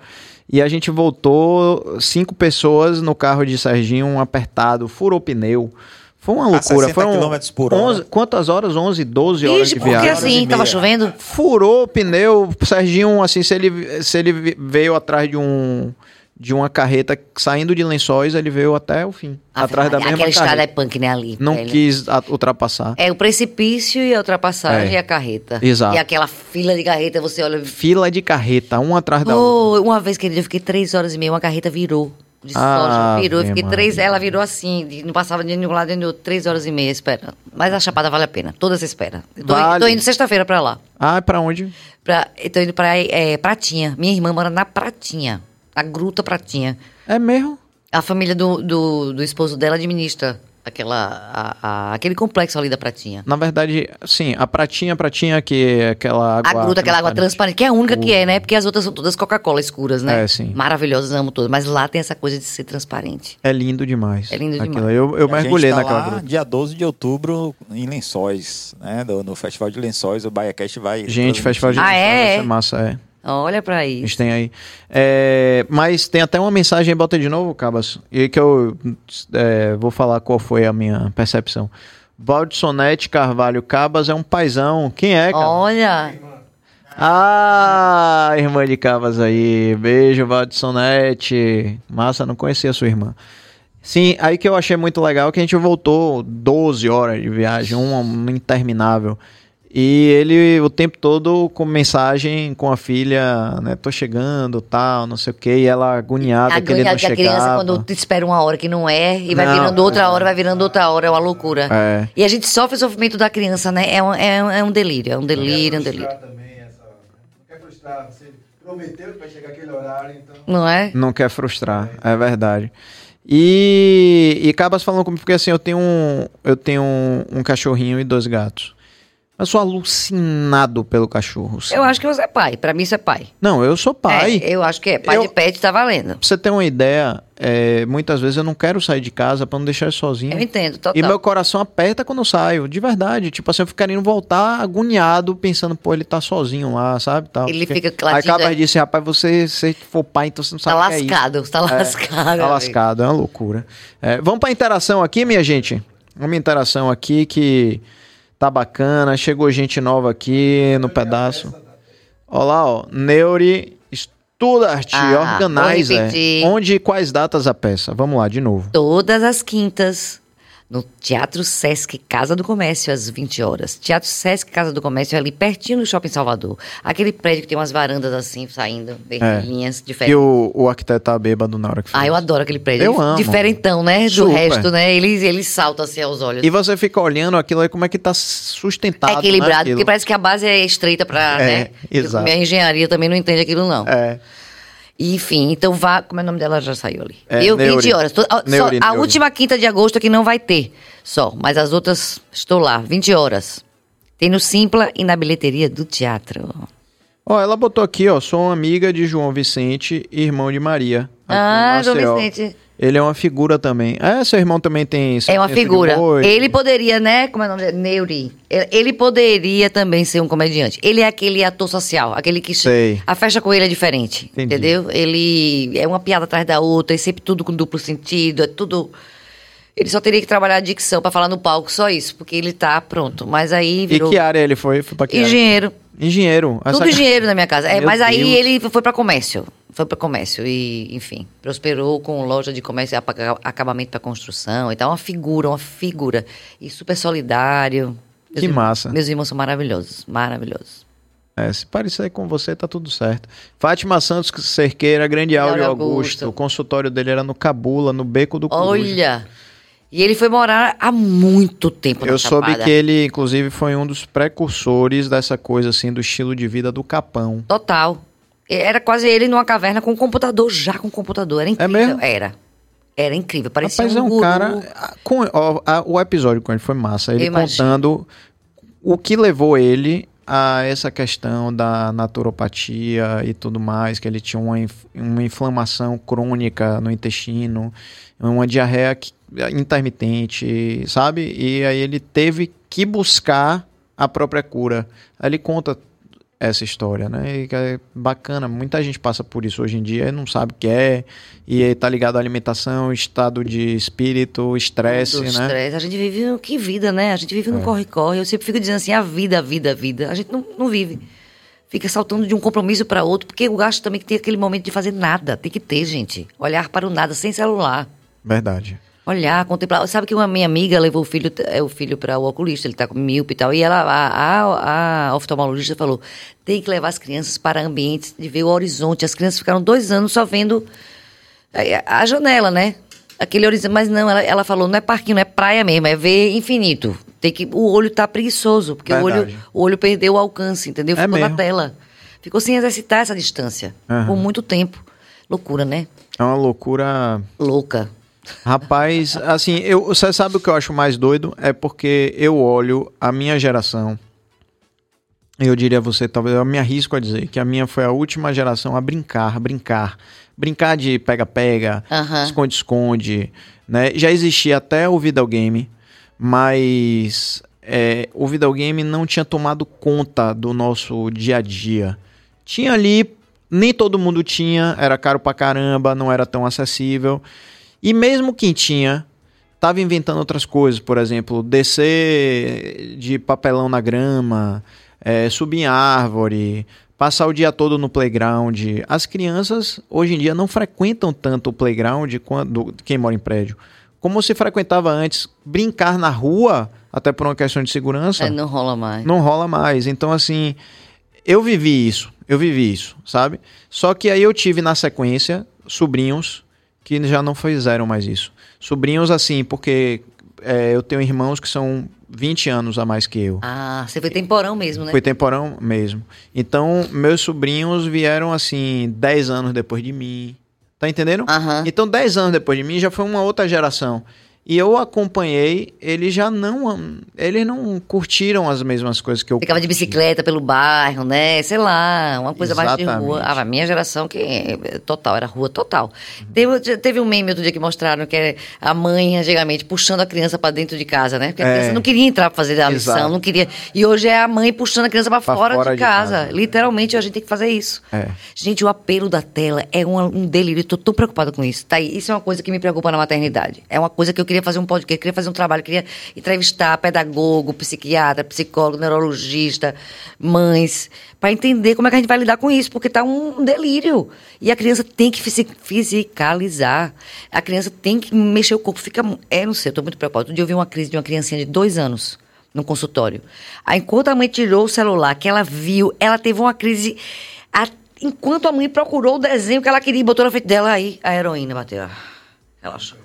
E a gente voltou, cinco pessoas no carro de Serginho, um apertado, furou pneu. Foi uma A loucura. 60 Foram por hora. 11 quantas horas? 11, 12 horas Ixi, de porque viagem. horas e assim, tava chovendo? Furou o pneu, o Serginho, assim, se ele, se ele veio atrás de um de uma carreta saindo de lençóis, ele veio até o fim. Ave atrás da Maria, mesma Aquela estrada é carreta. punk, né, ali. Não velho. quis a- ultrapassar. É o precipício e a ultrapassagem É. e a carreta. Exato. E aquela fila de carreta, você olha... Fila de carreta, um atrás da outra. Uma vez, querida, eu fiquei três horas e meia, uma carreta virou. De Ah, soja, virou. Eu fiquei três, ela virou assim, não passava de um lado nem do outro, três horas e meia esperando. Mas a chapada vale a pena, toda essa espera. Tô, Vale. tô indo sexta-feira pra lá. Ah, pra onde? Pra, tô indo pra é, Pratinha. Minha irmã mora na Pratinha, a Gruta Pratinha. É mesmo? A família do, do, do esposo dela administra aquela, a- a- aquele complexo ali da Pratinha. Na verdade, sim, a pratinha, pratinha, que é aquela água. A gruta, aquela água transparente, que é a única que é, né? Porque as outras são todas Coca-Cola escuras, né? É, sim. Maravilhosas, amo todas. Mas lá tem essa coisa de ser transparente. É lindo demais. É lindo Aquilo. demais. Eu, eu A mergulhei tá naquela lá gruta. dia 12 de outubro em Lençóis, né? No, no Festival de Lençóis, o BaiaCast vai... Gente, festival de Ah, Lençóis é? vai ser massa, é. Olha pra A isso. gente tem aí. É, mas tem até uma mensagem, bota de novo, Cabas. E que eu é, vou falar qual foi a minha percepção. Valdissonete Carvalho Cabas é um paizão. Quem é, cara? Olha, Ah, irmã de Cabas aí. Beijo, Valdissonete. Massa, não conhecia a sua irmã. Sim, aí que eu achei muito legal que a gente voltou 12 horas de viagem, uma interminável. E ele o tempo todo com mensagem com a filha, né? Tô chegando, tal, não sei o quê. E ela agoniada, que ele não que a criança, quando te espera uma hora que não é, e vai Não, virando outra hora, vai virando outra hora, é uma loucura. É. E a gente sofre o sofrimento da criança, né? É um, é um, é um delírio, é um delírio, é um delírio. também essa. Não quer frustrar. Você prometeu que vai chegar aquele horário, então. Não é? Não quer frustrar, é verdade. E, e acabas falando comigo, porque assim, eu tenho um, eu tenho um, um cachorrinho e dois gatos. Eu sou alucinado pelo cachorro. assim. Eu acho que você é pai. Pra mim, isso é pai. Não, eu sou pai. É, eu acho que é. Pai Eu- de pet tá valendo. Pra você ter uma ideia, é, muitas vezes eu não quero sair de casa pra não deixar ele sozinho. Eu entendo, total. E meu coração aperta quando eu saio, de verdade. Tipo assim, eu fico querendo voltar agoniado, pensando, pô, ele tá sozinho lá, sabe? Tal. Ele Porque- fica Aí latindo, acaba é. disse, rapaz, você, se for pai, então você não Tá sabe o que é lascado, tá lascado. Tá amigo. lascado, é uma loucura. É, vamos pra interação aqui, minha gente? Uma interação aqui que tá bacana. Chegou gente nova aqui no pedaço. Olá, ó. Neuri Studart Ah, Organizer. Onde e quais datas a peça? Vamos lá, de novo. Todas as quintas, no Teatro Sesc Casa do Comércio, às 20 horas. Teatro Sesc Casa do Comércio é ali pertinho do Shopping Salvador. Aquele prédio que tem umas varandas assim, saindo, vermelhinhas, E diferentes. o, o arquiteto tá bêbado na hora que fez. Ah, eu adoro aquele prédio. Eu Ele- amo. Diferentão, né? Do Super. resto, né? Ele, ele salta assim aos olhos. E você fica olhando aquilo aí, como é que tá sustentado. É equilibrado, né, porque parece que a base é estreita pra, É, né? exato. Minha engenharia também não entende aquilo, não. É. Enfim, então vá. Como é o nome dela? Já saiu ali. É, eu, Neuri. 20 horas. Tô- a- só Neuri, a Neuri. última quinta de agosto que não vai ter. Só. Mas as outras estou lá, 20 horas. Tem no Simpla e na bilheteria do teatro. Ó, ela botou aqui, ó, sou uma amiga de João Vicente, irmão de Maria. Ah, João. Vicente. Ele é uma figura também. É, seu irmão também tem... É uma figura. Ele poderia, né? Como é o nome dele? Neuri. Ele ele poderia também ser um comediante. Ele é aquele ator social, aquele que. Sei. A festa com ele é diferente. Entendi. Entendeu? Ele é uma piada atrás da outra, é sempre tudo com duplo sentido, é tudo. Ele só teria que trabalhar a dicção pra falar no palco, só isso, porque ele tá pronto. Mas aí E virou. que área ele foi? Foi pra que área? Engenheiro. Engenheiro. Essa- Tudo engenheiro na minha casa. É, mas aí Deus. ele foi pra comércio. Foi pra comércio e, enfim, prosperou com loja de comércio e acabamento pra construção e tal. Uma figura, uma figura. E super solidário. Meus Que irmãos- massa. Meus irmãos são maravilhosos, maravilhosos. É, se parecer com você, tá tudo certo. Fátima Santos Cerqueira, Grande Áureo Augusto. Augusto. O consultório dele era no Cabula, no Beco do Coruja. Olha! E ele foi morar há muito tempo Eu soube Chapada. que ele, inclusive, foi um dos precursores dessa coisa, assim, do estilo de vida do Capão. Total. Era quase ele numa caverna com um computador, já com computador. Era incrível. mesmo? Era. Era incrível. Parecia Rapaz, um, é um guru. cara. a- com- ó, a- o episódio com ele foi massa. Ele Eu imagino. contando o que levou ele a essa questão da naturopatia e tudo mais, que ele tinha uma, uma inflamação crônica no intestino, uma diarreia que- intermitente, sabe? E aí ele teve que buscar a própria cura. Aí ele conta essa história, né? E que é bacana, muita gente passa por isso hoje em dia e não sabe o que é, e aí tá ligado à alimentação, estado de espírito, estresse, né? É. estresse. A gente vive no que vida, né? A gente vive no corre-corre. Eu sempre fico dizendo assim, a vida, a vida, a vida. A gente não, não vive. Fica saltando de um compromisso para outro, porque eu acho também que tem aquele momento de fazer nada. Tem que ter, gente. Olhar para o nada, sem celular. Verdade. Olhar, contemplar. Sabe que uma minha amiga levou o filho, é, o filho para o oculista, ele tá com míope e tal. E ela, a, a, a oftalmologista falou: tem que levar as crianças para ambientes de ver o horizonte. As crianças ficaram dois anos só vendo é, a janela, né? Aquele horizonte. Mas não, ela, ela falou: não é parquinho, não é praia mesmo, é ver infinito. Tem que, o olho tá preguiçoso, porque o olho, o olho perdeu o alcance, entendeu? É Ficou na mesmo. tela. Ficou sem exercitar essa distância Aham. por muito tempo. Loucura, né? É uma loucura. Louca. Rapaz, assim, eu, você sabe o que eu acho mais doido? É porque eu olho a minha geração. Eu diria a você, talvez eu me arrisco a dizer que a minha foi a última geração a brincar, brincar. Brincar de pega-pega, esconde-esconde, né? Já existia até o videogame, mas é, o videogame não tinha tomado conta do nosso dia a dia. Tinha ali, nem todo mundo tinha, era caro pra caramba, não era tão acessível. E mesmo quem tinha, tava inventando outras coisas, por exemplo, descer de papelão na grama, é, subir em árvore, passar o dia todo no playground. As crianças hoje em dia não frequentam tanto o playground quando quem mora em prédio, como se frequentava antes, brincar na rua, até por uma questão de segurança, É, não rola mais. não rola mais. Então, assim, eu vivi isso, eu vivi isso, sabe? Só que aí eu tive na sequência sobrinhos que já não fizeram mais isso. Sobrinhos, assim, porque é, eu tenho irmãos que são 20 anos a mais que eu. Ah, você foi temporão mesmo, né? Foi temporão mesmo. Então, meus sobrinhos vieram, assim, 10 anos depois de mim. Tá entendendo? Aham. Então, 10 anos depois de mim já foi uma outra geração. E eu acompanhei, eles já não. Eles não curtiram as mesmas coisas que eu. Ficava de bicicleta pelo bairro, né? Sei lá, uma coisa mais de Exatamente. rua. Ah, a minha geração que é total, era rua total. Teve, teve um meme outro dia que mostraram que é a mãe, antigamente, puxando a criança pra dentro de casa, né? Porque a É. criança não queria entrar pra fazer a lição, Exato. não queria. E hoje é a mãe puxando a criança pra, Pra fora, fora de, de casa. casa. Literalmente, a gente tem que fazer isso. É. Gente, o apelo da tela é um, um delírio. Eu tô tão preocupada com isso. Tá aí. Isso é uma coisa que me preocupa na maternidade. É uma coisa que eu queria fazer um podcast, queria fazer um trabalho, queria entrevistar pedagogo, psiquiatra, psicólogo, neurologista, mães, para entender como é que a gente vai lidar com isso, porque tá um delírio. E a criança tem que fisi- fisicalizar. A criança tem que mexer o corpo. Fica. É, não sei, eu tô muito preocupada. Outro dia eu vi uma crise de uma criancinha de dois anos no consultório. Aí, enquanto a mãe tirou o celular, que ela viu, ela teve uma crise. a- enquanto a mãe procurou o desenho que ela queria e botou na frente dela, aí a heroína bateu. Relaxou.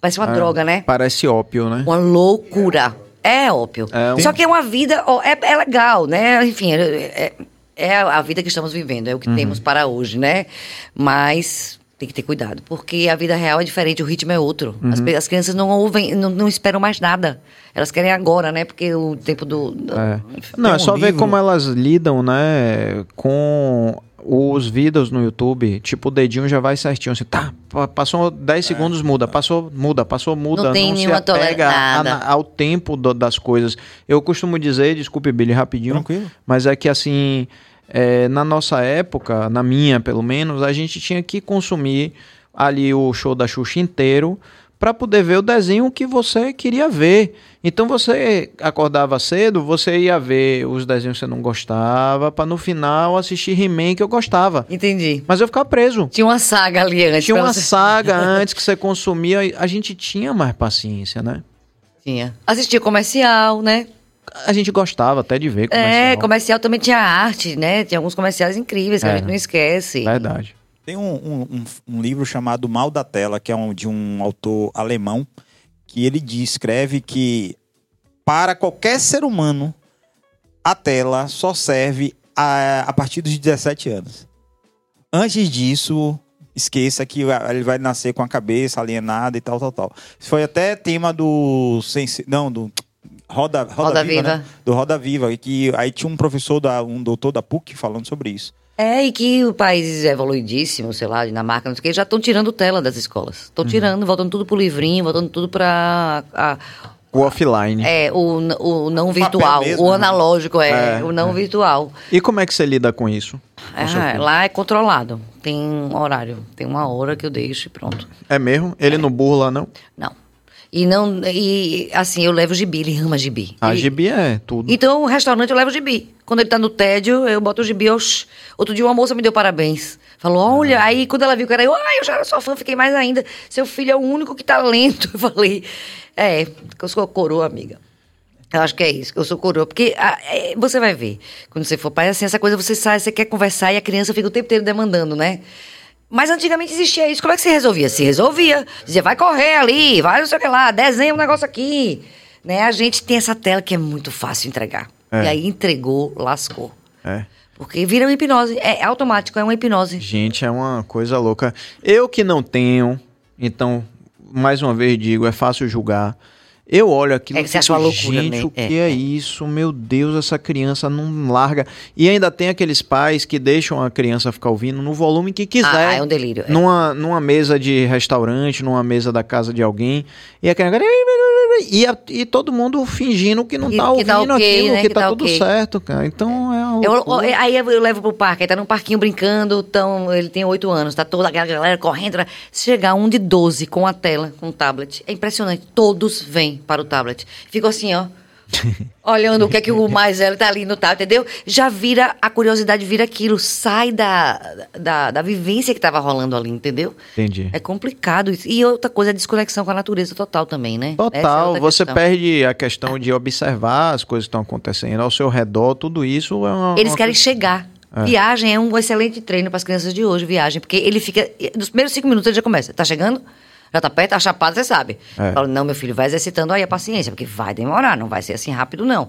Parece uma droga, né? Parece ópio, né? Uma loucura. É ópio. É um- Só que é uma vida. é, é legal, né? Enfim, é, é- é a vida que estamos vivendo, é o que temos para hoje, né? Mas tem que ter cuidado, porque a vida real é diferente, o ritmo é outro. As, pe- as crianças não ouvem, não, não esperam mais nada. Elas querem agora, né? Porque o tempo do. do- É. Não, é um só ver livro- como elas lidam, né, com os vídeos no YouTube. Tipo, o dedinho já vai certinho, assim, tá, pa- passou 10 segundos, muda, passou, muda, passou, muda. Não tem se nenhuma apega a- ao tempo do- das coisas. Eu costumo dizer, desculpe, Billy, rapidinho, Tranquilo. mas é que, assim, é, na nossa época, na minha, pelo menos, a gente tinha que consumir ali o show da Xuxa inteiro para poder ver o desenho que você queria ver. Então você acordava cedo, você ia ver os desenhos que você não gostava, para no final assistir He-Man que eu gostava. Entendi. Mas eu ficava preso. Tinha uma saga ali antes. Tinha uma você- saga antes que você consumia, a gente tinha mais paciência, né? Tinha. Assistia comercial, né? A gente gostava até de ver É, comercial. comercial também tinha arte, né? Tinha alguns comerciais incríveis que É. a gente não esquece. Verdade. Tem um, um, um- livro chamado Mal da Tela, que é um, de um autor alemão, que ele descreve que para qualquer ser humano, a tela só serve a, a partir dos 17 anos. Antes disso, esqueça que ele vai nascer com a cabeça alienada e tal, tal, tal. Isso foi até tema do... Não, do... Roda, Roda, Roda Viva, Viva. né? Do Roda Viva. Que aí tinha um professor, da, um doutor da PUC falando sobre isso. É, e que o país evoluidíssimo, sei lá, Dinamarca, não sei o que, já estão tirando tela das escolas. Estão Uhum. tirando, voltando tudo pro livrinho, voltando tudo pra. a- O offline. é, o, o não papel virtual, mesmo, o né? analógico, é, É, o não virtual. E como é que você lida com isso? Filho? lá é controlado. Tem um horário. Tem uma hora que eu deixo e pronto. É mesmo? Ele não burla, não? Não. E não. E assim, eu levo gibi, ele ama gibi. A Ele- gibi é tudo. Então, o restaurante eu levo gibi. Quando ele tá no tédio, eu boto o gibi. Oxi. Outro dia uma moça me deu parabéns. Falou, olha, aí quando ela viu que era eu, ai, eu já era sua fã, fiquei mais ainda. Seu filho é o único que tá lento. Eu falei, é, que eu sou coroa, amiga. Eu acho que é isso, que eu sou coroa. Porque ah, é, você vai ver, quando você for pai, assim, essa coisa você sai, você quer conversar e a criança fica o tempo inteiro demandando, né? Mas antigamente existia isso. Como é que se resolvia? Se resolvia. Dizia, vai correr ali, vai não sei o que lá, desenha um negócio aqui. Né? A gente tem essa tela que é muito fácil entregar. É. E aí entregou, lascou. É. Porque vira uma hipnose. É automático, é uma hipnose. Gente, é uma coisa louca. Eu que não tenho, então, mais uma vez digo, é fácil julgar. Eu olho aquilo É que você acha uma loucura, gente, né? o que É, é, é. isso? Meu Deus, essa criança não larga. E ainda tem aqueles pais que deixam a criança ficar ouvindo no volume que quiser. Ah, é um delírio. é. Numa, numa mesa de restaurante, numa mesa da casa de alguém. E a criança... E, a- e todo mundo fingindo que não Que- tá que ouvindo tá ok, aquilo, né? que, Que tá, tá tudo ok. certo, cara. Então é uma Eu, aí eu levo pro parque, aí tá num parquinho brincando, tão, ele tem oito anos, tá toda aquela galera correndo. Se chegar um de 12 com a tela, com o tablet, é impressionante. Todos vêm para o tablet. Ficam assim, ó, olhando o que é que o mais velho tá ali no tal, entendeu? Já vira, a curiosidade vira aquilo, sai da, da, da vivência que tava rolando ali, entendeu? Entendi. É complicado isso. E outra coisa, a desconexão com a natureza total também, né? É Total, outra você questão. perde a questão de observar as coisas que estão acontecendo ao seu redor, tudo isso é uma. Eles uma querem chegar. Viagem é um excelente treino para as crianças de hoje, viagem, porque ele fica. Nos primeiros cinco minutos ele já começa. Tá chegando? Já tá perto, tá chapado, você sabe. É. Fala, não, meu filho, vai exercitando aí a paciência, porque vai demorar, não vai ser assim rápido, não.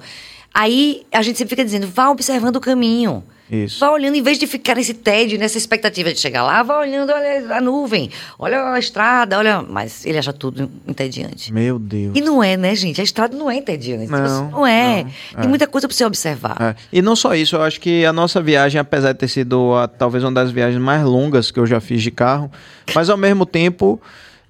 Aí a gente sempre fica dizendo, vá observando o caminho. Isso. Vá olhando, em vez de ficar nesse tédio, nessa expectativa de chegar lá, vá olhando, olha a nuvem, olha a estrada, olha. Mas ele acha tudo entediante. Meu Deus. E não é, né, gente? A estrada não é entediante. Não, não é. não, Tem muita coisa para você observar. É, E não só isso, eu acho que a nossa viagem, apesar de ter sido a- talvez uma das viagens mais longas que eu já fiz de carro, mas ao mesmo tempo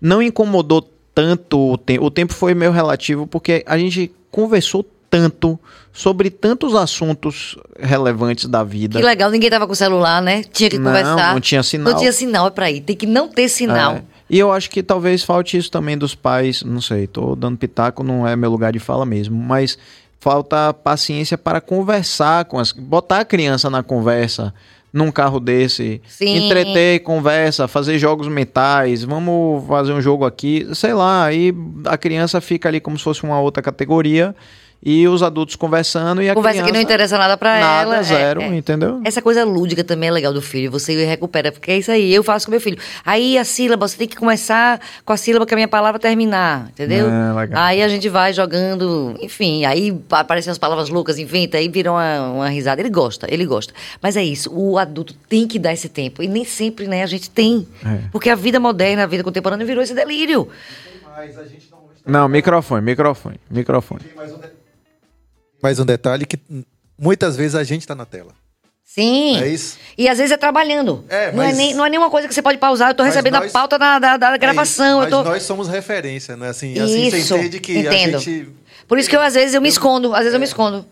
não incomodou tanto o tempo. O tempo foi meio relativo porque a gente conversou tanto sobre tantos assuntos relevantes da vida. Que legal, ninguém tava com celular, né? Tinha que Não, conversar. não tinha sinal. Não tinha sinal, é pra ir. Tem que não ter sinal. É. E eu acho que talvez falte isso também dos pais, não sei, tô dando pitaco, não é meu lugar de fala mesmo, mas falta paciência para conversar com as, botar a criança na conversa num carro desse, Sim. entreter, conversa, fazer jogos mentais, vamos fazer um jogo aqui, sei lá, aí a criança fica ali como se fosse uma outra categoria e os adultos conversando e a Conversa criança que não interessa nada pra nada, ela. é, zero, é. entendeu? Essa coisa lúdica também é legal do filho. Você recupera, porque é isso aí. Eu faço com meu filho. Aí a sílaba, você tem que começar com a sílaba que a minha palavra terminar, entendeu? É, legal. Aí a gente vai jogando, enfim. Aí aparecem as palavras loucas, inventa, aí vira uma, uma risada. Ele gosta, ele gosta. Mas é isso, o adulto tem que dar esse tempo. E nem sempre, né, a gente tem. É. Porque a vida moderna, a vida contemporânea virou esse delírio. Mas a gente não Não, microfone, microfone, microfone. tem mais um, mais um detalhe que muitas vezes a gente tá na tela. Sim. É isso? E às vezes é trabalhando. É, não, é mas- nem, não é nenhuma coisa que você pode pausar. Eu tô Mas recebendo nós- a pauta da, da, da gravação. É eu isso. tô... Mas nós somos referência, né? Assim, assim Isso, você entende que entendo. a gente. Por isso que eu, às vezes, eu me escondo. Às vezes eu me escondo.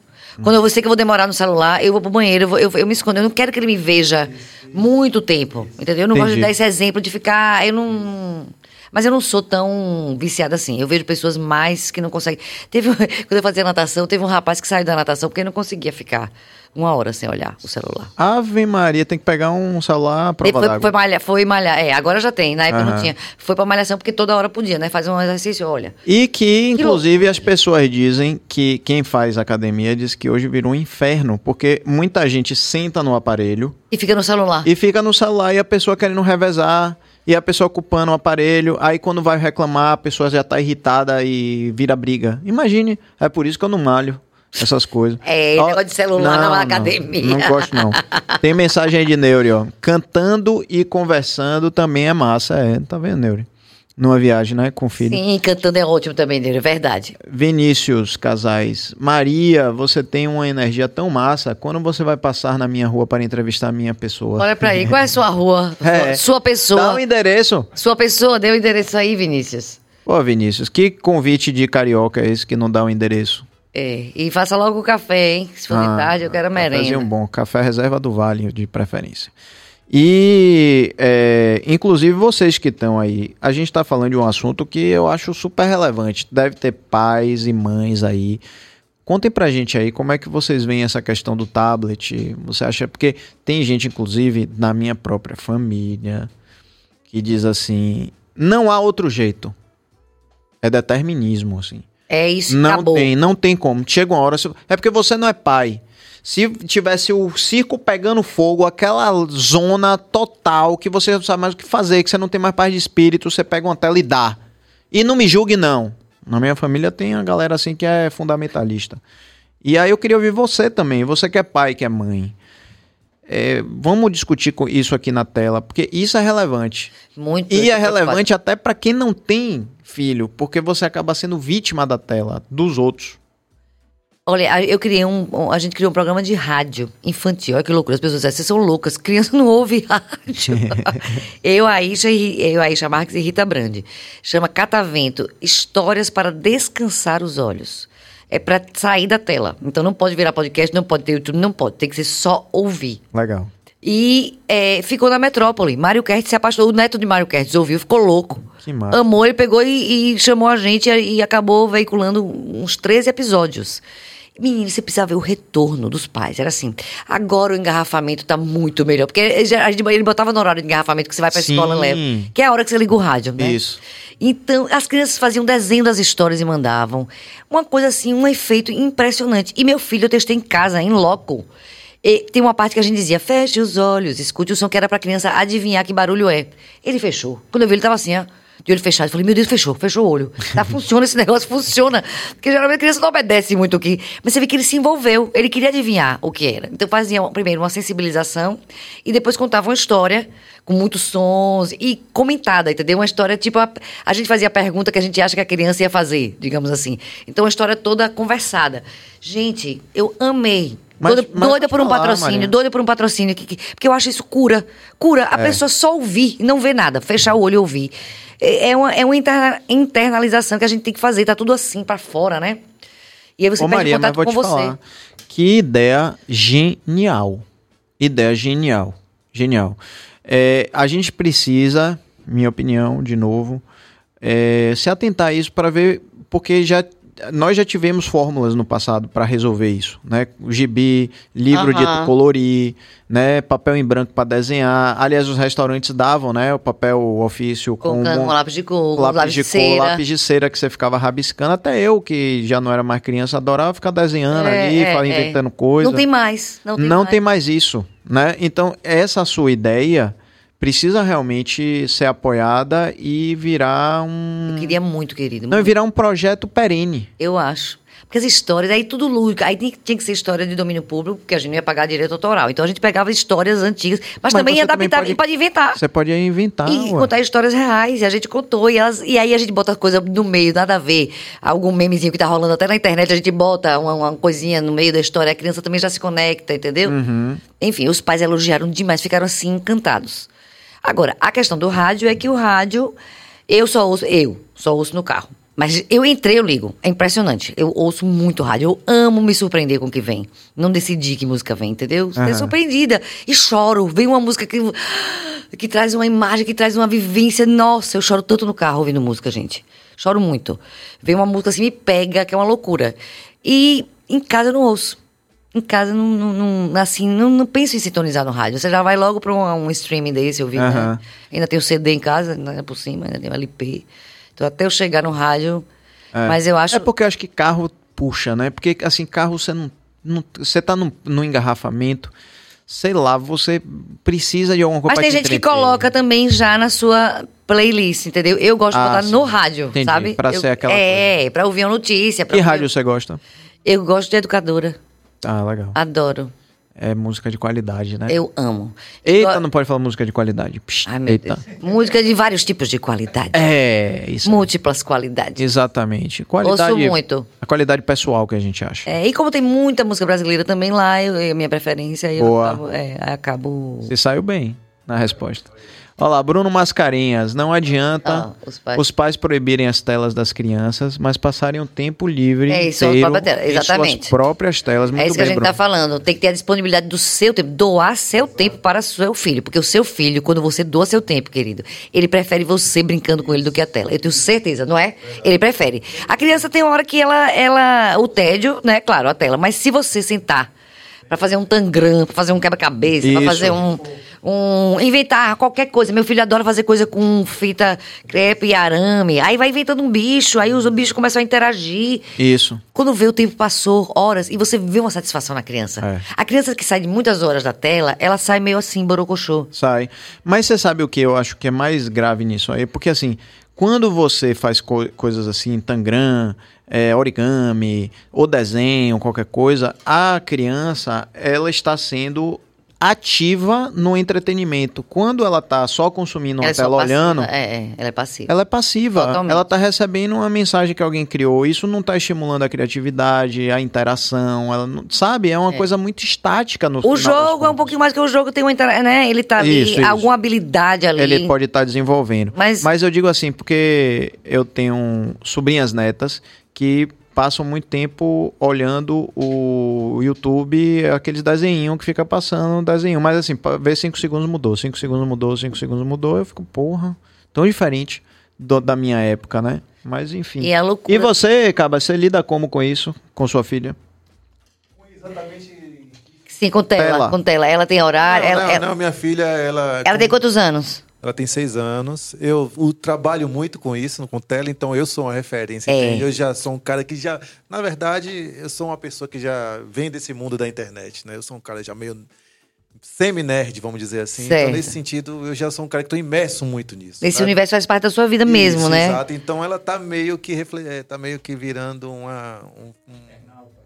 Quando eu sei que eu vou demorar no celular, eu vou pro banheiro, eu, vou- eu, eu me escondo. Eu não quero que ele me veja muito tempo. Entendeu? Eu não gosto de Entendi. dar esse exemplo de ficar. Eu não. Mas eu não sou tão viciada assim. Eu vejo pessoas mais que não conseguem. Teve, quando eu fazia natação, teve um rapaz que saiu da natação porque não conseguia ficar uma hora sem olhar o celular. Ave Maria, tem que pegar um celular Ele foi, foi, malhar, foi malhar. É, agora já tem. Na época Aham. não tinha. Foi pra malhação porque toda hora podia, né? Fazer um exercício, olha. E que, Que inclusive, as pessoas dizem que quem faz academia diz que hoje virou um inferno, porque muita gente senta no aparelho E fica no celular. e fica no celular e a pessoa querendo revezar, e a pessoa ocupando o aparelho, aí quando vai reclamar, a pessoa já tá irritada e vira briga. Imagine, é por isso que eu não malho. Essas coisas. É, negócio de celular na academia. Não, gosto, não. Tem mensagem aí de Neuri, ó. Cantando e conversando também é massa. É, tá vendo, Neuri? Numa viagem, né? Com o filho. Sim, cantando é ótimo também dele, é verdade. Vinícius Casais. Maria, você tem uma energia tão massa. Quando você vai passar na minha rua para entrevistar a minha pessoa? Olha pra aí, qual é a sua rua? É. Sua Dá pessoa. um endereço. Sua pessoa, deu o endereço aí, Vinícius. Pô, Vinícius, que convite de carioca é esse que não dá o endereço? É, e faça logo o café, hein? Se for de tarde, eu quero merenda. Cafézinho bom, café reserva do Vale, de preferência. E, é, inclusive, vocês que estão aí, a gente está falando de um assunto que eu acho super relevante. Deve ter pais e mães aí. Contem pra gente aí como é que vocês veem essa questão do tablet. Você acha. Porque tem gente, inclusive, na minha própria família, que diz assim: não há outro jeito. É determinismo, assim. É isso, Não acabou. tem, não tem como. Chega uma hora. É porque você não é pai. Se tivesse o circo pegando fogo, aquela zona total que você não sabe mais o que fazer, que você não tem mais paz de espírito, você pega uma tela e dá. E não me julgue, não. Na minha família tem uma galera assim que é fundamentalista. E aí eu queria ouvir você também, você que é pai, que é mãe. É, vamos discutir com isso aqui na tela, porque isso é relevante. Muito. E é relevante até para quem não tem filho, porque você acaba sendo vítima da tela dos outros. Olha, eu criei um, A gente criou um programa de rádio infantil. Olha que loucura. As pessoas dizem, vocês são loucas, criança não ouve rádio. eu, Aisha, e- eu, Aisha Marques e Rita Brandi. Chama Catavento Histórias para Descansar os Olhos. É para sair da tela. Então não pode virar podcast, não pode ter YouTube, não pode. Tem que ser só ouvir. Legal. E é, ficou na metrópole. Mário Kertz se apaixonou. O neto de Mário Kertz ouviu, ficou louco. Que massa. Amou, ele pegou e, e chamou a gente e acabou veiculando uns 13 episódios. Menino, você precisa ver o retorno dos pais. Era assim. Agora o engarrafamento tá muito melhor. Porque a gente- ele botava no horário de engarrafamento que você vai pra Sim. escola e leva. Que é a hora que você liga o rádio, né? Isso. Então, as crianças faziam desenho das histórias e mandavam. Uma coisa assim, um efeito impressionante. E meu filho, eu testei em casa, em loco. E tem uma parte que a gente dizia, feche os olhos, escute o som que era pra criança adivinhar que barulho é. Ele fechou. Quando eu vi, ele tava assim, ó, de olho fechado. Eu falei, meu Deus, fechou, fechou o olho. Tá, funciona esse negócio, funciona. Porque geralmente a criança não obedece muito aqui. Mas você vê que ele se envolveu, ele queria adivinhar o que era. Então fazia primeiro uma sensibilização e depois contava uma história com muitos sons e comentada, entendeu? Uma história tipo. A, a gente fazia a pergunta que a gente acha que a criança ia fazer, digamos assim. Então, uma história toda conversada. Gente, eu amei. Mas- doida mas doida por um falar, patrocínio, Maria. doida por um patrocínio. Que, que- porque eu acho isso cura. Cura. A É. pessoa só ouvir e não ver nada. Fechar o olho e ouvir. É, é uma, é uma interna- internalização que a gente tem que fazer. Tá tudo assim pra fora, né? E aí você Ô perde Maria, mas contato vou com te você. falar. Que ideia genial. Ideia genial. Genial. É, a gente precisa, minha opinião, de novo, é, se atentar a isso para ver, porque já nós já tivemos fórmulas no passado para resolver isso, né? O gibi, livro de colorir, né? Papel em branco para desenhar. Aliás, os restaurantes davam, né? O papel o ofício Com, com, um- lápis de cor, lápis, lápis de de cor, cera. lápis de cera que você ficava rabiscando. Até eu, que já não era mais criança, adorava ficar desenhando É, ali, é, é. inventando coisa. Não tem mais. Não tem Não mais. tem mais isso, né? Então, essa sua ideia precisa realmente ser apoiada e virar um... Eu queria muito, querido. Não, virar um projeto perene. Eu acho. Porque as histórias, aí tudo lúdico. Aí tinha, que ser história de domínio público, porque a gente não ia pagar direito autoral. Então a gente pegava histórias antigas, mas, Mas também ia também adaptar pode- e pode inventar. Você pode inventar, E ué. contar histórias reais. E a gente contou. E, elas- e aí a gente bota coisa no meio, nada a ver. Algum memezinho que tá rolando até na internet, a gente bota uma, uma coisinha no meio da história. A criança também já se conecta, entendeu? Uhum. Enfim, os pais elogiaram demais, ficaram assim encantados. Agora, a questão do rádio é que o rádio, eu só ouço, eu só ouço no carro. Mas eu entrei, eu ligo. É impressionante. Eu ouço muito rádio. Eu amo me surpreender com o que vem. Não decidi que música vem, entendeu? Aham. surpreendida. E choro. Vem uma música que, que traz uma imagem, que traz uma vivência. Nossa, eu choro tanto no carro ouvindo música, gente. Choro muito. Vem uma música assim, me pega, que é uma loucura. E em casa eu não ouço. Em casa, não, não, não- assim, não, não penso em sintonizar no rádio. Você já vai logo para um, um streaming desse, ouvir, né? Aham. Ainda tem o CD em casa, né, por cima, ainda tem o LP. Então, até eu chegar no rádio... É. Mas eu acho... É porque eu acho que carro puxa, né? Porque, assim, carro você não. não você tá no, no engarrafamento, sei lá, você precisa de alguma coisa Mas tem te gente que coloca também já na sua playlist, entendeu? Eu gosto de Ah, botar sim. no rádio, Entendi, sabe? pra Eu- ser aquela É, pra ouvir uma notícia. Que ouvir- rádio você gosta? Eu gosto de educadora. Ah, legal. Adoro. É música de qualidade, né? Eu amo. Eita, Go- não pode falar música de qualidade. Psh, Ai, eita. Deus. Música de vários tipos de qualidade. É, isso. Múltiplas qualidades. Exatamente. Qualidade. Ouço muito. A qualidade pessoal que a gente acha. É, e como tem muita música brasileira também lá, eu, é a minha preferência, eu Boa. acabo, é, acabo Você saiu bem na resposta. Olha lá, Bruno Mascarenhas. Não adianta Ah, os pais. os pais proibirem as telas das crianças, mas passarem um tempo livre É isso, inteiro tela, em exatamente. suas próprias telas. Muito é isso que a bem, gente Bruno. tá falando. Tem que ter a disponibilidade do seu tempo, doar seu tempo para seu filho. Porque o seu filho, quando você doa seu tempo, querido, ele prefere você brincando com ele do que a tela. Eu tenho certeza, não é? Ele prefere. A criança tem uma hora que ela, ela o tédio, né? Claro, a tela. Mas se você sentar para fazer um tangram, para fazer um quebra-cabeça, para fazer um, um. inventar qualquer coisa. Meu filho adora fazer coisa com fita crepe e arame. Aí vai inventando um bicho, aí os bichos começam a interagir. Isso. Quando vê o tempo passou, horas, e você vê uma satisfação na criança. É. A criança que sai de muitas horas da tela, ela sai meio assim, borocochô. Sai. Mas você sabe o que eu acho que é mais grave nisso aí? Porque assim, quando você faz co- coisas assim, tangram, é, origami, ou desenho, qualquer coisa, a criança, ela está sendo ativa no entretenimento. Quando ela tá só consumindo uma ela é tela passiva. olhando, É, é, ela é passiva. ela é passiva. Totalmente. Ela tá recebendo uma mensagem que alguém criou. Isso não tá estimulando a criatividade, a interação. Ela não, sabe? É uma coisa muito estática no O jogo é um pouquinho mais que o jogo tem uma intera- né? Ele tá ali, Isso, alguma habilidade ali. Ele pode estar desenvolvendo. Mas- Mas... eu digo assim, porque eu tenho sobrinhas netas que passam muito tempo olhando o YouTube, aqueles desenhinhos que fica passando desenho. Mas assim, pra ver 5 segundos mudou, 5 segundos mudou, 5 segundos mudou, eu fico, porra, tão diferente do- da minha época, né? Mas enfim. E é loucura. E você, Caba, você lida como com isso? Com sua filha? Exatamente. Sim, com tela, Tela. com tela. Ela tem horário. não, ela, não, ela- não, minha filha, ela. ela tem quantos anos? Ela tem seis anos. Eu o- trabalho muito com isso, com tela, então eu sou uma referência. É. Eu já sou um cara que já. Na verdade, eu sou uma pessoa que já vem desse mundo da internet, né? Eu sou um cara já meio semi-nerd, vamos dizer assim. Certo. Então, nesse sentido, eu já sou um cara que estou imerso muito nisso. Esse sabe? universo faz parte da sua vida mesmo, Isso, né? Exato. Então ela tá meio que refle... é, tá meio que virando uma um, um-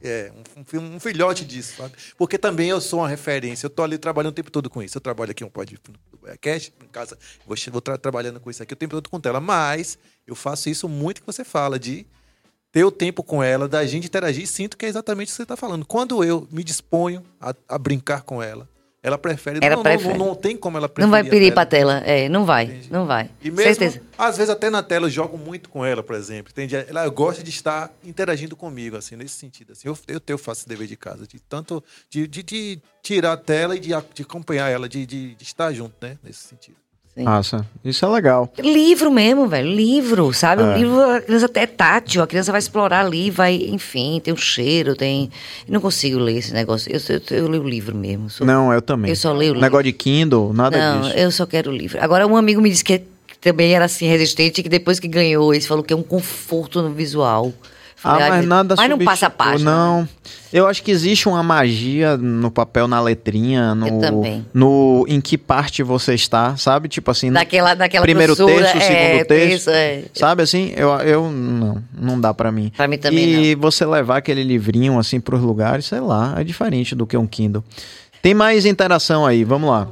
é, um, um filhote disso, sabe? Porque também eu sou uma referência. Eu tô ali trabalhando o tempo todo com isso. Eu trabalho aqui um podcast em casa, vou, vou tra- trabalhando com isso aqui o tempo todo com tela, mas eu faço isso muito que você fala de ter o tempo com ela, da gente interagir, sinto que é exatamente o que você está falando. Quando eu me disponho a, a brincar com ela, ela prefere. Ela não, prefere. Não, não, tem como ela Não preferir. vai a pedir pra tela. É, não vai. Não vai. E mesmo, Certeza. às vezes até na tela eu jogo muito com ela, por exemplo. Entende? Ela gosta de estar interagindo comigo, assim, nesse sentido. Assim. Eu, eu, eu faço esse dever de casa, de tanto de, de, de tirar a tela e de, de acompanhar ela, de, de, de estar junto, né? Nesse sentido. Sim. Massa. Isso é legal. Livro mesmo, velho. Livro, sabe? É. O livro, a criança até é tátil. A criança vai explorar ali, vai, enfim, tem um cheiro, tem. Eu não consigo ler esse negócio. Eu, eu, eu leio o livro mesmo. Não, eu também. Eu só leio livro. Negócio de Kindle, nada Não, disso. eu só quero livro. Agora, um amigo me disse que que também era assim, resistente, que depois que ganhou, ele falou que é um conforto no visual. Ah, Falei, mas "Ai, nada Mas não passa a página. Não. Eu acho que existe uma magia no papel, na letrinha, no, Eu também. no em que parte você está, sabe? Tipo assim, Daquela, daquela primeiro terço, é, segundo terço. terço, é. Sabe assim? Eu, eu não, não dá pra mim. Pra mim também E você levar aquele livrinho assim pros lugares, sei lá, é diferente do que um Kindle. Tem mais interação aí, vamos lá.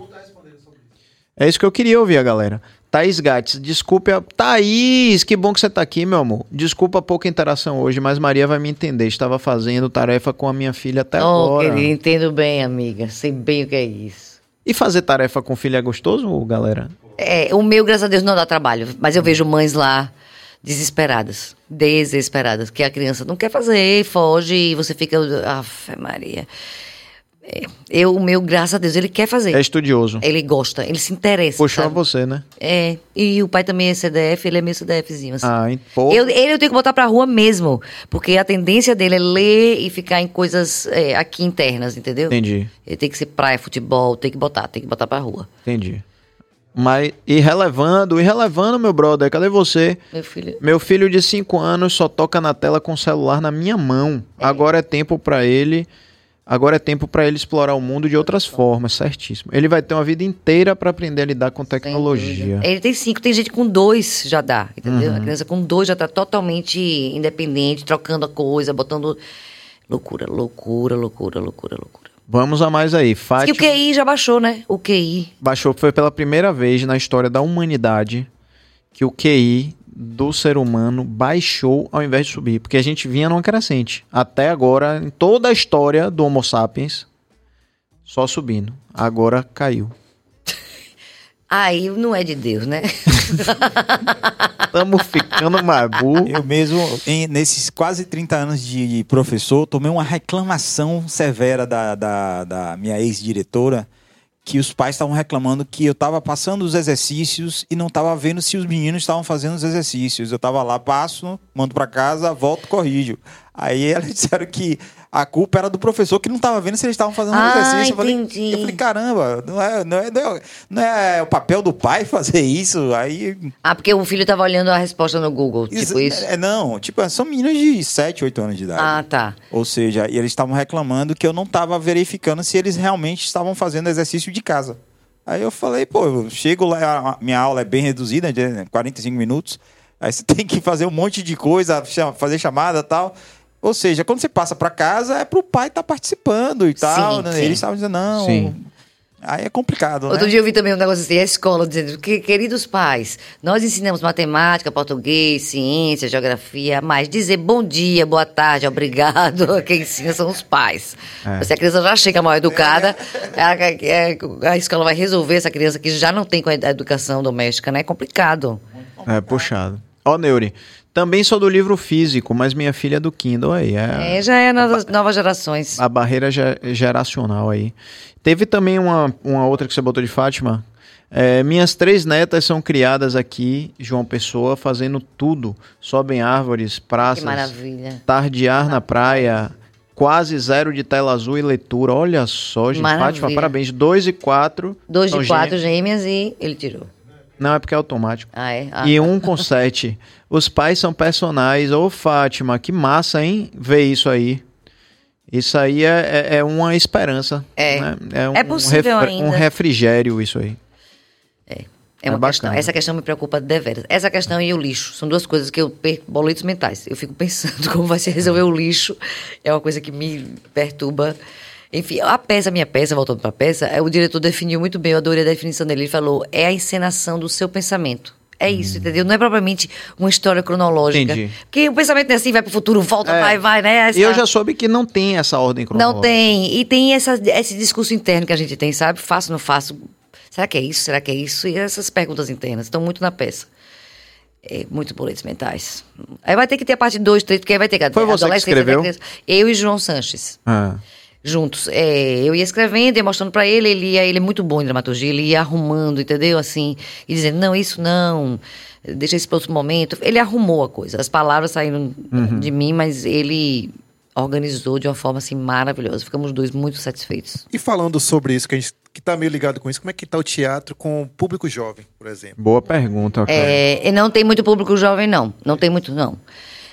É isso que eu queria ouvir, a galera. Thaís Gates, desculpe a... Thaís, que bom que você tá aqui, meu amor. Desculpa a pouca interação hoje, mas Maria vai me entender. Estava fazendo tarefa com a minha filha até Oh, agora. querido, entendo bem, amiga. Sei bem o que é isso. E fazer tarefa com filho é gostoso, galera? É, o meu, graças a Deus, não dá trabalho. Mas eu vejo mães lá desesperadas. Desesperadas. Que a criança não quer fazer, foge, e você fica. Aff, Maria. É, eu, o meu, graças a Deus, ele quer fazer. É estudioso. Ele gosta, ele se interessa. Puxou sabe? você, né? É. E o pai também é CDF, ele é meio CDFzinho, assim. Ah? Pô. Eu, ele eu tenho que botar pra rua mesmo. Porque a tendência dele é ler e ficar em coisas é, aqui internas, entendeu? Entendi, Ele tem que ser praia, futebol, tem que botar, tem que botar pra rua. entendi. Mas, e relevando, e relevando, meu brother, cadê você? Meu filho. Meu filho de 5 anos só toca na tela com o celular na minha mão. Agora é tempo pra ele. Agora é tempo pra ele explorar o mundo de outras formas, certíssimo. Ele vai ter uma vida inteira pra aprender a lidar com tecnologia. Ele tem cinco, tem gente com dois já dá, entendeu? Uhum. A criança com dois já tá totalmente independente, trocando a coisa, botando. Loucura, loucura, loucura, loucura, loucura. Vamos a mais aí. Diz que Fátima o QI já baixou, né? O QI. baixou, foi pela primeira vez na história da humanidade que o QI do ser humano baixou ao invés de subir. Porque a gente vinha numa crescente. Até agora, em toda a história do Homo sapiens, só subindo. Agora caiu. Aí não é de Deus, né? Estamos ficando mais burro. Eu mesmo, em- nesses quase 30 anos de professor, tomei uma reclamação severa da, da, da minha ex-diretora, que os pais estavam reclamando que eu estava passando os exercícios e não estava vendo se os meninos estavam fazendo os exercícios. Eu estava lá, passo, mando para casa, volto, corrijo. Aí elas disseram que a culpa era do professor que não estava vendo se eles estavam fazendo Ah, exercício. Eu falei, entendi. eu falei, caramba, não é, não, é, não, é, não é o papel do pai fazer isso? Aí Ah, porque o filho tava olhando a resposta no Google, isso- tipo isso. É, não, tipo, são meninos de 7, 8 anos de idade. Ah, tá. Ou seja, e eles estavam reclamando que eu não estava verificando se eles realmente estavam fazendo exercício de casa. Aí eu falei, pô, eu chego lá, a minha aula é bem reduzida, de 45 minutos. Aí você tem que fazer um monte de coisa, fazer chamada e tal. Ou seja, quando você passa para casa, é pro pai estar participando e tal. Sim, né? sim. Eles estavam dizendo, não. Sim. Aí é complicado, né? Outro dia eu vi também um negócio assim, a escola dizendo que, queridos pais, nós ensinamos matemática, português, ciência, geografia, mas dizer bom dia, boa tarde, obrigado, quem ensina são os pais. É. Se a criança já chega mal educada, a, a- a escola vai resolver essa criança que já não tem com a educação doméstica, né? É complicado. É, puxado. Ó, Neuri, Também sou do livro físico, mas minha filha é do Kindle aí. É, É, já é novas, novas gerações. a barreira ge- geracional aí. Teve também uma, uma outra que você botou de Fátima. É, minhas três netas são criadas aqui, João Pessoa, fazendo tudo. Sobem árvores, Que praças, maravilha. tardear na praia, quase zero de tela azul e leitura. Olha só, gente. Maravilha. Fátima, parabéns. Dois e quatro. Dois de quatro gêmeas. gêmeas e ele tirou. Não, é porque é automático. Ah, é? Ah, E um com sete. Os pais são personagens. Ô, Fátima, que massa, hein? Ver isso aí. Isso aí é, é- é uma esperança. É. né? é, um, É possível refre- ainda. um refrigério, isso aí. É uma É questão. Essa questão me preocupa deveras. Essa questão e o lixo. São duas coisas que eu perco boletos mentais. Eu fico pensando como vai se resolver o lixo. É uma coisa que me perturba. Enfim, a peça, a minha peça, voltando para a peça, é, o diretor definiu muito bem, eu adorei a definição dele. Ele falou: é a encenação do seu pensamento. É isso, entendeu? Não é propriamente uma história cronológica. Entendi. Porque o pensamento é assim, vai pro futuro, volta, É. vai, vai, né? Essa- Eu já soube que não tem essa ordem cronológica. não tem. E tem essa, esse discurso interno que a gente tem, sabe? Faço, não faço. Será que é isso? Será que é isso? E essas perguntas internas estão muito na peça. É, muito boletos mentais. Aí vai ter que ter a parte 2, 3, porque aí vai ter que Foi você que escreveu? Eu e João Sanches. Ah, Juntos. É, eu ia escrevendo, ia mostrando pra ele, ele ia, ele é muito bom em dramaturgia, ele ia arrumando, entendeu? Assim, e dizendo, não, isso não, deixa isso para outro momento. Ele arrumou a coisa. As palavras saíram de mim, mas ele organizou de uma forma assim maravilhosa. Ficamos os dois muito satisfeitos. E falando sobre isso, que a gente que tá meio ligado com isso, como é que tá o teatro com o público jovem, por exemplo? boa pergunta. cara. É, e não tem muito público jovem, não. Não tem muito, não.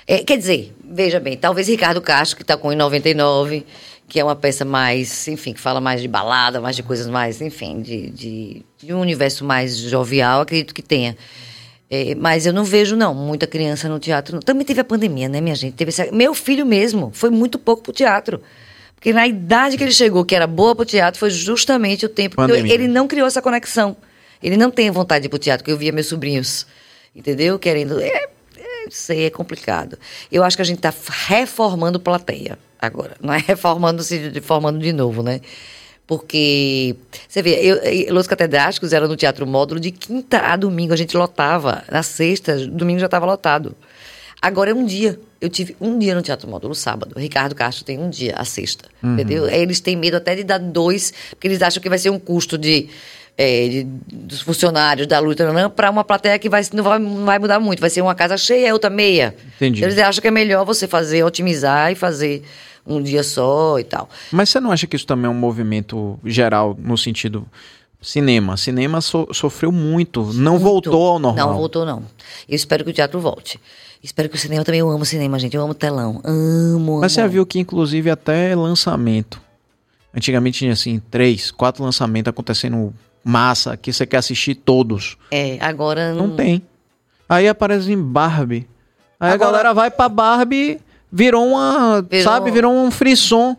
É, quer dizer, veja bem, talvez Ricardo Castro, que está com 99, que é uma peça mais, enfim, que fala mais de balada, mais de coisas mais, enfim, de, de, de um universo mais jovial, acredito que tenha. É, mas eu não vejo, não, muita criança no teatro. não. Também teve a pandemia, né, minha gente? Teve essa- Meu filho mesmo foi muito pouco pro teatro. Porque na idade que ele chegou, que era boa pro teatro, foi justamente o tempo que eu- Pandemia. ele não criou essa conexão. Ele não tem vontade de ir pro teatro, porque eu via meus sobrinhos, entendeu? Querendo. É, sei, é complicado. Eu acho que a gente tá reformando plateia agora. Não é reformando-se, formando de novo, né? Porque, você vê, eu, eu- Los Catedráticos era no Teatro Módulo de quinta a domingo, a gente lotava. Na sexta, domingo já estava lotado. Agora é um dia. Eu tive um dia no Teatro Módulo, sábado. O Ricardo Castro tem um dia, a sexta. Entendeu? Aí Eles têm medo até de dar dois, porque eles acham que vai ser um custo de, é, de- dos funcionários da luta para uma plateia que vai, não, vai, não vai mudar muito. Vai ser uma casa cheia, outra meia. Entendi. Eles acham que é melhor você fazer, otimizar e fazer um dia só e tal. Mas você não acha que isso também é um movimento geral no sentido cinema? Cinema so- sofreu muito, não voltou ao normal. Não voltou, não. Eu espero que o teatro volte. Espero que o cinema também. Eu amo cinema, gente. Eu amo telão. Amo. Mas você amo. viu que, inclusive, até lançamento. Antigamente tinha assim, três, quatro lançamentos acontecendo massa, que você quer assistir todos. É, agora. Não tem. Aí aparece em Barbie. Aí a Agora- galera vai pra Barbie, virou uma. Virou- Sabe, virou um frisson.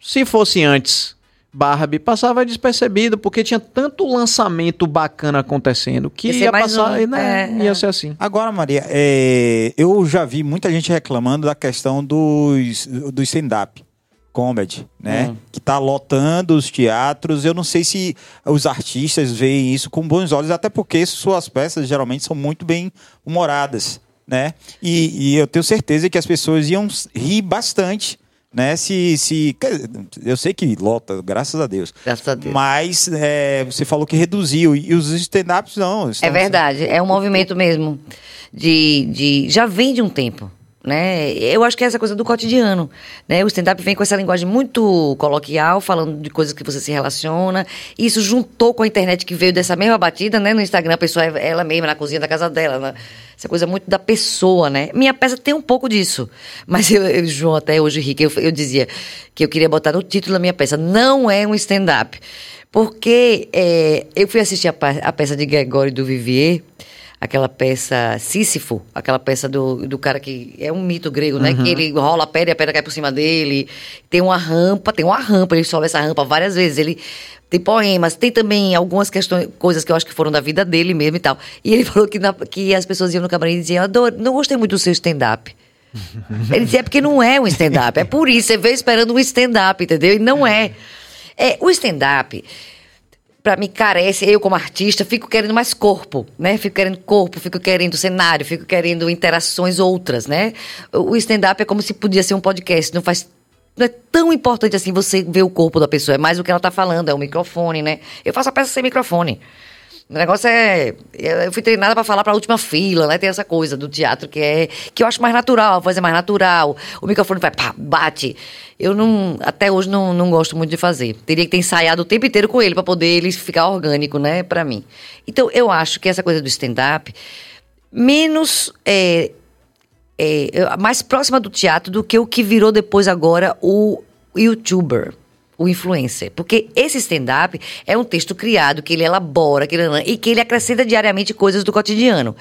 Se fosse antes, Barbie passava despercebido, porque tinha tanto lançamento bacana acontecendo que Ia passar um, e né, é, ia é. ser assim. Agora, Maria, é, eu já vi muita gente reclamando da questão dos, do stand-up comedy, né? Que tá lotando os teatros. Eu não sei se os artistas veem isso com bons olhos, até porque suas peças geralmente são muito bem humoradas, né? E, e eu tenho certeza que as pessoas iam rir bastante. Né, se, se eu sei que lota, graças a Deus. Graças a Deus. Mas é, você falou que reduziu e os stand-ups não. É verdade, é um movimento mesmo de, de já vem de um tempo, né? Eu acho que é essa coisa do cotidiano, né? O stand-up vem com essa linguagem muito coloquial, falando de coisas que você se relaciona. Isso juntou com a internet que veio dessa mesma batida, né? No Instagram a pessoa é ela mesma na cozinha da casa dela, né? Essa coisa muito da pessoa, né? Minha peça tem um pouco disso, mas eu, eu João até hoje ri, que eu, eu dizia que eu queria botar no título da minha peça, não é um stand-up. Porque é, eu fui assistir a, a peça de Gregório do Vivier, aquela peça Sísifo, aquela peça do, do cara que é um mito grego, né? Que ele rola a pedra e a pedra cai por cima dele. Tem uma rampa, tem uma rampa, ele sobe essa rampa várias vezes. Ele tem poemas, tem também algumas questões, coisas que eu acho que foram da vida dele mesmo e tal. E ele falou que, na- que as pessoas iam no camarim e diziam, adoro, não gostei muito do seu stand-up. Ele dizia, é porque não é um stand-up. É por isso, você veio esperando um stand-up, entendeu? E não é. É, o stand-up Pra mim carece, eu como artista, fico querendo mais corpo, né? Fico querendo corpo, fico querendo cenário, fico querendo interações outras, né? O o stand-up é como se podia ser um podcast, não faz. Não é tão importante assim você ver o corpo da pessoa, é mais o que ela tá falando, é o microfone, né? Eu faço a peça sem microfone. O negócio é. Eu fui treinada pra falar pra última fila, né? Tem essa coisa do teatro que é. que eu acho mais natural, a voz é mais natural, o microfone vai, pá, bate. Eu não. Até hoje não, não gosto muito de fazer. Teria que ter ensaiado o tempo inteiro com ele pra poder ele ficar orgânico, né? Pra mim. Então eu acho que essa coisa do stand-up, menos. é, é, mais próxima do teatro do que o que virou depois agora o youtuber, o influencer. Porque esse stand-up é um texto criado que ele elabora que ele, e que ele acrescenta diariamente coisas do cotidiano.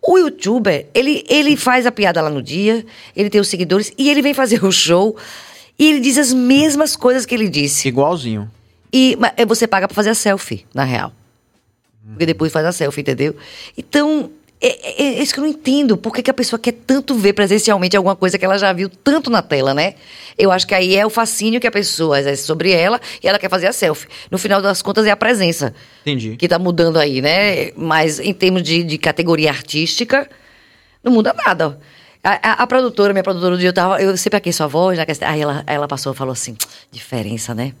O youtuber, ele, ele faz a piada lá no dia, ele tem os seguidores e ele vem fazer o show e ele diz as mesmas coisas que ele disse. Igualzinho. E é, você paga pra fazer a selfie, na real. Porque depois faz a selfie, entendeu? Então, é, é- é isso que eu não entendo. Por que, que a pessoa quer tanto ver presencialmente alguma coisa que ela já viu tanto na tela, né? Eu acho que aí é o fascínio que a pessoa exerce sobre ela e ela quer fazer a selfie. No final das contas, é a presença Entendi. que tá mudando aí, né? Mas em termos de, de categoria artística, não muda nada. A, a- a produtora, minha produtora do dia, eu, tava, eu sempre aqui sua voz, né? Aí ela, ela passou e falou assim: diferença, né?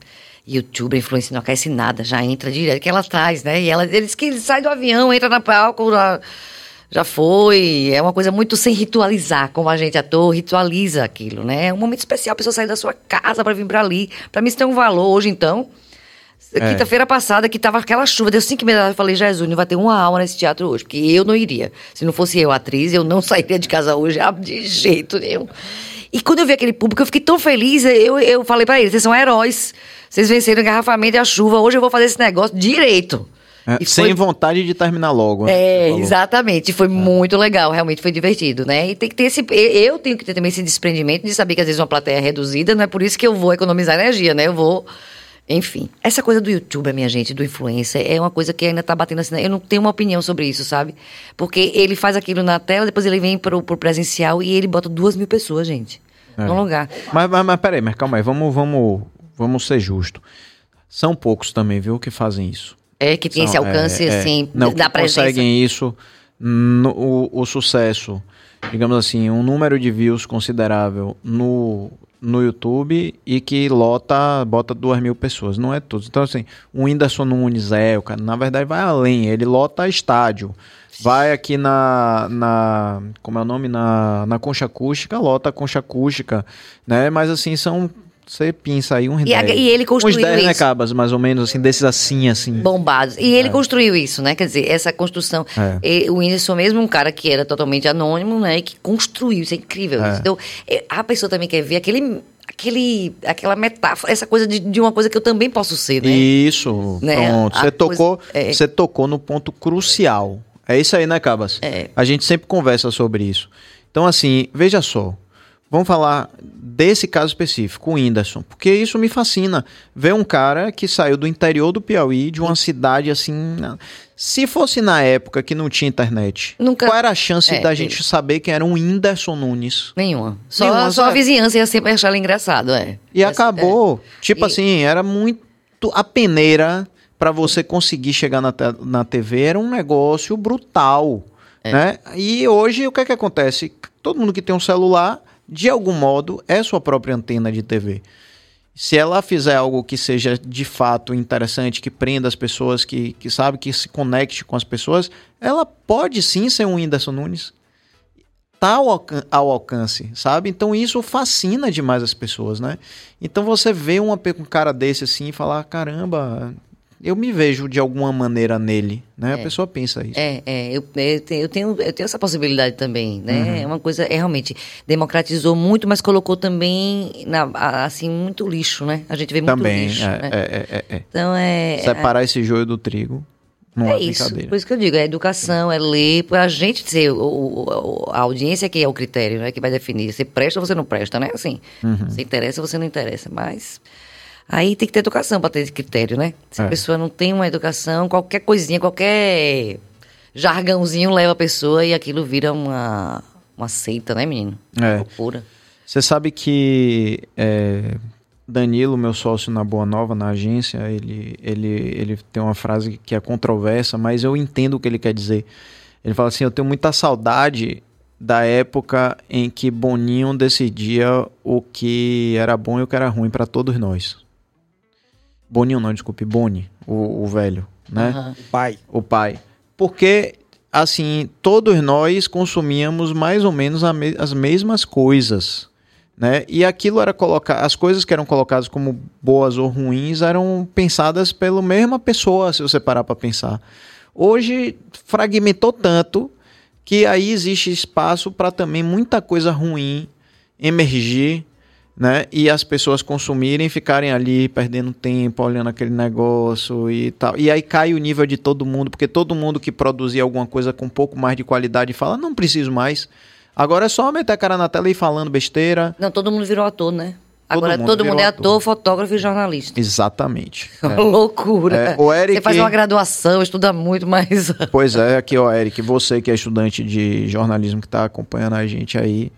Youtuber, influência não aquece nada, já entra direto, que ela traz, né? E ela, eles que ele sai do avião, entra na palco, já, já foi. É uma coisa muito sem ritualizar, como a gente ator ritualiza aquilo, né? É um momento especial, a pessoa sair da sua casa para vir para ali. Para mim isso tem um valor hoje, então. Quinta-feira passada, que tava aquela chuva, deu cinco e meia da tarde, eu falei, Jesus, não vai ter uma alma nesse teatro hoje, porque eu não iria. Se não fosse eu, atriz, eu não sairia de casa hoje ah, de jeito nenhum. E quando eu vi aquele público, eu fiquei tão feliz, eu, eu falei pra eles, vocês são heróis, vocês venceram o engarrafamento e a chuva, hoje eu vou fazer esse negócio direito. É, sem foi- vontade de terminar logo. né, é, exatamente. Foi muito legal, realmente foi divertido, né? E tem que ter esse. Eu tenho que ter também esse desprendimento de saber que às vezes uma plateia é reduzida, não é por isso que eu vou economizar energia, né? Eu vou. Enfim. Essa coisa do youtuber, minha gente, do influencer, é uma coisa que ainda tá batendo assim. Eu não tenho uma opinião sobre isso, sabe? Porque ele faz aquilo na tela, depois ele vem pro, pro presencial e ele bota duas mil pessoas, gente. É. Num lugar. Mas, mas, mas peraí, mas calma aí, vamos, vamos, vamos ser justos. São poucos também, viu, que fazem isso. É que tem esse São, alcance, é, é. assim, não, da presença. conseguem isso, no, o, o sucesso, digamos assim, um número de views considerável no, no YouTube e que lota, bota duas mil pessoas, não é todos. Então, assim, o Whindersson Nunes é, o cara, na verdade, vai além, ele lota estádio. Vai aqui na, na. Como é o nome? Na, na concha acústica, lota a concha acústica, né? Mas assim, são. Você pinça aí uns E a- 10. e ele construiu Uns 10, né, isso. Cabas? Mais ou menos, assim, desses assim, assim. bombados. E ele construiu isso, né? Quer dizer, essa construção. É. E o Whindersson mesmo, um cara que era totalmente anônimo, né? E que construiu, isso é incrível. É. isso. Então, é, a pessoa também quer ver aquele, aquele, aquela metáfora, essa coisa de, de uma coisa que eu também posso ser, né? Isso, Né? pronto. Você coisa- tocou, é. você tocou no ponto crucial. É isso aí, né, Cabas? É. A gente sempre conversa sobre isso. Então, assim, veja só. Vamos falar desse caso específico, o Whindersson, porque isso me fascina. Ver um cara que saiu do interior do Piauí, de uma cidade assim. Se fosse na época que não tinha internet, Nunca- qual era a chance É, da gente saber quem era um Whindersson Nunes? Nenhuma. Só, Nenhuma, só a vizinhança ia sempre achar ele engraçado, é. E Essa- acabou. Tipo E- assim, era muito. A peneira pra você conseguir chegar na, na TV era um negócio brutal. É. Né? E hoje o que é que acontece? Todo mundo que tem um celular, de algum modo, é sua própria antena de TV. Se ela fizer algo que seja de fato interessante, que prenda as pessoas, que, que sabe, que se conecte com as pessoas, ela pode sim ser um Whindersson Nunes tá ao, ao alcance, sabe? Então isso fascina demais as pessoas, né? Então você vê uma, um cara desse assim e falar, caramba, eu me vejo de alguma maneira nele, né? A É. pessoa pensa isso. É, é eu, eu tenho, eu, tenho, eu tenho essa possibilidade também, né? Uhum. É uma coisa, é realmente, democratizou muito, mas colocou também, na, a- assim, muito lixo, né? A gente vê muito Também, lixo, é, né? é, é, é, é. Então é... Separar esse joio do trigo não é, É isso, brincadeira. por isso que eu digo, é educação, é ler, pra gente ser, o, o- a audiência que é o critério, né, que vai definir, você presta ou você não presta, né, assim, Uhum. você interessa ou você não interessa, mas aí tem que ter educação para ter esse critério, né, se É. a pessoa não tem uma educação, qualquer coisinha, qualquer jargãozinho leva a pessoa e aquilo vira uma, uma seita, né, menino? É. Loucura. Você sabe que é, Danilo, meu sócio na Boa Nova, na agência, ele, ele, ele tem uma frase que é controversa, mas eu entendo o que ele quer dizer. Ele fala assim: Eu tenho muita saudade da época em que Boninho decidia o que era bom e o que era ruim para todos nós. Boninho não, desculpe, Boni, o, o velho, né? Aham. Pai. O pai. Porque, assim, todos nós consumíamos mais ou menos me- as mesmas coisas, né? E aquilo era colocar, as coisas que eram colocadas como boas ou ruins eram pensadas pela mesma pessoa, se você parar para pensar. Hoje fragmentou tanto que aí existe espaço para também muita coisa ruim emergir, né? E as pessoas consumirem, ficarem ali perdendo tempo, olhando aquele negócio e tal. E aí cai o nível de todo mundo, porque todo mundo que produzia alguma coisa com um pouco mais de qualidade fala, não preciso mais. Agora é só meter a cara na tela e ir falando besteira. Não, todo mundo virou ator, né? Agora mundo todo mundo é ator. ator, fotógrafo e jornalista. Exatamente. É. loucura. É, o Eric- Você faz uma graduação, estuda muito, mas. Pois é, aqui ó, Eric, você que é estudante de jornalismo que tá acompanhando a gente aí,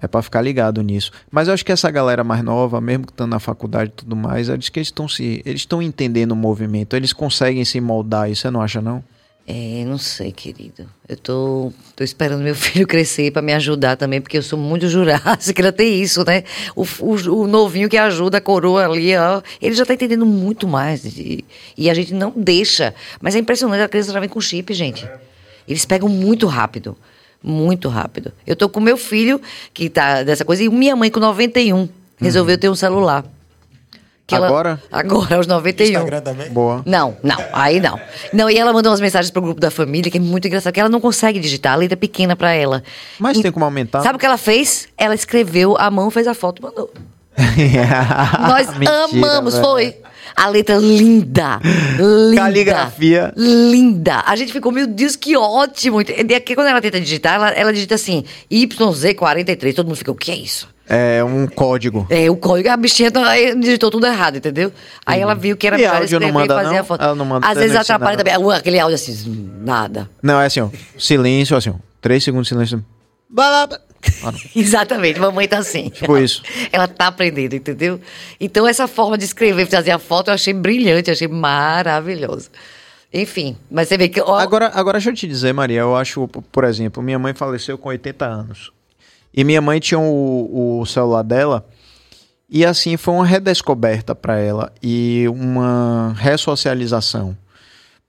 é pra ficar ligado nisso. Mas eu acho que essa galera mais nova, mesmo que estando na faculdade e tudo mais, eles que eles estão se, eles estão entendendo o movimento, eles conseguem se moldar, isso você não acha não? É, não sei, querido. Eu tô, tô esperando meu filho crescer pra me ajudar também, porque eu sou muito jurássica, ainda tem isso, né? O, o, o novinho que ajuda a coroa ali, ó, ele já tá entendendo muito mais. E, e a gente não deixa. Mas é impressionante, a criança já vem com chip, gente. Eles pegam muito rápido. Muito rápido. Eu tô com meu filho, que tá dessa coisa, e minha mãe com 91 resolveu ter um celular. Que ela- Agora? agora, aos 91. Instagram também? Boa. Não, não, aí não. Não, e ela mandou umas mensagens pro grupo da família, que é muito engraçado, que ela não consegue digitar, a letra é pequena pra ela. Mas E- tem como aumentar? Sabe o que ela fez? Ela escreveu a mão, fez a foto e mandou. Nós Mentira, amamos, velho. foi. A letra linda. Linda. Caligrafia. Linda. A gente ficou, meu Deus, que ótimo. E aqui, quando ela tenta digitar, ela, ela digita assim, YZ43. Todo mundo fica, o que é isso? É um código. É, o código, a bichinha tá- digitou tudo errado, entendeu? Aí ela viu que era E melhor áudio não e manda, fazer não? a foto. Ela não manda, Às vezes atrapalha ensina, também. Aquele áudio assim, nada. Não, é assim, ó. Silêncio, assim, ó. Três segundos de silêncio. Blá, blá, blá. Ah. Exatamente, mamãe tá assim. Tipo isso. Ela tá aprendendo, entendeu? Então, essa forma de escrever, fazer a foto, eu achei brilhante, achei maravilhosa. Enfim, mas você vê que. ó, Agora, agora deixa eu te dizer, Maria, eu acho, por exemplo, minha mãe faleceu com 80 anos. E minha mãe tinha o, o celular dela. E assim, foi uma redescoberta para ela e uma ressocialização.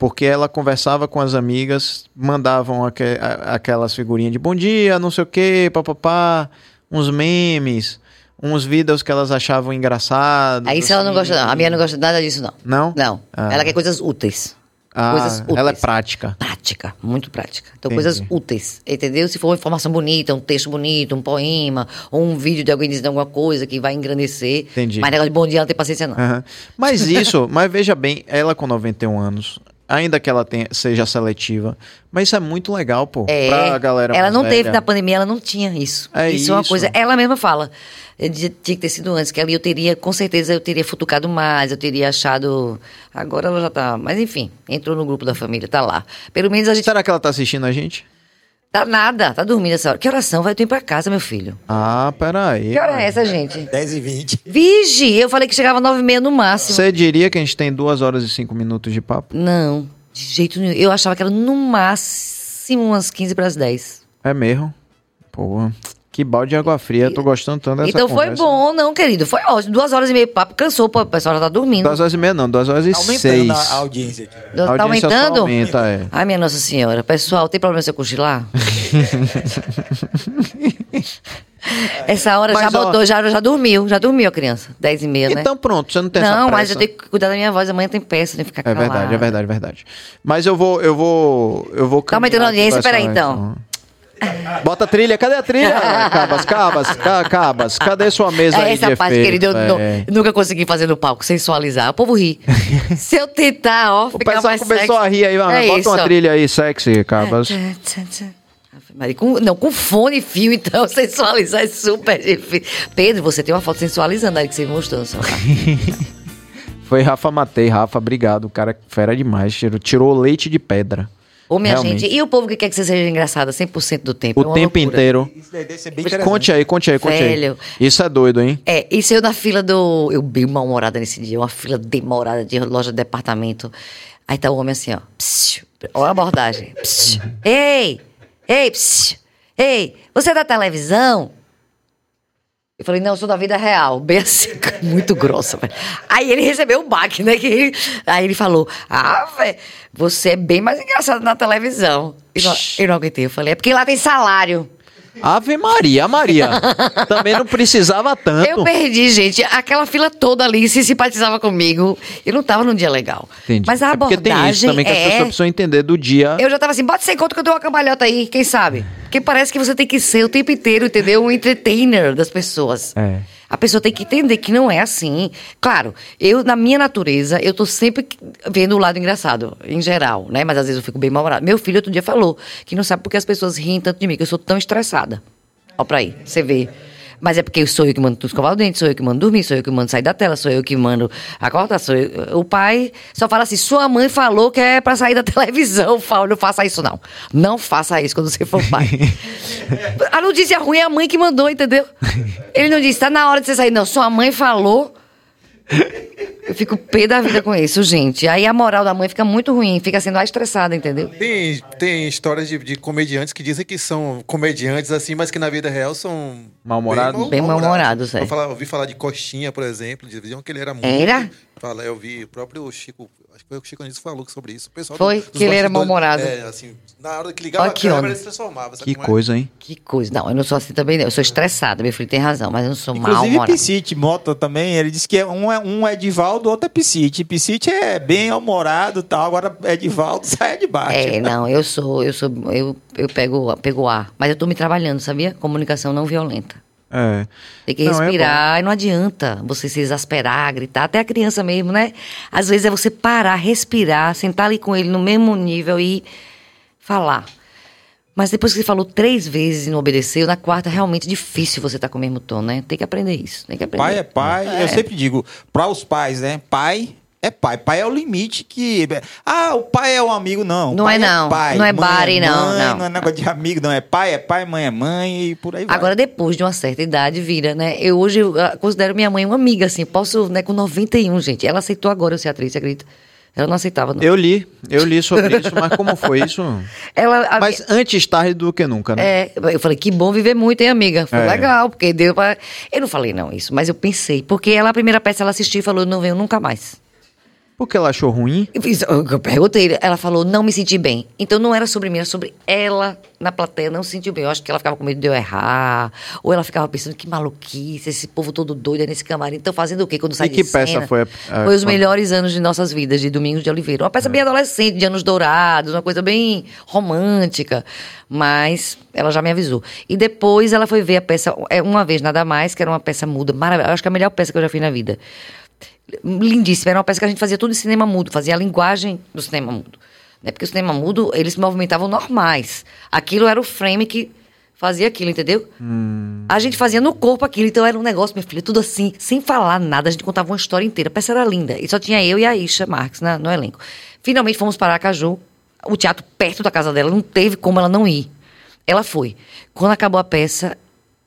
Porque ela conversava com as amigas, mandavam aque- a- aquelas figurinhas de bom dia, não sei o quê, papapá, uns memes, uns vídeos que elas achavam engraçados. Aí isso ela não assim. gosta, não. A minha não gosta nada disso, não. Não? Não. Ah. Ela quer coisas úteis. Ah, coisas úteis. ela é prática. Prática, muito prática. Então, Entendi. coisas úteis, entendeu? Se for uma informação bonita, um texto bonito, um poema, ou um vídeo de alguém dizendo alguma coisa que vai engrandecer. Entendi. Mas negócio de bom dia, ela não tem paciência, não. Aham. Mas isso, mas veja bem, ela com 91 anos, ainda que ela tenha, seja seletiva, mas isso é muito legal, pô. É, pra galera ela não teve velha. na pandemia, ela não tinha isso. É isso, é uma isso. coisa. Ela mesma fala. eh, Tinha que ter sido antes, que ali eu teria, com certeza, eu teria futucado mais, eu teria achado. Agora ela já tá. Mas enfim, entrou no grupo da família, tá lá. Pelo menos a gente. Será que ela tá assistindo a gente? Tá nada, tá dormindo essa hora. Que oração? Vai tu ir pra casa, meu filho. Ah, peraí. Que hora é essa, gente? 10 e 20. Vige! Eu falei que chegava nove e meia no máximo. Você diria que a gente tem duas horas e cinco minutos de papo? Não, de jeito nenhum. Eu achava que era no máximo umas 15 para as 10. É mesmo? Pô, que balde de água fria. Tô gostando tanto dessa Então foi conversa. bom, não, querido. Foi ótimo. Duas horas e meia de papo. Cansou, pô, o pessoal já tá dormindo. Duas horas e meia não, duas horas e Tá aumentando seis. a audiência aqui. Tá A audiência só aumentando? aumenta, é. Ai, minha Nossa Senhora. Pessoal, tem problema se eu cochilar? Essa hora Mas, já ó- botou, já, já dormiu. Já dormiu a criança. Dez e meia, né? Então pronto, você não tem essa não, mas eu tenho que cuidar da minha voz. Amanhã tem peça, tem que ficar É calada. verdade, é verdade, é verdade. Mas eu vou, eu vou, eu vou. Tá aumentando a caminhar aqui audiência? essa- Peraí, então. Bota a trilha, cadê a trilha? Cabas, cabas, ca- cabas, cadê sua mesa É aí essa de parte, efeito? querido, eu não- É. nunca consegui fazer no palco, sensualizar. O povo ri. Se eu tentar, ó, O pessoal mais começou sexy. a rir aí, mano. É bota isso, uma ó. trilha aí, sexy, cabas. Maria, com- não, com fone e fio, então, sensualizar é super difícil. Pedro, você tem uma foto sensualizando aí que você mostrou no celular. Foi Rafa Matei, Rafa, obrigado. O cara é fera demais, tirou, tirou leite de pedra. Ô, minha Realmente. gente, e o povo que quer que você seja engraçada 100% do tempo? É O uma tempo loucura. inteiro. Isso daí deve ser bem conte aí, conte aí, conte Velho. aí. Isso é doido, hein? É, isso eu na fila do. Eu bem mal-humorada nesse dia, uma fila demorada de loja de departamento. Aí tá o homem assim, ó. Psiu, olha a abordagem. Psiu. Ei! Ei, psiu. Ei, você é da televisão? Eu falei, não, eu sou da vida real. Bem assim, muito grossa. Aí ele recebeu um baque, né? Que ele- aí ele falou, ah, velho, você é bem mais engraçado na televisão. Eu não, eu não aguentei. Eu falei, é porque lá tem salário. Ave Maria, Maria. Também não precisava tanto. Eu perdi, gente. Aquela fila toda ali se simpatizava comigo. Eu não tava num dia legal. Entendi. Mas a É porque abordagem tem isso também que as é... pessoas precisam entender do dia. Eu já tava assim, bota sem conta que eu dou uma cambalhota aí, quem sabe? Porque parece que você tem que ser o tempo inteiro, entendeu? Um entertainer das pessoas. É. A pessoa tem que entender que não é assim. Claro, eu, na minha natureza, eu tô sempre vendo o lado engraçado, em geral, né? Mas às vezes eu fico bem mal-humorada. Meu filho outro dia falou que não sabe porque as pessoas riem tanto de mim, que eu sou tão estressada. Ó pra aí, você vê. Mas é porque sou eu que mando tu escovar o dente, sou eu que mando dormir, sou eu que mando sair da tela, sou eu que mando acordar, sou eu... O pai só fala assim, sua mãe falou que é pra sair da televisão, Paulo, não faça isso não. Não faça isso quando você for pai. a notícia ruim é a mãe que mandou, entendeu? Ele não disse, tá na hora de você sair. Não, sua mãe falou... Eu fico pé da vida com isso, gente. Aí a moral da mãe fica muito ruim, fica sendo a estressada, entendeu? Tem, tem histórias de, de comediantes que dizem que são comediantes assim, mas que na vida real são. Mal-humorados? Bem mal-humorados, é. Eu falava- ouvi falar de Coxinha, por exemplo, diziam que ele era muito. Era? Fala, eu vi o próprio Chico, acho que foi o Chico Anísio que falou sobre isso. O pessoal Foi? dos Que ele era mal-humorado. É, assim, na hora que ligava Olha a que câmera, ele se transformava. Que é? coisa, hein? Que coisa. Não, eu não sou assim também, não. Eu sou estressada. Meu filho tem razão, mas eu não sou Inclusive, mal-humorada. Piscite, Mota também, ele disse que é- um é, um é Edivaldo, outro é Piscite. Piscite é bem humorado e tal, agora Edivaldo sai de baixo. É, não, eu sou, eu sou, eu, eu pego, pego ar. Mas eu tô me trabalhando, sabia? Comunicação não violenta. É. Tem que Não, é respirar e não adianta você se exasperar, gritar, até a criança mesmo, né? Às vezes é você parar, respirar, sentar ali com ele no mesmo nível e falar. Mas depois que você falou três vezes e não obedeceu, na quarta é realmente difícil você estar com o mesmo tom, né? Tem que aprender isso, tem que aprender. Pai é pai. Eu sempre digo, para os pais, né? Pai é pai. Pai é o limite que. Ah, o pai é um amigo, não. Não Pai é não. pai. Não é Mãe buddy, não, mãe, não. Não é negócio de amigo, não. É pai, é pai, mãe é mãe e por aí vai. Agora, depois de uma certa idade, vira, né? Eu hoje eu, ah, considero minha mãe uma amiga, assim. Posso, né, com 91, gente. Ela aceitou agora eu ser atriz, você acredita? Ela não aceitava, não. Eu li, eu li sobre isso, mas como foi isso? Ela, a- Mas antes tarde do que nunca, né? É, eu falei, que bom viver muito, hein, amiga? Foi É. legal, porque deu pra. Eu não falei não isso, mas eu pensei. Porque ela, a primeira peça, ela assistiu e falou, não venho nunca mais. Porque ela achou ruim. Eu, perguntei, ela falou, não me senti bem. Então não era sobre mim, era sobre ela na plateia, não se sentiu bem. Eu acho que ela ficava com medo de eu errar. Ou ela ficava pensando, que maluquice, esse povo todo doido aí nesse camarim. Então fazendo o quê quando sai que de peça cena? foi a- a- Foi os quando- melhores anos de nossas vidas, de Domingos de Oliveira. Uma peça bem adolescente, de anos dourados, uma coisa bem romântica. Mas ela já me avisou. E depois ela foi ver a peça, é, uma vez nada mais, que era uma peça muda, maravilhosa. Acho que é a melhor peça que eu já fiz na vida lindíssima. Era uma peça que a gente fazia tudo em cinema mudo, fazia a linguagem do cinema mudo. Né? Porque o cinema mudo, eles se movimentavam normais. Aquilo era o frame que fazia aquilo, entendeu? A gente fazia no corpo aquilo, então era um negócio, minha filha, tudo assim, sem falar nada, a gente contava uma história inteira. A peça era linda. E só tinha eu e a Isha Marques na- no elenco. Finalmente fomos para Aracaju, o teatro perto da casa dela, não teve como ela não ir. Ela foi. Quando acabou a peça,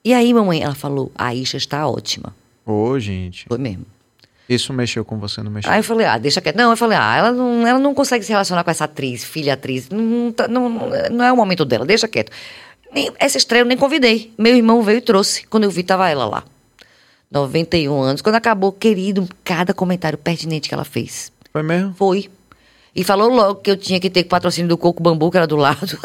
e aí, mamãe? Ela falou, a Isha está ótima. Ô, gente. Foi mesmo. Isso mexeu com você, não mexeu? Aí eu falei, ah, deixa quieto. Não, eu falei, ah, ela não, ela não consegue se relacionar com essa atriz, filha atriz. Não, não, tá- não, não é o momento dela, deixa quieto. Nem- essa estreia eu nem convidei. Meu irmão veio e trouxe. Quando eu vi, tava ela lá. 91 anos. Quando acabou, querido, cada comentário pertinente que ela fez. Foi mesmo? Foi. E falou logo que eu tinha que ter patrocínio do Coco Bambu, que era do lado.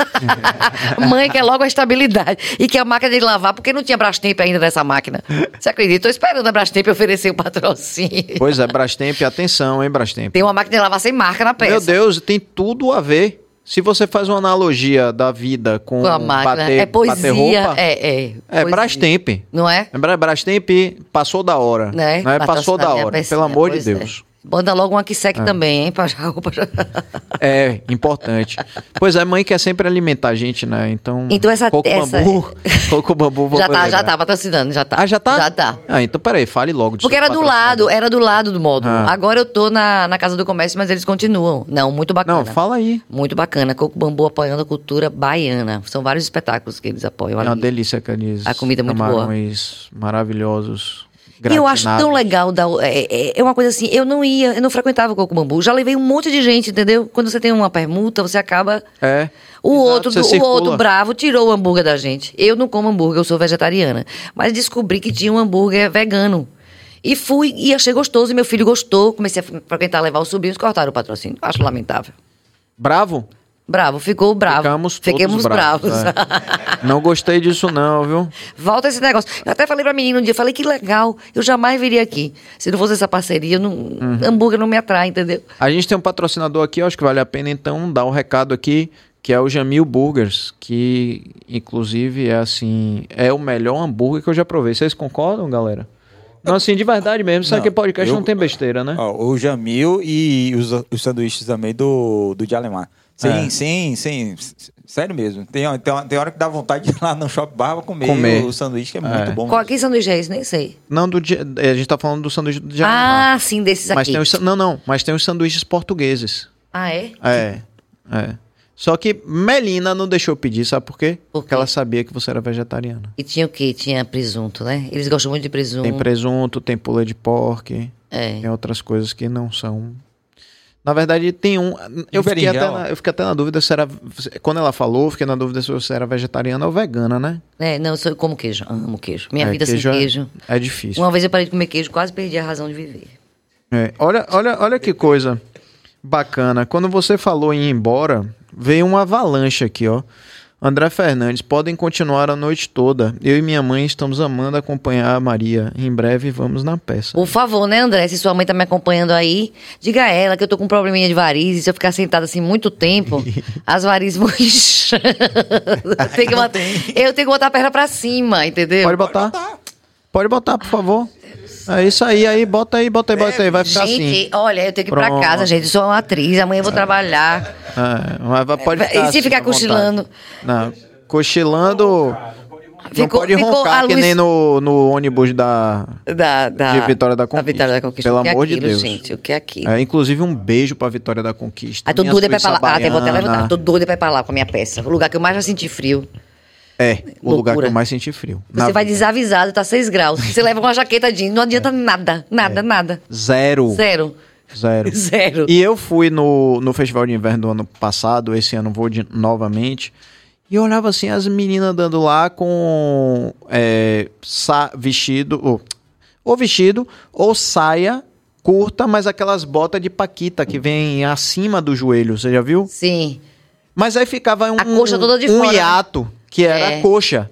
Mãe quer logo a estabilidade. E que a máquina de lavar, porque não tinha Brastemp ainda nessa máquina. Você acredita? Tô esperando a Brastemp oferecer o patrocínio. Pois é, Brastemp, atenção, hein, Brastemp. Tem uma máquina de lavar sem marca na peça. Meu Deus, tem tudo a ver. Se você faz uma analogia da vida com, Com a máquina. bater, é poesia. bater roupa, é, é. é. Brastemp. Não é? Lembra? Brastemp passou da hora. Né? Não é? Passou da hora, pecinha, pelo amor de pois é. Bota logo uma que Ah. seque também, hein? Pra já, roupa já- É, importante. Pois é, mãe quer sempre alimentar a gente, né? Então. Então essa- Coco essa- bambu. Coco bambu. já tá, já tá patrocinando, já tá. Ah, já tá? Já tá. Ah, então peraí, fale logo. Porque era do lado, era do lado do módulo. Ah. Agora eu tô na, na Casa do Comércio, mas eles continuam. Não, muito bacana. Não, fala aí. Muito bacana. Coco Bambu apoiando a cultura baiana. São vários espetáculos que eles apoiam É uma ali. delícia aqueles A comida é muito boa. camarões maravilhosos. E eu acho tão legal. dar o- é, é- é uma coisa assim, eu não ia, eu não frequentava o Coco Bambu. Já levei um monte de gente, entendeu? Quando você tem uma permuta, você acaba. É. O Exato, outro, o circula. outro bravo tirou o hambúrguer da gente. Eu não como hambúrguer, eu sou vegetariana. Mas descobri que tinha um hambúrguer vegano. E fui, e achei gostoso, e meu filho gostou. Comecei a frequentar, levar os sobrinhos, cortaram o patrocínio. Acho lamentável. Bravo? Bravo, ficou bravo. Ficamos todos Fiquemos bravos. bravos. é. Não gostei disso não, viu? Volta esse negócio. Eu até falei pra menina um dia, falei que legal, eu jamais viria aqui. Se não fosse essa parceria, não, Uhum. hambúrguer não me atrai, entendeu? A gente tem um patrocinador aqui, acho que vale a pena então dar o recado aqui, que é o Jamil Burgers, que inclusive é assim, é o melhor hambúrguer que eu já provei. Vocês concordam, galera? Não, assim, de verdade mesmo. Sabe Não, que podcast eu- não tem besteira, né? Ó, o Jamil e os, os sanduíches também do, do de Alemar. Sem, É. sem, sem. Sério mesmo. Tem, tem, tem hora que dá vontade de ir lá no Shopping Barba comer, Comer. o sanduíche, que é, É. muito bom. Qual que sanduíche é esse? Nem sei. Não, do dia- a gente tá falando do sanduíche do Jamil. Ah, sim, desses mas aqui. tem os, não, não, mas tem os sanduíches portugueses. Ah, é? É, é. Só que Melina não deixou pedir, sabe por quê? Por Porque quê? ela sabia que você era vegetariana. E tinha o quê? Tinha presunto, né? Eles gostam muito de presunto. Tem presunto, tem pula de porco, É. tem outras coisas que não são. Na verdade, tem um. Eu fiquei, até na, eu fiquei até na dúvida se era. Quando ela falou, eu fiquei na dúvida se você era vegetariana ou vegana, né? É, não, eu sou- como queijo. Amo queijo. Minha É, vida sem é- queijo. É, difícil. Uma vez eu parei de comer queijo, quase perdi a razão de viver. É, olha, olha, olha que coisa bacana. Quando você falou em ir embora, veio uma avalanche aqui, ó. André Fernandes, podem continuar a noite toda. Eu e minha mãe estamos amando acompanhar a Maria. Em breve vamos na peça. Por favor, né, André? Se sua mãe tá me acompanhando aí, diga a ela que eu tô com um probleminha de varizes. Se eu ficar sentada assim muito tempo, as varizes vão inchando. Eu tenho botar- eu tenho que botar a perna pra cima, entendeu? Pode botar? Pode botar, por favor. É isso aí, aí, bota aí, bota aí, bota aí, vai ficar gente, assim. olha, eu tenho que ir pra Pronto. casa, gente. Eu sou uma atriz, amanhã eu vou trabalhar. É, mas vai- pode E ficar se assim, ficar à vontade. cochilando? Não, cochilando. não Ficou- pode ficou roncar a que luz- nem no, no ônibus da. Da, da, De Vitória da Conquista. Vitória da Conquista. Pelo O que é amor de aquilo, Deus. gente? O que é aquilo? É, inclusive, um beijo pra Vitória da Conquista. Ah, tô Minha doida pra ir pra lá. Ah, até vou até baiana. levantar. Tô doida pra ir pra lá com a minha peça. O lugar que eu mais já senti frio. É, o lugar que Loucura. eu mais senti frio. Você vai vida. desavisado, tá 6 graus. Você leva uma jaqueta jeans, não adianta nada. Nada, nada. Zero. Zero. Zero. Zero. E eu fui no, no Festival de Inverno do ano passado, esse ano vou de- novamente, e eu olhava assim as meninas andando lá com é, sa- vestido, ou, ou vestido, ou saia curta, mas aquelas botas de paquita que vem acima do joelho, você já viu? Sim. Mas aí ficava um, A coxa toda de um fora, né? Que era É. a coxa.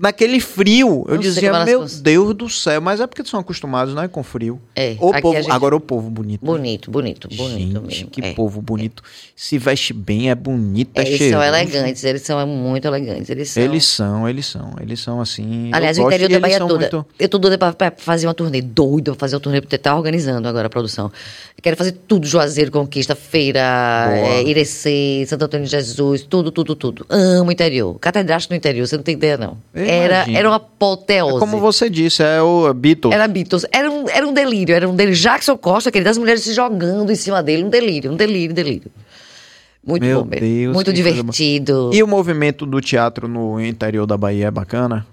Naquele frio, eu Não dizia, meu Deus do céu, mas é porque são acostumados, né, com frio. É, O povo, gente- Agora o povo bonito. Bonito, bonito, bonito Gente, mesmo. que é. povo bonito. Se veste bem, é bonito, é, É, eles cheiroso. são elegantes, eles são muito elegantes. Eles são. Eles são, eles são, eles são assim. Aliás, o interior da Bahia toda. muito- Eu tô doida pra, pra fazer uma turnê. Doida pra fazer uma turnê, porque tá organizando agora a produção. Eu quero fazer tudo: Juazeiro, Conquista, Feira, é, Irecê, Santo Antônio de Jesus, tudo, tudo, tudo. Amo o interior. Catedrático no interior, você não tem ideia, não. Eu Era, imagino. era uma É apoteose. como você disse, é o Beatles. Era Beatles. Era um, era um delírio. Era um delírio. Jackson Costa, aquele das mulheres se jogando em cima dele. Um delírio, um delírio, delírio. Muito Meu bom mesmo. Deus, Muito divertido. E o movimento do teatro no interior da Bahia é bacana?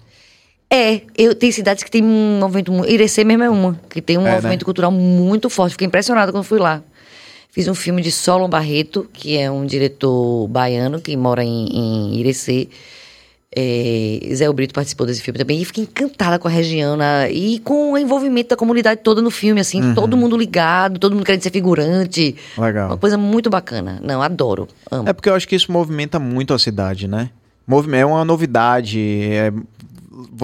É, eu tem cidades que tem um movimento. mu- Irecê mesmo é uma, que tem um É, movimento né? cultural muito forte. Fiquei impressionada quando fui lá. Fiz um filme de Solon Barreto, que é um diretor baiano que mora em, em Irecê. É, Zé Brito participou desse filme também. E fiquei encantada com a região na- e com o envolvimento da comunidade toda no filme, assim, Uhum. todo mundo ligado, todo mundo querendo ser figurante. Legal. Uma coisa muito bacana. Não, adoro. Amo. É porque eu acho que isso movimenta muito a cidade, né? É uma novidade. é-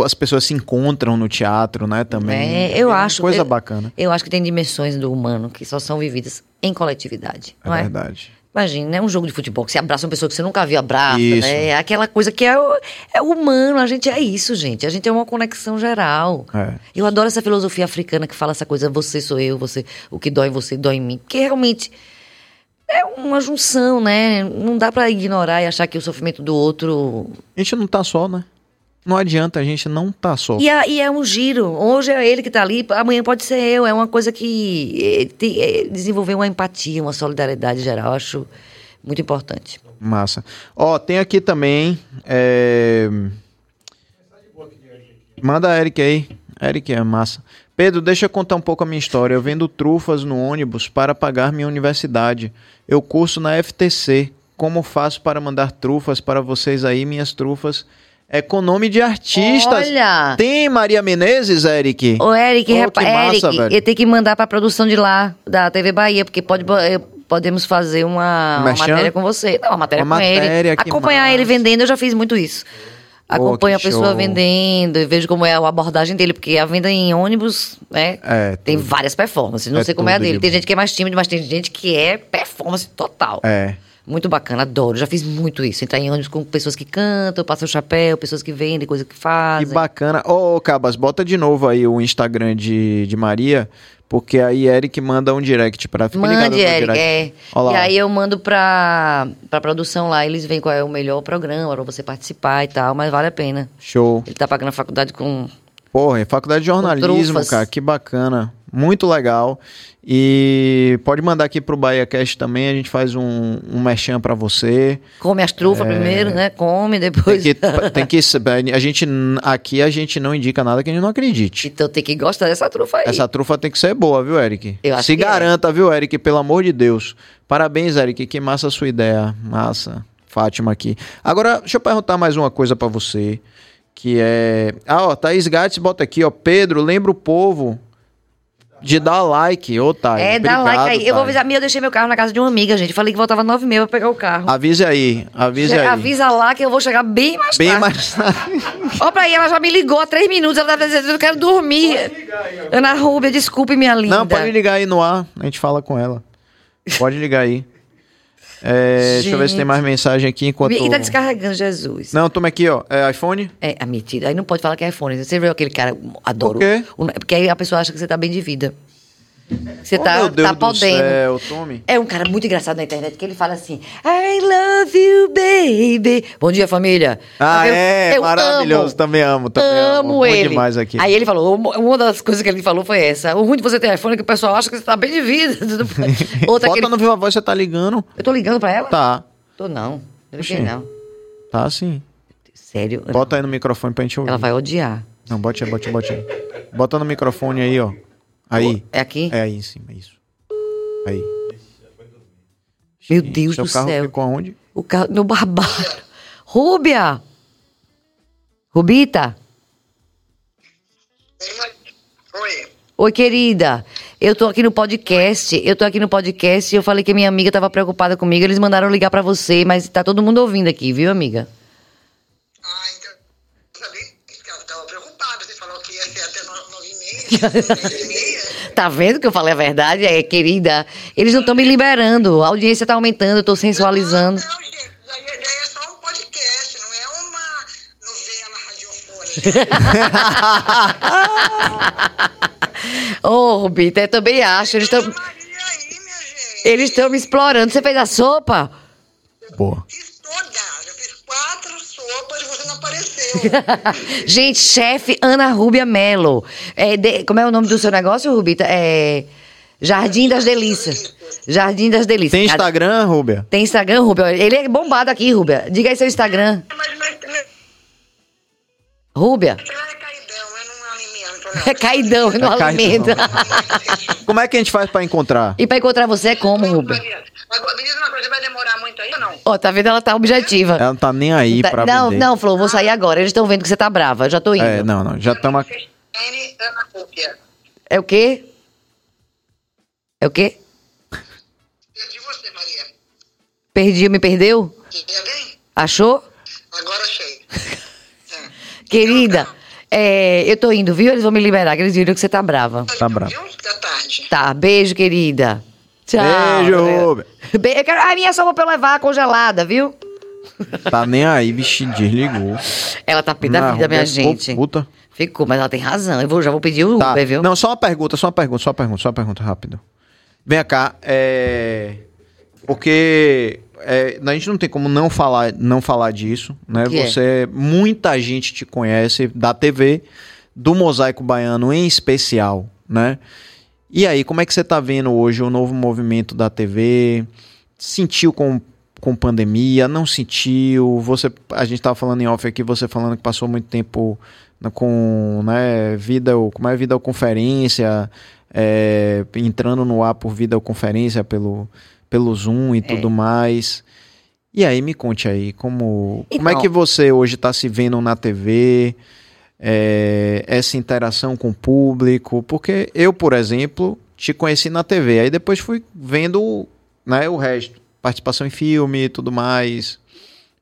As pessoas se encontram no teatro, né? Também. É, eu uma acho. Coisa eu- bacana. Eu acho que tem dimensões do humano que só são vividas em coletividade. É é? Imagina, né? Um jogo de futebol que você abraça uma pessoa que você nunca viu abraça, Isso. né? É aquela coisa que é, é humano, a gente é isso, gente. A gente é uma conexão geral. É. Eu adoro essa filosofia africana que fala essa coisa, você sou eu, você, o que dói em você dói em mim. Porque realmente é uma junção, né? Não dá pra ignorar e achar que o sofrimento do outro A gente não tá só, né? Não adianta, a gente não tá só. E, a- e é um giro. Hoje é ele que tá ali, amanhã pode ser eu. É uma coisa que eh, tem- eh, desenvolver uma empatia, uma solidariedade geral, eu acho muito importante. Massa. Ó, tem aqui também. é, Manda a Eric aí. Eric é massa. Pedro, deixa eu contar um pouco a minha história. Eu vendo trufas no ônibus para pagar minha universidade. Eu curso na FTC. Como faço para mandar trufas para vocês aí, minhas trufas? É com nome de artistas. Olha! Tem Maria Menezes, Eric? Ô, Eric, repa- que massa, Eric, velho. eu tenho que mandar pra produção de lá, da TV Bahia, porque pode, podemos fazer uma, uma Merchan? matéria com você. Não, uma matéria Uma com matéria, ele. Acompanhar massa. ele vendendo, eu já fiz muito isso. Acompanho a pessoa show. vendendo e vejo como é a abordagem dele, porque a venda em ônibus, né? É, tem tudo. várias performances. Não É sei como é a dele. de Tem gente que é mais tímido, mas tem gente que é performance total. É. Muito bacana, adoro. Já fiz muito isso. Entrar em ônibus com pessoas que cantam, passam o chapéu, pessoas que vendem, coisa que Que fazem. bacana. Ô, ô, Cabas, bota de novo aí o Instagram de, de Maria, porque aí Eric manda um direct pra fica ligado Mande, Eric, direct. é. Olha lá. E aí eu mando pra, pra produção lá, eles veem qual é o melhor programa pra você participar e tal, mas vale a pena. Show. Ele tá pagando a faculdade com. Porra, é faculdade de jornalismo, cara, que bacana. Muito legal. E pode mandar aqui pro BahiaCast também, a gente faz um, um merchan pra você. Come as trufas primeiro, né? Come, É. Tem depois. que, tem que a gente aqui a gente não indica nada que a gente não acredite. então tem que gostar dessa trufa aí. Essa trufa tem que ser boa, viu, Eric? Eu acho Se é. garanta, viu, Eric? Pelo amor de Deus. Parabéns, Eric. Que massa a sua ideia. Massa. Fátima aqui. Agora, deixa eu perguntar mais uma coisa pra você. Que é. Ah, ó, Thaís Gates bota aqui, ó. Pedro, lembra o povo de dar like. Ô, Thaís. É, dá obrigado, like aí. Eu vou avisar, minha, eu deixei meu carro na casa de uma amiga, gente. Falei que voltava nove e meia pra pegar o carro. Avise aí. Avise aí. Avisa lá que eu vou chegar bem mais Bem tarde. mais. Ó, pra aí, ela já me ligou há três minutos. Ela tá dizendo, eu quero dormir. Ana Rúbia, desculpe, minha linda. Não, pode ligar aí no ar. A gente fala com ela. Pode ligar aí. É, deixa eu ver se tem mais mensagem aqui enquanto. E tá descarregando, Jesus. Não, toma aqui, ó. É iPhone? É, a mentira. Aí não pode falar que é iPhone. Você viu aquele cara, adoro. Por quê? Porque aí a pessoa acha que você tá bem de vida. Você tá, meu Deus tá do podendo. céu, Tome. É um cara muito engraçado na internet que ele fala assim: I love you, baby. Bom dia, família. Ah, Eu- é, eu maravilhoso. amo. Também amo, também amo. Amo ele. demais aqui. Aí ele falou, uma- das coisas que ele falou foi essa. O ruim de você ter iPhone é que o pessoal acha que você tá bem de vida. Outra Bota ele... no Viva Voz, você tá ligando? Eu tô ligando pra ela? Tá. Tô não. Liguei Oxê. não. Tá sim. Sério. Bota aí no microfone pra gente ouvir. Ela vai odiar. Não, bote aí, bote aí, bote aí. Bota no microfone aí, ó. Aí. É aqui? É aí em cima, isso. Aí. Meu Deus do carro céu. ficou aonde? O carro no barbado. Rúbia! Rubita? Oi. Oi, querida. Eu tô aqui no podcast. Eu tô aqui no podcast e eu falei que minha amiga tava preocupada comigo. Eles mandaram ligar pra você, mas tá todo mundo ouvindo aqui, viu, amiga? Ah, então. Eu sabia que ela estava preocupada. Você falou que ia ser até no- nove e meia. Tá vendo que eu falei a verdade? É, querida. Eles não estão me liberando. A audiência tá aumentando, eu tô sensualizando. Não, gente. Daí, daí é só um podcast, não é uma novela radiofônica. Ô, Rubita, eu também acho. Eles estão eles estão me explorando. Você fez a sopa? Boa. E você não apareceu. Gente, chefe Ana Rúbia Melo. É, de- como é o nome do seu negócio, Rubita? É Jardim das Delícias. Jardim das Delícias. Tem Instagram, Rúbia? Tem Instagram, Rubia? Ele é bombado aqui, Rubia. Diga aí seu Instagram. mas, mas, mas Rúbia. é caidão, eu não. É caidão, eu não É caidão. alimenta. Como é que a gente faz pra encontrar? E pra encontrar você é como, Rubia? Maria, Agora, me diz uma coisa, vai demorar aí ou não? Ó, tá vendo? Ela tá objetiva. Ela não tá nem aí Tá- pra não, vender. não, Flor, vou sair agora. Eles estão vendo que você tá brava. Já tô indo. É, não, não. Já estamos aqui. N. Ana Rúbia. É o quê? É o quê? Perdi você, Maria. Perdi, me perdeu? Bem? Achou? Agora achei. Querida, é, eu tô indo, viu? Eles vão me liberar, que eles viram que você tá brava. Tá tarde. Tá, beijo, querida. Tchau. Beijo, Rúbia. Bem, eu quero, a minha sopa pra eu levar congelada, viu? Tá nem aí, vixe, desligou. Ela tá pé da vida, minha ficou gente. Puta. Ficou, mas ela tem razão. Eu vou, já vou pedir o Tá. Uber, viu? Não, só uma pergunta, só uma pergunta, só uma pergunta, só uma pergunta, rápido. Vem cá, é. Porque é, a gente não tem como não falar, não falar disso, né? que é? Você, muita gente te conhece da TV, do Mosaico Baiano em especial, né? E aí, como é que você tá vendo hoje o novo movimento da TV? Sentiu com, com pandemia? Não sentiu? Você, a gente tava falando em off aqui, você falando que passou muito tempo com né, vida, como é videoconferência, é, entrando no ar por videoconferência pelo, pelo Zoom e tudo mais. E aí, me conte aí, como, como é Então- que você hoje está se vendo na TV, é, essa interação com o público? Porque eu, por exemplo, te conheci na TV, aí depois fui vendo né, o resto, participação em filme e tudo mais.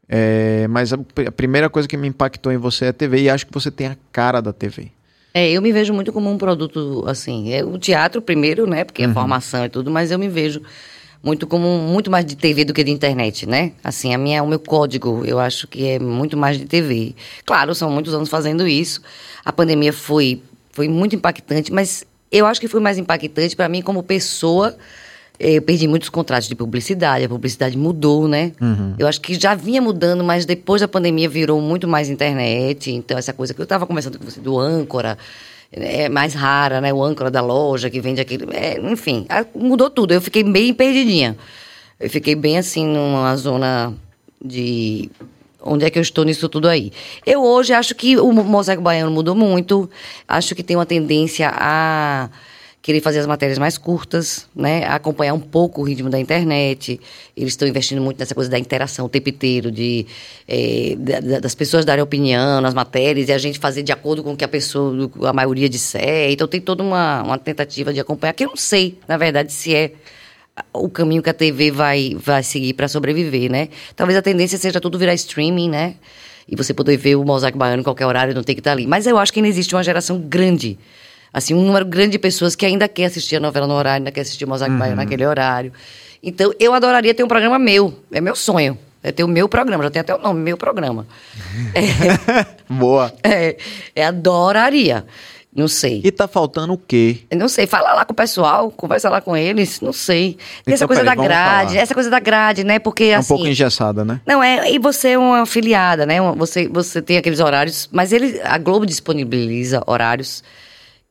É, mas a, a primeira coisa que me impactou em você é a TV e acho que você tem a cara da TV. É, eu me vejo muito como um produto, assim, é o teatro primeiro, né, porque é formação e tudo, mas eu me vejo muito como um- muito mais de TV do que de internet, né? Assim, a minha, o meu código, eu acho que é muito mais de TV. Claro, são muitos anos fazendo isso. A pandemia foi foi muito impactante, mas eu acho que foi mais impactante para mim como pessoa. Eh, Eu perdi muitos contratos de publicidade, a publicidade mudou, né? Eu acho que já vinha mudando, mas depois da pandemia virou muito mais internet. Então, essa coisa que eu estava conversando com você do âncora, é mais rara, né? O âncora da loja que vende aquele. é, enfim, mudou tudo. Eu fiquei bem perdidinha. Eu fiquei bem assim numa zona de. Onde é que eu estou nisso tudo aí? Eu hoje acho que o mosaico baiano mudou muito. Acho que tem uma tendência a querer fazer as matérias mais curtas, né? Acompanhar um pouco o ritmo da internet. Eles estão investindo muito nessa coisa da interação o tempo inteiro, de, eh, da- da- das pessoas darem opinião nas matérias e a gente fazer de acordo com o que a pessoa, a maioria disser. Então tem toda uma, uma tentativa de acompanhar, que eu não sei, na verdade, se é o caminho que a TV vai, vai seguir para sobreviver, né? Talvez a tendência seja tudo virar streaming, né? E você poder ver o Mosaico Baiano em qualquer horário, não ter que estar ali. Mas eu acho que ainda existe uma geração grande, assim, um número grande de pessoas que ainda quer assistir a novela no horário, ainda quer assistir o Mosaico Baiano naquele horário. Então, eu adoraria ter um programa meu. É meu sonho. É ter o meu programa. Já tem até o nome, meu programa. Boa. É, é adoraria. Não sei. E tá faltando o quê? Eu Não sei, fala lá com o pessoal, conversa lá com eles, não sei. Tem essa Então, coisa peraí, da grade, falar. essa coisa da grade, né? Porque É um assim. pouco engessada, né? Não, é, e você é uma afiliada, né? Você, você tem aqueles horários, mas ele, a Globo disponibiliza horários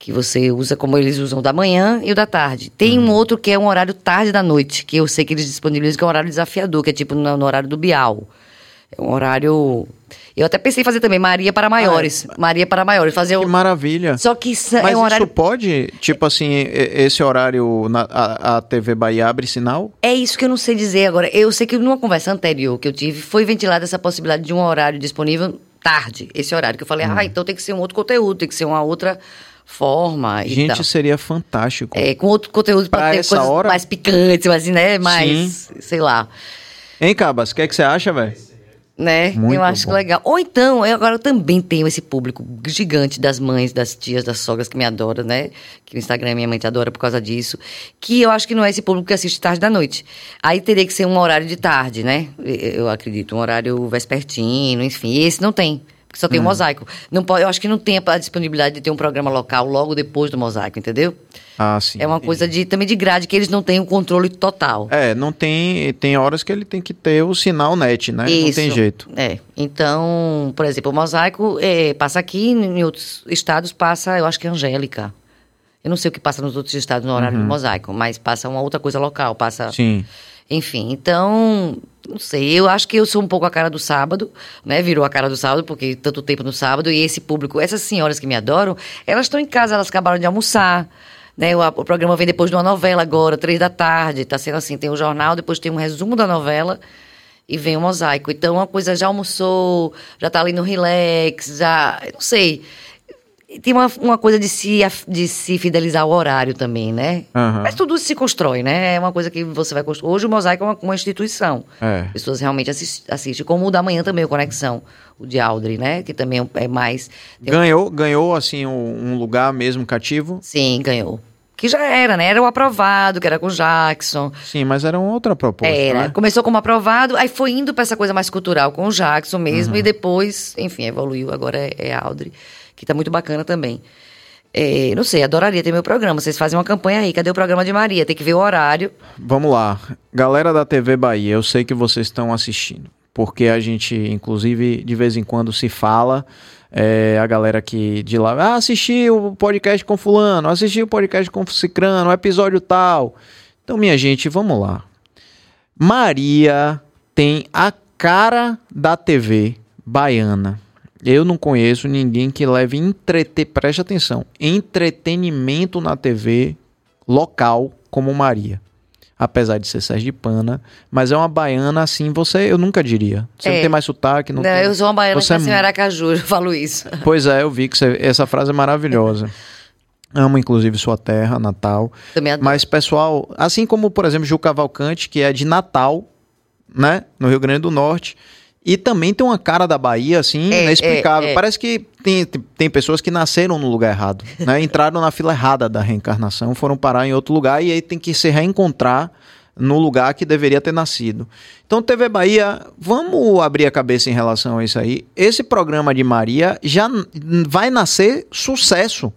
que você usa como eles usam da manhã e o da tarde. Tem Uhum. um outro que é um horário tarde da noite, que eu sei que eles disponibilizam, que é um horário desafiador, que é tipo no, no horário do Bial. É um horário. Eu até pensei em fazer também Maria para maiores. Maria para maiores. Fazer Ah, Que o... maravilha. Só que isso é Mas um horário. isso pode, tipo assim, esse horário, na, a, a TV Bahia abre sinal? É isso que eu não sei dizer agora. Eu sei que numa conversa anterior que eu tive, foi ventilada essa possibilidade de um horário disponível tarde. Esse horário que eu falei, Hum. ah, então tem que ser um outro conteúdo, tem que ser uma outra forma e Gente, seria fantástico. É, com outro conteúdo Pra pra ter essa coisas hora? mais picantes, assim, né? Mais, sei lá. Hein, Cabas? O que, é que você acha, velho? Né? Muito eu acho bom. legal. Ou então, eu agora também tenho esse público gigante das mães, das tias, das sogras que me adoram, né? Que no Instagram minha mãe te adora por causa disso. Que eu acho que não é esse público que assiste tarde da noite. Aí teria que ser um horário de tarde, né? Eu acredito, um horário vespertino, enfim. E esse não tem. Porque só tem Hum. o mosaico. Não pode, eu acho que não tem a disponibilidade de ter um programa local logo depois do mosaico, entendeu? Ah, sim. É uma coisa de, também de grade que eles não têm o controle total. É, não tem. Tem horas que ele tem que ter o sinal net, né? Não tem jeito. É. Então, por exemplo, o mosaico é, passa aqui, em outros estados passa, eu acho que é Angélica. Eu não sei o que passa nos outros estados no horário do mosaico, mas passa uma outra coisa local, passa. Uhum. Sim. Enfim, então, não sei, eu acho que eu sou um pouco a cara do sábado, né? Virou a cara do sábado, porque tanto tempo no sábado, e esse público, essas senhoras que me adoram, elas estão em casa, elas acabaram de almoçar. Né, o, o programa vem depois de uma novela agora, três da tarde, tá sendo assim, tem o jornal, depois tem um resumo da novela e vem o mosaico. Então, uma coisa já almoçou, já tá ali no relax, já, não sei. Tem uma, uma coisa de se, de se fidelizar ao horário também, né? Aham. Mas tudo se constrói, né? É uma coisa que você vai construir. Hoje o Mosaico é uma, uma instituição. É. As pessoas realmente assis- assistem. Como o da manhã também, o Conexão, o de Aldri, né? Que também é mais... tem- Ganhou, ganhou assim, um, um lugar mesmo cativo. Sim, ganhou. Que já era, né? Era o aprovado, que era com o Jackson. Sim, mas era uma outra proposta, Era. né? Começou como aprovado, aí foi indo pra essa coisa mais cultural com o Jackson mesmo, Uhum. e depois, enfim, evoluiu. Agora é, é Audrey, que tá muito bacana também. É, não sei, adoraria ter meu programa. Vocês fazem uma campanha aí, cadê o programa de Maria? Tem que ver o horário. Vamos lá. Galera da TV Bahia, eu sei que vocês estão assistindo. Porque a gente, inclusive, de vez em quando se fala. é, a galera que de lá, ah, assisti o podcast com fulano, assisti o podcast com cicrano, o episódio tal. Então, minha gente, vamos lá. Maria tem a cara da TV baiana. Eu não conheço ninguém que leve entreter, preste atenção, entretenimento na TV local como Maria. Apesar de ser sergipana, mas é uma baiana assim, você, eu nunca diria. Você não É. tem mais sotaque, não, Não, tem... eu sou uma baiana Você que é nasceu em mu- Aracaju, eu falo isso. Pois é, eu vi que você- essa frase é maravilhosa. Amo, inclusive, sua terra, Natal. Também adoro. Mas, pessoal, assim como, por exemplo, Ju Cavalcante, que é de Natal, né? No Rio Grande do Norte. E também tem uma cara da Bahia, assim, É, inexplicável. é, é. Parece que tem, tem pessoas que nasceram no lugar errado, né? Entraram na fila errada da reencarnação, foram parar em outro lugar e aí tem que se reencontrar no lugar que deveria ter nascido. Então, TV Bahia, vamos abrir a cabeça em relação a isso aí. Esse programa de Maria já vai nascer sucesso.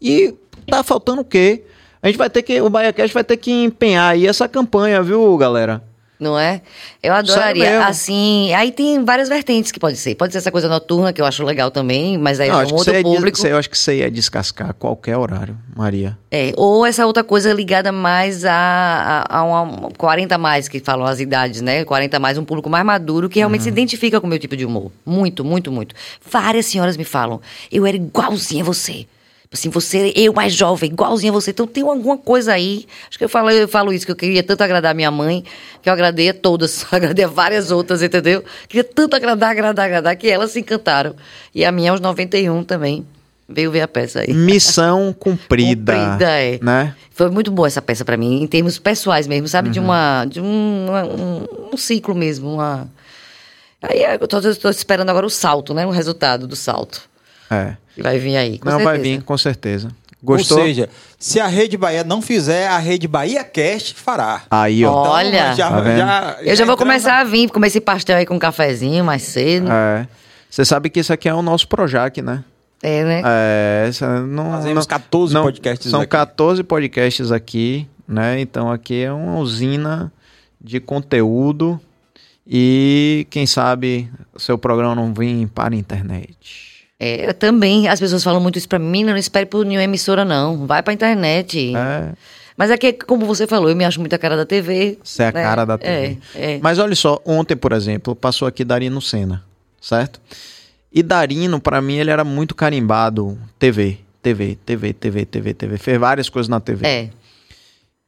E tá faltando o quê? A gente vai ter que, o BahiaCast vai ter que empenhar aí essa campanha, viu, galera? Não é? Eu adoraria. Assim, aí tem várias vertentes que pode ser. Pode ser essa coisa noturna, que eu acho legal também, mas aí Não, é um outro ia des- público. eu acho que você ia descascar a qualquer horário, Maria. É, ou essa outra coisa ligada mais a, a, a uma 40 a mais, que falam as idades, né? 40 a mais, um público mais maduro, que realmente Uhum. se identifica com o meu tipo de humor. Muito, muito, muito. Várias senhoras me falam, eu era igualzinha a você. Tipo Assim, você, eu mais jovem, igualzinha a você. Então tem alguma coisa aí. Acho que eu falo, eu falo isso, que eu queria tanto agradar minha mãe, que eu agradei a todas, agradei a várias outras, entendeu? Queria tanto agradar, agradar, agradar, que elas se encantaram. E a minha aos 91 também. Veio ver a peça aí. Missão cumprida. Cumprida, é. Né? Foi muito boa essa peça pra mim, em termos pessoais mesmo, sabe? Uhum. De uma. De um, um, um ciclo mesmo. Uma... Aí eu tô, tô esperando agora o salto, né? O resultado do salto. É. Que vai vir aí. Com Não, vai certeza. vir, com certeza. Gostou? Ou seja, se a Rede Bahia não fizer, a Rede Bahia Cast fará. Aí, ó. Ó. Olha. já, Tá vendo? já, Eu já vou começar a vir, comer esse pastel aí com um cafezinho mais cedo. É. Você sabe que isso aqui é o nosso Projac, né? É, né? É, essa não, Fazemos não- 14 não- podcasts São aqui. 14 podcasts aqui, né? Então aqui é uma usina de conteúdo e quem sabe seu programa não vem para a internet. É, também, as pessoas falam muito isso pra mim, não espere por nenhuma emissora, não. Vai pra internet. É, Mas é que, como você falou, eu me acho muito a cara da TV. Você é a né? cara da TV. É, é. Mas olha só, ontem, por exemplo, passou aqui Darino Senna, certo? E Darino, pra mim, ele era muito carimbado TV, TV, TV, TV, TV, TV. Fez várias coisas na TV. É.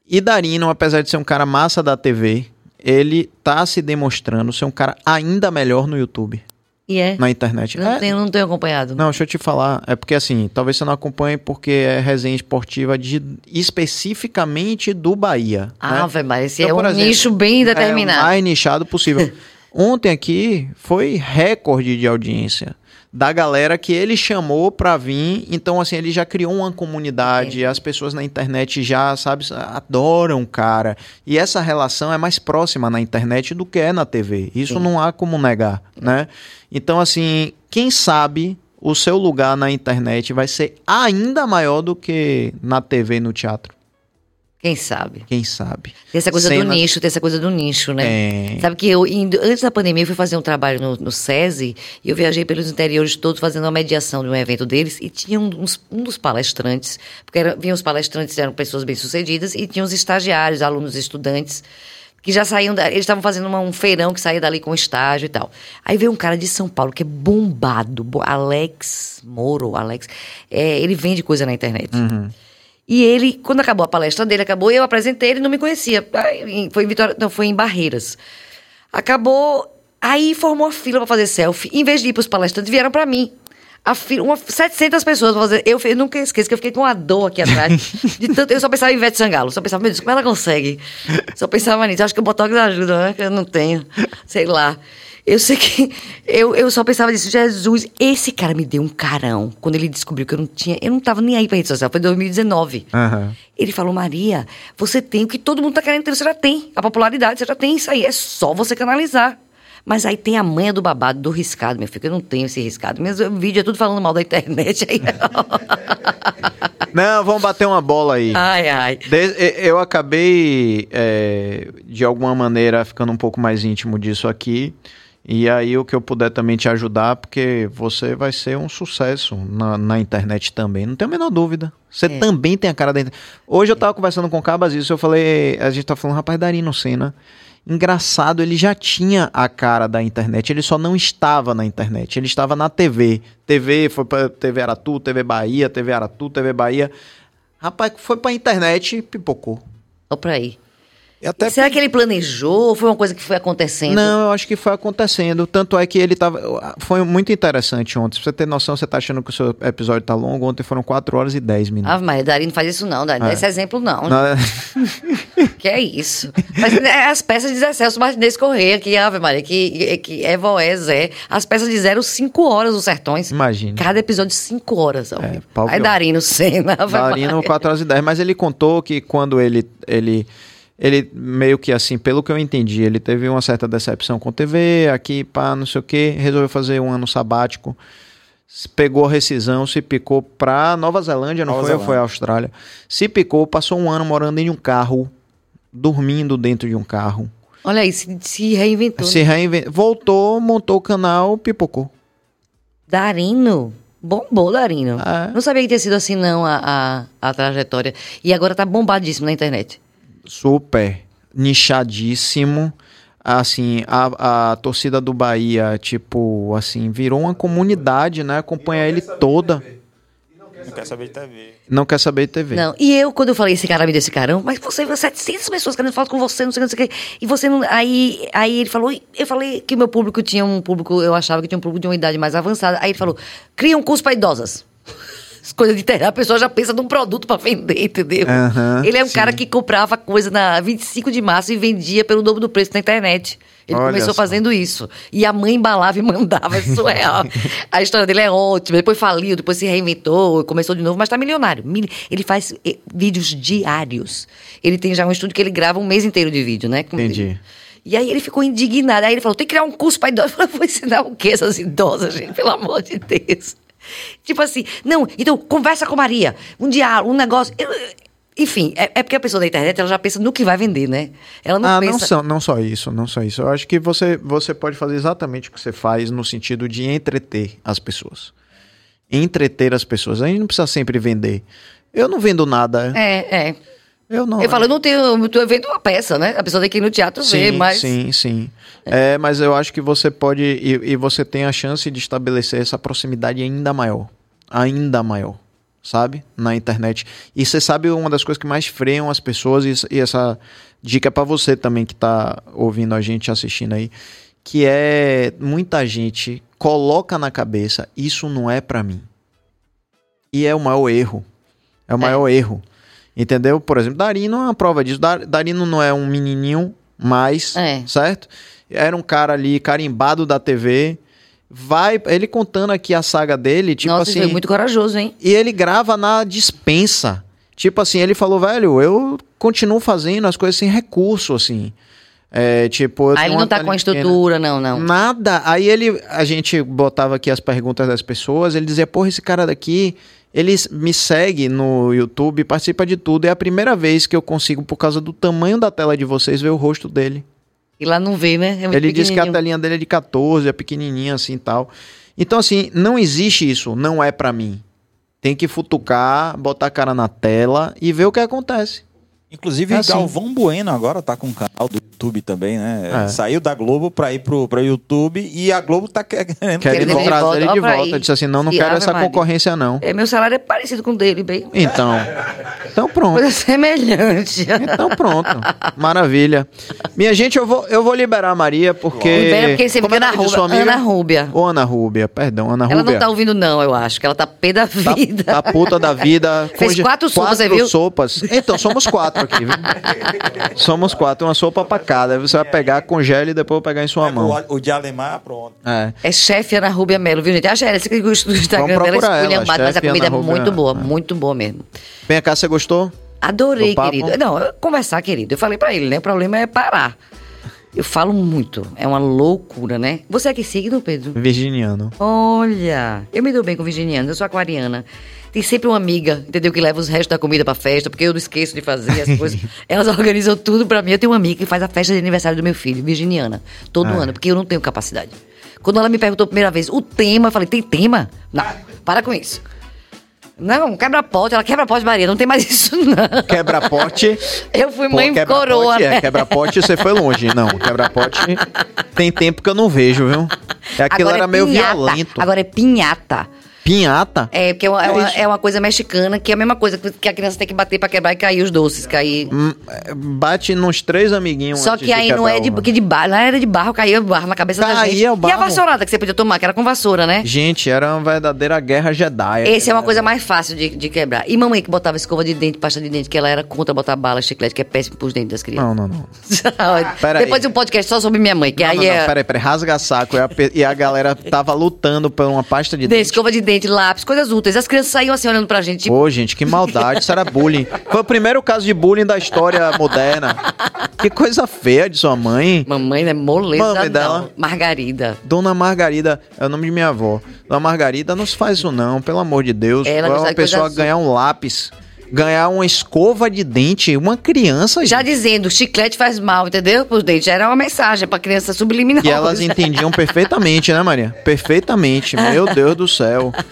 E Darino, apesar de ser um cara massa da TV, ele tá se demonstrando ser um cara ainda melhor no YouTube, E é. na internet. Não, É, tenho, não tenho acompanhado. não, deixa eu te falar. É porque assim, talvez você não acompanhe porque é resenha esportiva de, especificamente do Bahia. né? Ah, velho, mas esse Então, é um exemplo, nicho bem É determinado. o mais nichado possível. Ontem aqui foi recorde de audiência da galera que ele chamou pra vir. Então, assim, ele já criou uma comunidade. As pessoas na internet já, sabe, adoram o cara. E essa relação é mais próxima na internet do que é na TV. Isso não há como negar, né? Então, assim, quem sabe o seu lugar na internet vai ser ainda maior do que na TV e no teatro. Quem sabe? Quem sabe? Tem essa coisa do nicho, tem essa coisa do nicho, né? É. Sabe que eu, indo- antes da pandemia, eu fui fazer um trabalho no, no SESI e eu viajei pelos interiores todos fazendo uma mediação de um evento deles e tinha um, uns- um dos palestrantes, porque era, vinham os palestrantes, eram pessoas bem-sucedidas e tinha os estagiários, alunos, estudantes, que já saíam, da, eles estavam fazendo uma- um feirão que saía dali com estágio e tal. Aí veio um cara de São Paulo que é bombado, bo- Alex Moro, Alex, é, ele vende coisa na internet. E ele, quando acabou a palestra dele, acabou, eu apresentei, ele não me conhecia. Foi em Vitória, não, foi em Barreiras. Acabou, aí formou a fila pra fazer selfie. Em vez de ir pros palestrantes, vieram pra mim. A fila, uma, 700 pessoas pra fazer. Eu, eu nunca esqueço que eu fiquei com uma dor aqui atrás. de tanto, eu só pensava em Ivete Sangalo. Só pensava, meu Deus, como ela consegue? Só pensava nisso. Acho que o Botox ajuda, né? Eu não tenho. Sei lá. Eu sei que. Eu, eu só pensava nisso. Jesus, esse cara me deu um carão. Quando ele descobriu que eu não tinha. Eu não tava nem aí pra rede social. Foi em 2019. Aham. Ele falou, Maria, você tem o que todo mundo tá querendo ter, você já tem. A popularidade, você já tem isso aí. É só você canalizar. Mas aí tem a manha do babado, do riscado, meu filho. que Eu não tenho esse riscado. Meus vídeos é tudo falando mal da internet. Aí... Não, vamos bater uma bola aí. ai, ai. Eu acabei, é, de alguma maneira, ficando um pouco mais íntimo disso aqui. E aí, o que eu puder também te ajudar, porque você vai ser um sucesso na, na internet também, não tenho a menor dúvida. Você É. também tem a cara da internet. Hoje eu tava conversando com o Cabas isso, eu falei, a gente tá falando, rapaz, Darino Senna. Engraçado, ele já tinha a cara da internet, ele só não estava na internet, ele estava na TV. TV foi pra TV Aratu, TV Bahia, TV Aratu, TV Bahia. Rapaz, foi pra internet, pipocou. Ó pra aí. Até Será que ele planejou ou foi uma coisa que foi acontecendo? Não, eu acho que foi acontecendo. Tanto é que ele tava. Foi muito interessante ontem. Pra você ter noção, você tá achando que o seu episódio tá longo. Ontem foram 4 horas e 10 minutos. Ave Maria, Dari não faz isso não, Dari. Não dá esse exemplo não. Na- Que é isso? Mas é as peças de Zé Celso Martinez Correia, que Ave Maria, que, que é Voé, Zé. As peças de zero, cinco horas os sertões. Imagine. Cada episódio, cinco horas. ao vivo. pau Aí Darino. Ave Darino Maria. 4 horas e 10. Mas ele contou que quando ele. ele ele meio que assim, pelo que eu entendi, ele teve uma certa decepção com TV, aqui, pá, não sei o que, resolveu fazer um ano sabático, pegou a rescisão, se picou pra Nova Zelândia, não Nova foi? Zelândia. foi a Austrália? Se picou, passou um ano morando em um carro, dormindo dentro de um carro. Olha aí, se, se reinventou. Se reinventou, voltou, montou o canal, pipocou. Darino. Bombou, Darino. É. Não sabia que tinha sido assim, não, a, a, a trajetória. E agora tá bombadíssimo na internet. Super nichadíssimo. Assim, a, a torcida do Bahia, tipo, assim, virou uma comunidade, né? Acompanha ele toda. não quer saber de TV. Não quer saber de TV. Não, e eu, quando eu falei, esse cara me deu esse carão, mas você viu 700 pessoas querendo falar com você, não sei o que, não sei o que. E você não. Aí, aí ele falou, eu falei que o meu público tinha um público, eu achava que tinha um público de uma idade mais avançada. Aí ele falou, cria um curso para idosas. As coisas de terra, a pessoa já pensa num produto para vender, entendeu? Aham, ele é um sim. cara que comprava coisa na 25 de março e vendia pelo dobro do preço na internet. Ele Olha começou só. fazendo isso. E a mãe embalava e mandava, é surreal. a história dele é ótima. Depois faliu, depois se reinventou, começou de novo, mas tá milionário. Mil- Ele faz eh, vídeos diários. Ele tem já um estúdio que ele grava um mês inteiro de vídeo, né? Entendi. E aí ele ficou indignado. Aí ele falou: tem que criar um curso para idosos. Eu falei, vou ensinar o quê, essas idosas, gente? Pelo amor de Deus. Tipo assim, não, então conversa com Maria. Um diálogo, um negócio. Eu- enfim, é, é porque a pessoa da internet ela já pensa no que vai vender, né? Ela não ah, pensa. não, só, não só isso, não só isso. Eu acho que você, você pode fazer exatamente o que você faz no sentido de entreter as pessoas. Entreter as pessoas. A gente não precisa sempre vender. Eu não vendo nada. É, é. Eu não. Eu falo, eu não tenho. Tô vendo uma peça, né? A pessoa tem que ir no teatro ver, Sim, mas. sim, sim. É, mas eu acho que você pode e, e você tem a chance de estabelecer essa proximidade ainda maior, ainda maior, sabe, na internet. E você sabe uma das coisas que mais freiam as pessoas e, e essa dica é para você também que tá ouvindo a gente assistindo aí, que é muita gente coloca na cabeça isso não é para mim. E é o maior erro. É o maior erro. Entendeu? Por exemplo, Darino é uma prova disso. Dar- Darino não é um menininho mais, É. certo? Era um cara ali carimbado da TV. Vai, ele contando aqui a saga dele, tipo Nossa, assim. foi muito corajoso, hein? E ele grava na dispensa. Tipo assim, ele falou, velho, eu continuo fazendo as coisas sem recurso, assim. É, tipo, eu Aí tenho ele não tá com a estrutura, não, não. Nada. Aí ele, a gente botava aqui as perguntas das pessoas, ele dizia, porra, esse cara daqui, ele me segue no YouTube, participa de tudo. É a primeira vez que eu consigo, por causa do tamanho da tela de vocês, ver o rosto dele. E lá não vê, né? É muito Ele disse que a telinha dele é de 14, é pequenininha assim e tal. Então, assim, não existe isso, não é pra mim. Tem que futucar, botar a cara na tela e ver o que acontece. Inclusive, É assim. Galvão Bueno agora tá com um canal do YouTube também, né? É. Saiu da Globo pra ir pro, pro YouTube e a Globo tá querendo. Querendo Querendo ele de trazer volta, ele de volta. Disse assim, não, não E quero essa Maria. concorrência, não. É, meu salário é parecido com o dele, bem. Então, então pronto. Coisa semelhante. Então pronto. Maravilha. Minha gente, eu vou, eu vou liberar a Maria porque... Libera porque você Como é Ana Rúbia. amiga? Ana Rúbia. Ô, Ana Rúbia, perdão, Ana Ela Rúbia. não tá ouvindo, não, eu acho. Que ela tá pé da Tá- vida. Tá, puta da vida. Fez quatro sopas, você viu? sopas. Então, somos quatro aqui, viu? somos quatro, uma sopa pra Aí Você vai pegar, congela e depois eu pegar em sua mão. O, o de Alemar, pronto. É. É chefe Ana Rúbia Melo, viu, gente? A Jéssica que gosta do Instagram dela ela, esculhambada, mas a comida é Ana Rúbia. muito boa, É. muito boa mesmo. Vem cá, você gostou? Adorei, querido. Não, eu- conversar, querido. Eu falei pra ele, né? O problema é parar. Eu falo muito. É uma loucura, né? Você é que signo, Pedro? Virginiano. Olha, eu me dou bem com virginianos, eu sou aquariana. Tem sempre uma amiga, entendeu? Que leva os restos da comida pra festa, porque eu não esqueço de fazer as coisas. Elas organizam tudo pra mim. Eu tenho uma amiga que faz a festa de aniversário do meu filho, virginiana, todo Ah. ano, porque eu não tenho capacidade. Quando ela me perguntou a primeira vez o tema, eu falei: tem tema? Não, para com isso. Não, quebra-pote, ela quebra-pote, Maria, não tem mais isso, não. Quebra-pote. Eu fui Pô, mãe quebra-pote, coroa, É, né? quebra-pote você foi longe. Não, quebra-pote tem tempo que eu não vejo, viu? É aquilo Agora era é meio pinhata. violento. Agora é pinhata. Pinhata? É, porque é uma, é, uma, é uma coisa mexicana, que é a mesma coisa que a criança tem que bater pra quebrar e cair os doces, cair. Hum, é, Bate nos três amiguinhos. Só que aí não é de, o- que de barro, era de barro, caía barro na cabeça da Caía gente. o E a barro. vassourada que você podia tomar, que era com vassoura, né? Gente, era uma verdadeira guerra Jedi. Esse é uma coisa mais fácil de, de quebrar. E mamãe que botava escova de dente, pasta de dente, que ela era contra botar bala, chiclete, que é péssimo pros dentes das crianças. Não, não, não. Pera aí. Depois de um podcast só sobre minha mãe, que Não, aí não, não, é. peraí, peraí. Rasga saco. E a, e a galera tava lutando por uma pasta de de dente. escova de dente, lápis, coisas úteis. As crianças saíam assim olhando pra gente, tipo, Pô, gente, que maldade. Isso era bullying. Foi o primeiro caso de bullying da história moderna. Que coisa feia de sua mãe. mamãe, né? Moleza. Mãe dela? Margarida. Dona Margarida, é o nome de minha avó. Dona Margarida, não se faz isso não, pelo amor de Deus. Ela é uma pessoa ganhar um lápis, ganhar uma escova de dente, uma criança, Já gente. dizendo, chiclete faz mal, entendeu? Pros dentes. Era uma mensagem pra criança subliminar. E elas entendiam perfeitamente, né, Maria? Perfeitamente. Meu Deus do céu.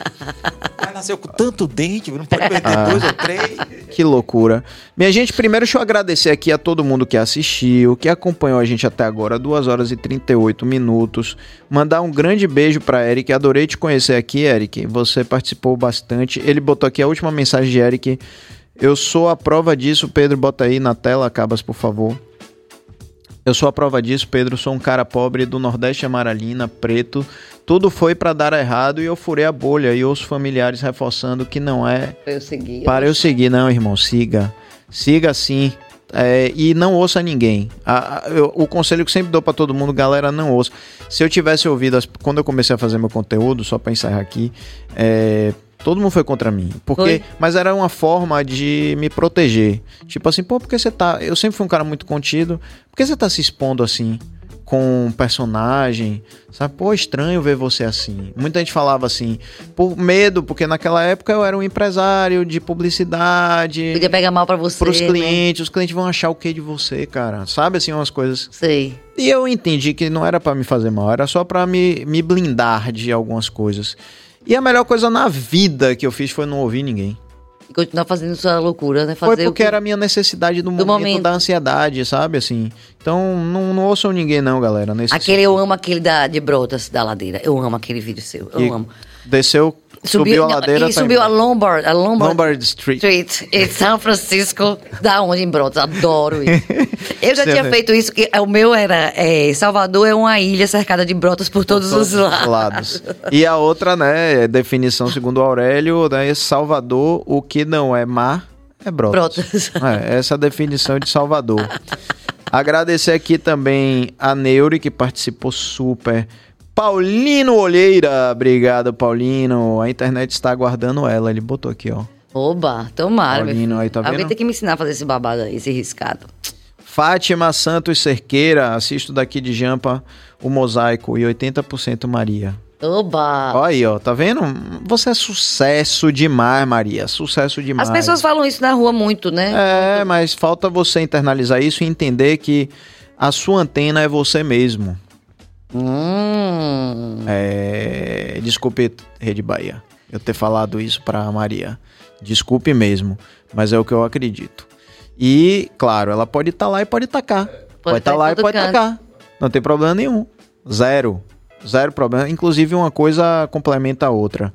Nasceu com tanto dente, não pode perder Ah. dois ou três. Que loucura. Minha gente, primeiro deixa eu agradecer aqui a todo mundo que assistiu, que acompanhou a gente até agora, 2 horas e 38 minutos. Mandar um grande beijo pra Eric. Adorei te conhecer aqui, Eric. Você participou bastante. Ele botou aqui a última mensagem de Eric. Eu sou a prova disso. Pedro, bota aí na tela, Cabas, por favor. Eu sou a prova disso, Pedro. Sou um cara pobre do Nordeste Amaralina, preto. Tudo foi pra dar errado e eu furei a bolha. E ouço familiares reforçando que não é Eu segui. para eu seguir, não, irmão. Siga. Siga sim. É, e não ouça ninguém. A- a- eu- o conselho que sempre dou pra todo mundo, galera, não ouça. Se eu tivesse ouvido, as- quando eu comecei a fazer meu conteúdo, só pra encerrar aqui, é, todo mundo foi contra mim. Porque, Foi. mas era uma forma de me proteger. Tipo assim, pô, porque você tá. Eu sempre fui um cara muito contido. Por que você tá se expondo assim? Com um personagem, sabe? Pô, estranho ver você assim. Muita gente falava assim, por medo, porque naquela época eu era um empresário de publicidade. Podia pegar mal pra você. Pros né? clientes, os clientes vão achar o que de você, cara? Sabe assim, umas coisas. Sei. E eu entendi que não era pra me fazer mal, era só pra me, me blindar de algumas coisas. E a melhor coisa na vida que eu fiz foi não ouvir ninguém. E continuar fazendo sua loucura, né? Fazer Foi porque que- era a minha necessidade do, momento, momento. da ansiedade, sabe? Assim. Então, não, não ouçam ninguém, não, galera. Nesse Aquele, eu amo aquele da, de Brotas, da ladeira. Eu amo aquele vídeo seu. Eu E amo. Desceu, subiu, a não, ladeira. Ele tá subiu a. Lombard, a Lombard, Lombard Street. Street em São Francisco, da onde em Brotas. Adoro isso. Eu já Você tinha vê. feito isso, que o meu era é, Salvador é uma ilha cercada de brotas por todos, os lados. E a outra, né, é definição segundo Aurélio, né, Salvador, o que não é mar é brotas. Brotas. É, essa é a definição de Salvador. Agradecer aqui também a Neuri, que participou super. Paulino Olheira, obrigado, Paulino. A internet está aguardando ela. Ele botou aqui, ó. Oba, tomara. Paulino aí, tá Alguém vendo? tem que me ensinar a fazer esse babado aí, esse riscado. Fátima Santos Cerqueira, assisto daqui de Jampa o Mosaico e 80% Maria. Oba! Olha aí, ó, tá vendo? Você é sucesso demais, Maria. Sucesso demais. As pessoas falam isso na rua muito, né? É, mas falta você internalizar isso e entender que a sua antena é você mesmo. Hum. É... Desculpe, Rede Bahia, eu ter falado isso pra Maria. Desculpe mesmo, mas é o que eu acredito. E, claro, ela pode estar lá e pode cá. Pode estar estar em lá e pode canto. tocar. Não tem problema nenhum. Zero. Zero problema. Inclusive, uma coisa complementa a outra.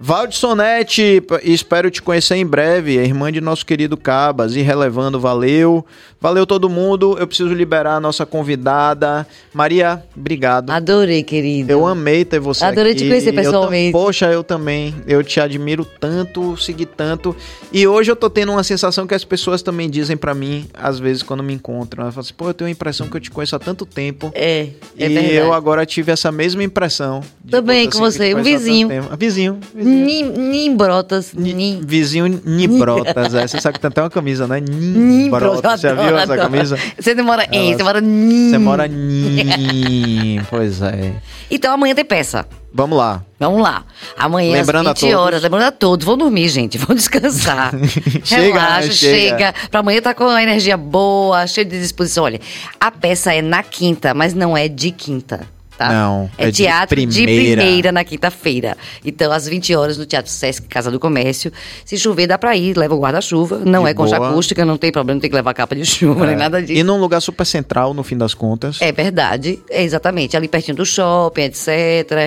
Valdissonete, p- espero te conhecer em breve, a irmã de nosso querido Cabas, e relevando, valeu. Valeu todo mundo, eu preciso liberar a nossa convidada. Maria, obrigado. Adorei, querido. Eu amei ter você Adorei aqui. te conhecer Eu pessoalmente. poxa, eu também. Eu te admiro tanto, segui tanto. E hoje eu tô tendo uma sensação que as pessoas também dizem pra mim, às vezes, quando me encontram. Elas falam assim, pô, eu tenho a impressão que eu te conheço há tanto tempo. É, é e verdade. eu agora tive essa mesma impressão. Também com você, um. Vizinho. vizinho. Nim, Nimbrotas, Ni-. Vizinho Nibrotas, é. Você sabe que tem até uma camisa, né? Nimbrotas. Já viu essa camisa? Você não mora em, você mora Nim. Você mora Nim. Pois é. Então amanhã tem peça. Vamos lá. Vamos lá. Amanhã Lembrando às 20 todos. horas. Lembrando a todos. Vão dormir, gente. Vão descansar. Chega, Relaxa, chega. Chega. Pra amanhã tá com a energia boa, cheio de disposição. Olha, a peça é na quinta, mas não é de quinta. Tá? Não, é, é de teatro de primeira. primeira na quinta-feira. Então, às 20 horas, no Teatro Sesc Casa do Comércio. Se chover, dá pra ir, leva o guarda-chuva. Não De é concha boa. acústica, não tem problema, não tem que levar capa de chuva, nem nada disso. E num lugar super central, no fim das contas. É verdade, é exatamente. Ali pertinho do shopping, etc.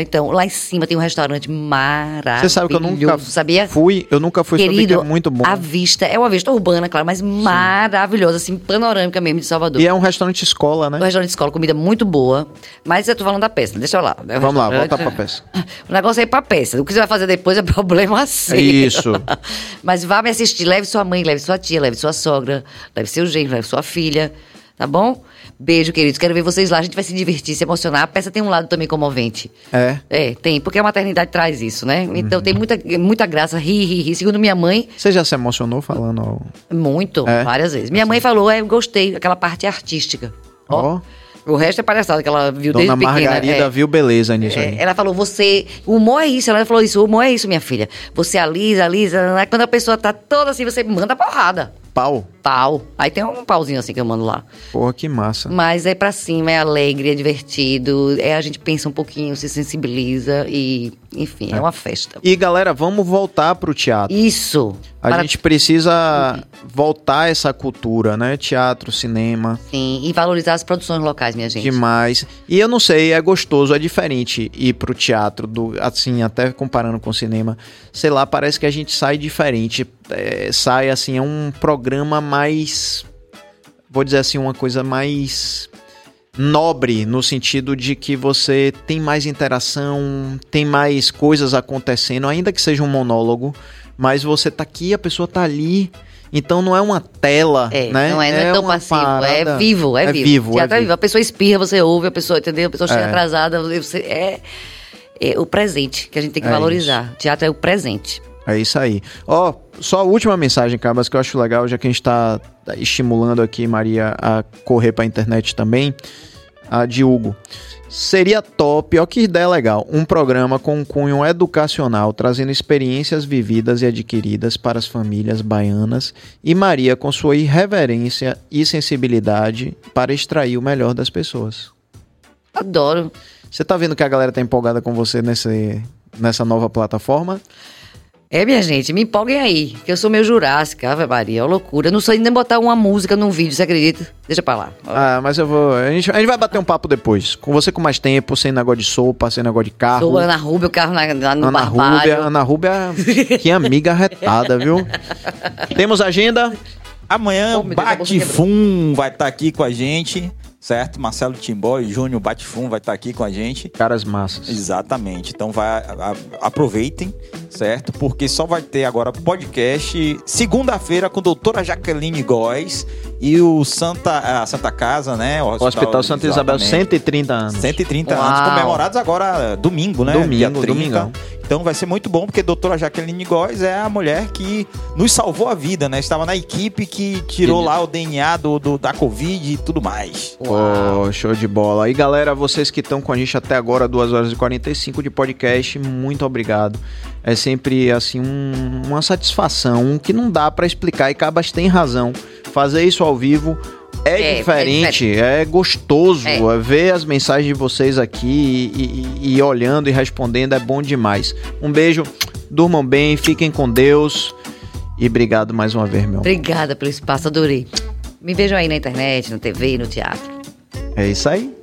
Então, lá em cima tem um restaurante maravilhoso. Você sabe que eu nunca sabia? fui, eu nunca fui, soube que Querido, é muito bom. a vista é uma vista urbana, claro, mas maravilhosa, assim, panorâmica mesmo de Salvador. E é um restaurante escola, né? Um restaurante de escola, comida muito boa. Mas eu tô falando da peça, deixa eu lá. Vamos lá, volta pra peça. O negócio é ir pra peça. O que você vai fazer depois é problema seu. Isso. Mas vá me assistir. Leve sua mãe, leve sua tia, leve sua sogra, leve seu genro, leve sua filha. Tá bom? Beijo, queridos. Quero ver vocês lá. A gente vai se divertir, se emocionar. A peça tem um lado também comovente. É. É, tem. Porque a maternidade traz isso, né? Então Uhum. tem muita, muita graça. Ri, ri, ri. Segundo minha mãe, Você já se emocionou falando? muito. É? Várias vezes. Minha mãe falou, é, eu gostei. Aquela parte artística. Ó. Ó. O resto é palhaçada que ela viu Dona desde pequena. Margarida é. viu beleza nisso É, aí. ela falou, você. O humor é isso. Ela falou isso. O humor é isso, minha filha. Você alisa, alisa. Quando a pessoa tá toda assim, você manda porrada. Pau. Pau. Aí tem um pauzinho assim que eu mando lá. Porra, que massa. Mas é pra cima, é alegre, é divertido. É a gente pensa um pouquinho, se sensibiliza e, enfim, é, uma festa. E galera, vamos voltar pro teatro. Isso. A Para- gente precisa voltar essa cultura, né? Teatro, cinema, Sim, e valorizar as produções locais, minha gente. demais. E eu não sei, é gostoso, é diferente ir pro teatro, do, assim, até comparando com o cinema. Sei lá, parece que a gente sai diferente. É, sai, assim, é um programa mais. Vou dizer assim, uma coisa mais nobre no sentido de que você tem mais interação, tem mais coisas acontecendo, ainda que seja um monólogo, mas você tá aqui, a pessoa tá ali. Então não é uma tela, É, né? não é, não é, tão uma passivo, parada- é vivo, é, é vivo. vivo, é Teatro é vivo. vivo. A pessoa espirra, você ouve, a pessoa, entendeu? A pessoa chega É. atrasada, você é, é o presente que a gente tem que É valorizar. Teatro é o presente. É isso aí. Ó, só a última mensagem, Cabas, que eu acho legal, já que a gente tá estimulando aqui Maria a correr pra internet também, a de Hugo. Seria top, ó que ideia legal, um programa com cunho educacional, trazendo experiências vividas e adquiridas para as famílias baianas e Maria com sua irreverência e sensibilidade para extrair o melhor das pessoas. Adoro. Você tá vendo que a galera tá empolgada com você nesse, nessa nova plataforma? É, minha gente, me empolguem aí, que eu sou meio jurássica, Ave Maria, é uma loucura. Eu não sei nem botar uma música num vídeo, você acredita? Deixa pra lá. Ah, mas eu vou. A gente, a gente vai bater um papo depois. Com você com mais tempo, sem negócio de sopa, sem negócio de carro. Sou Ana Rubia, o carro na, na- no Ana. Rúbia, Ana Rúbia, que amiga arretada, viu? Temos agenda? Amanhã Oh, Batifum vai estar aqui com a gente, certo? Marcelo Timbó e Júnior Batifum vai estar aqui com a gente. Caras massas. Exatamente. Então vai, a- a- aproveitem, certo? Porque só vai ter agora podcast segunda-feira com a doutora Jaqueline Góes e o Santa, a Santa Casa, né? O Hospital Santa Isabel, exatamente. 130 anos. 130 Uau. anos comemorados agora domingo, né? Domingo, Dia 30. domingão. Então vai ser muito bom, porque a doutora Jaqueline Góes é a mulher que nos salvou a vida, né? Estava na equipe que tirou lá o DNA do, do- da Covid e tudo mais. Pô, show de bola. E galera, vocês que estão com a gente até agora, 2 horas e 45 de podcast, muito obrigado. É sempre, assim, um- uma satisfação, um que não dá pra explicar. E Cabas tem razão. Fazer isso ao vivo é, É, é diferente, é, gostoso. É. É ver as mensagens de vocês aqui e, e- e olhando e respondendo é bom demais. Um beijo, durmam bem, fiquem com Deus. E obrigado mais uma vez, meu. amor. Obrigada pelo espaço, adorei. Me vejam aí na internet, na TV, no teatro. É isso aí.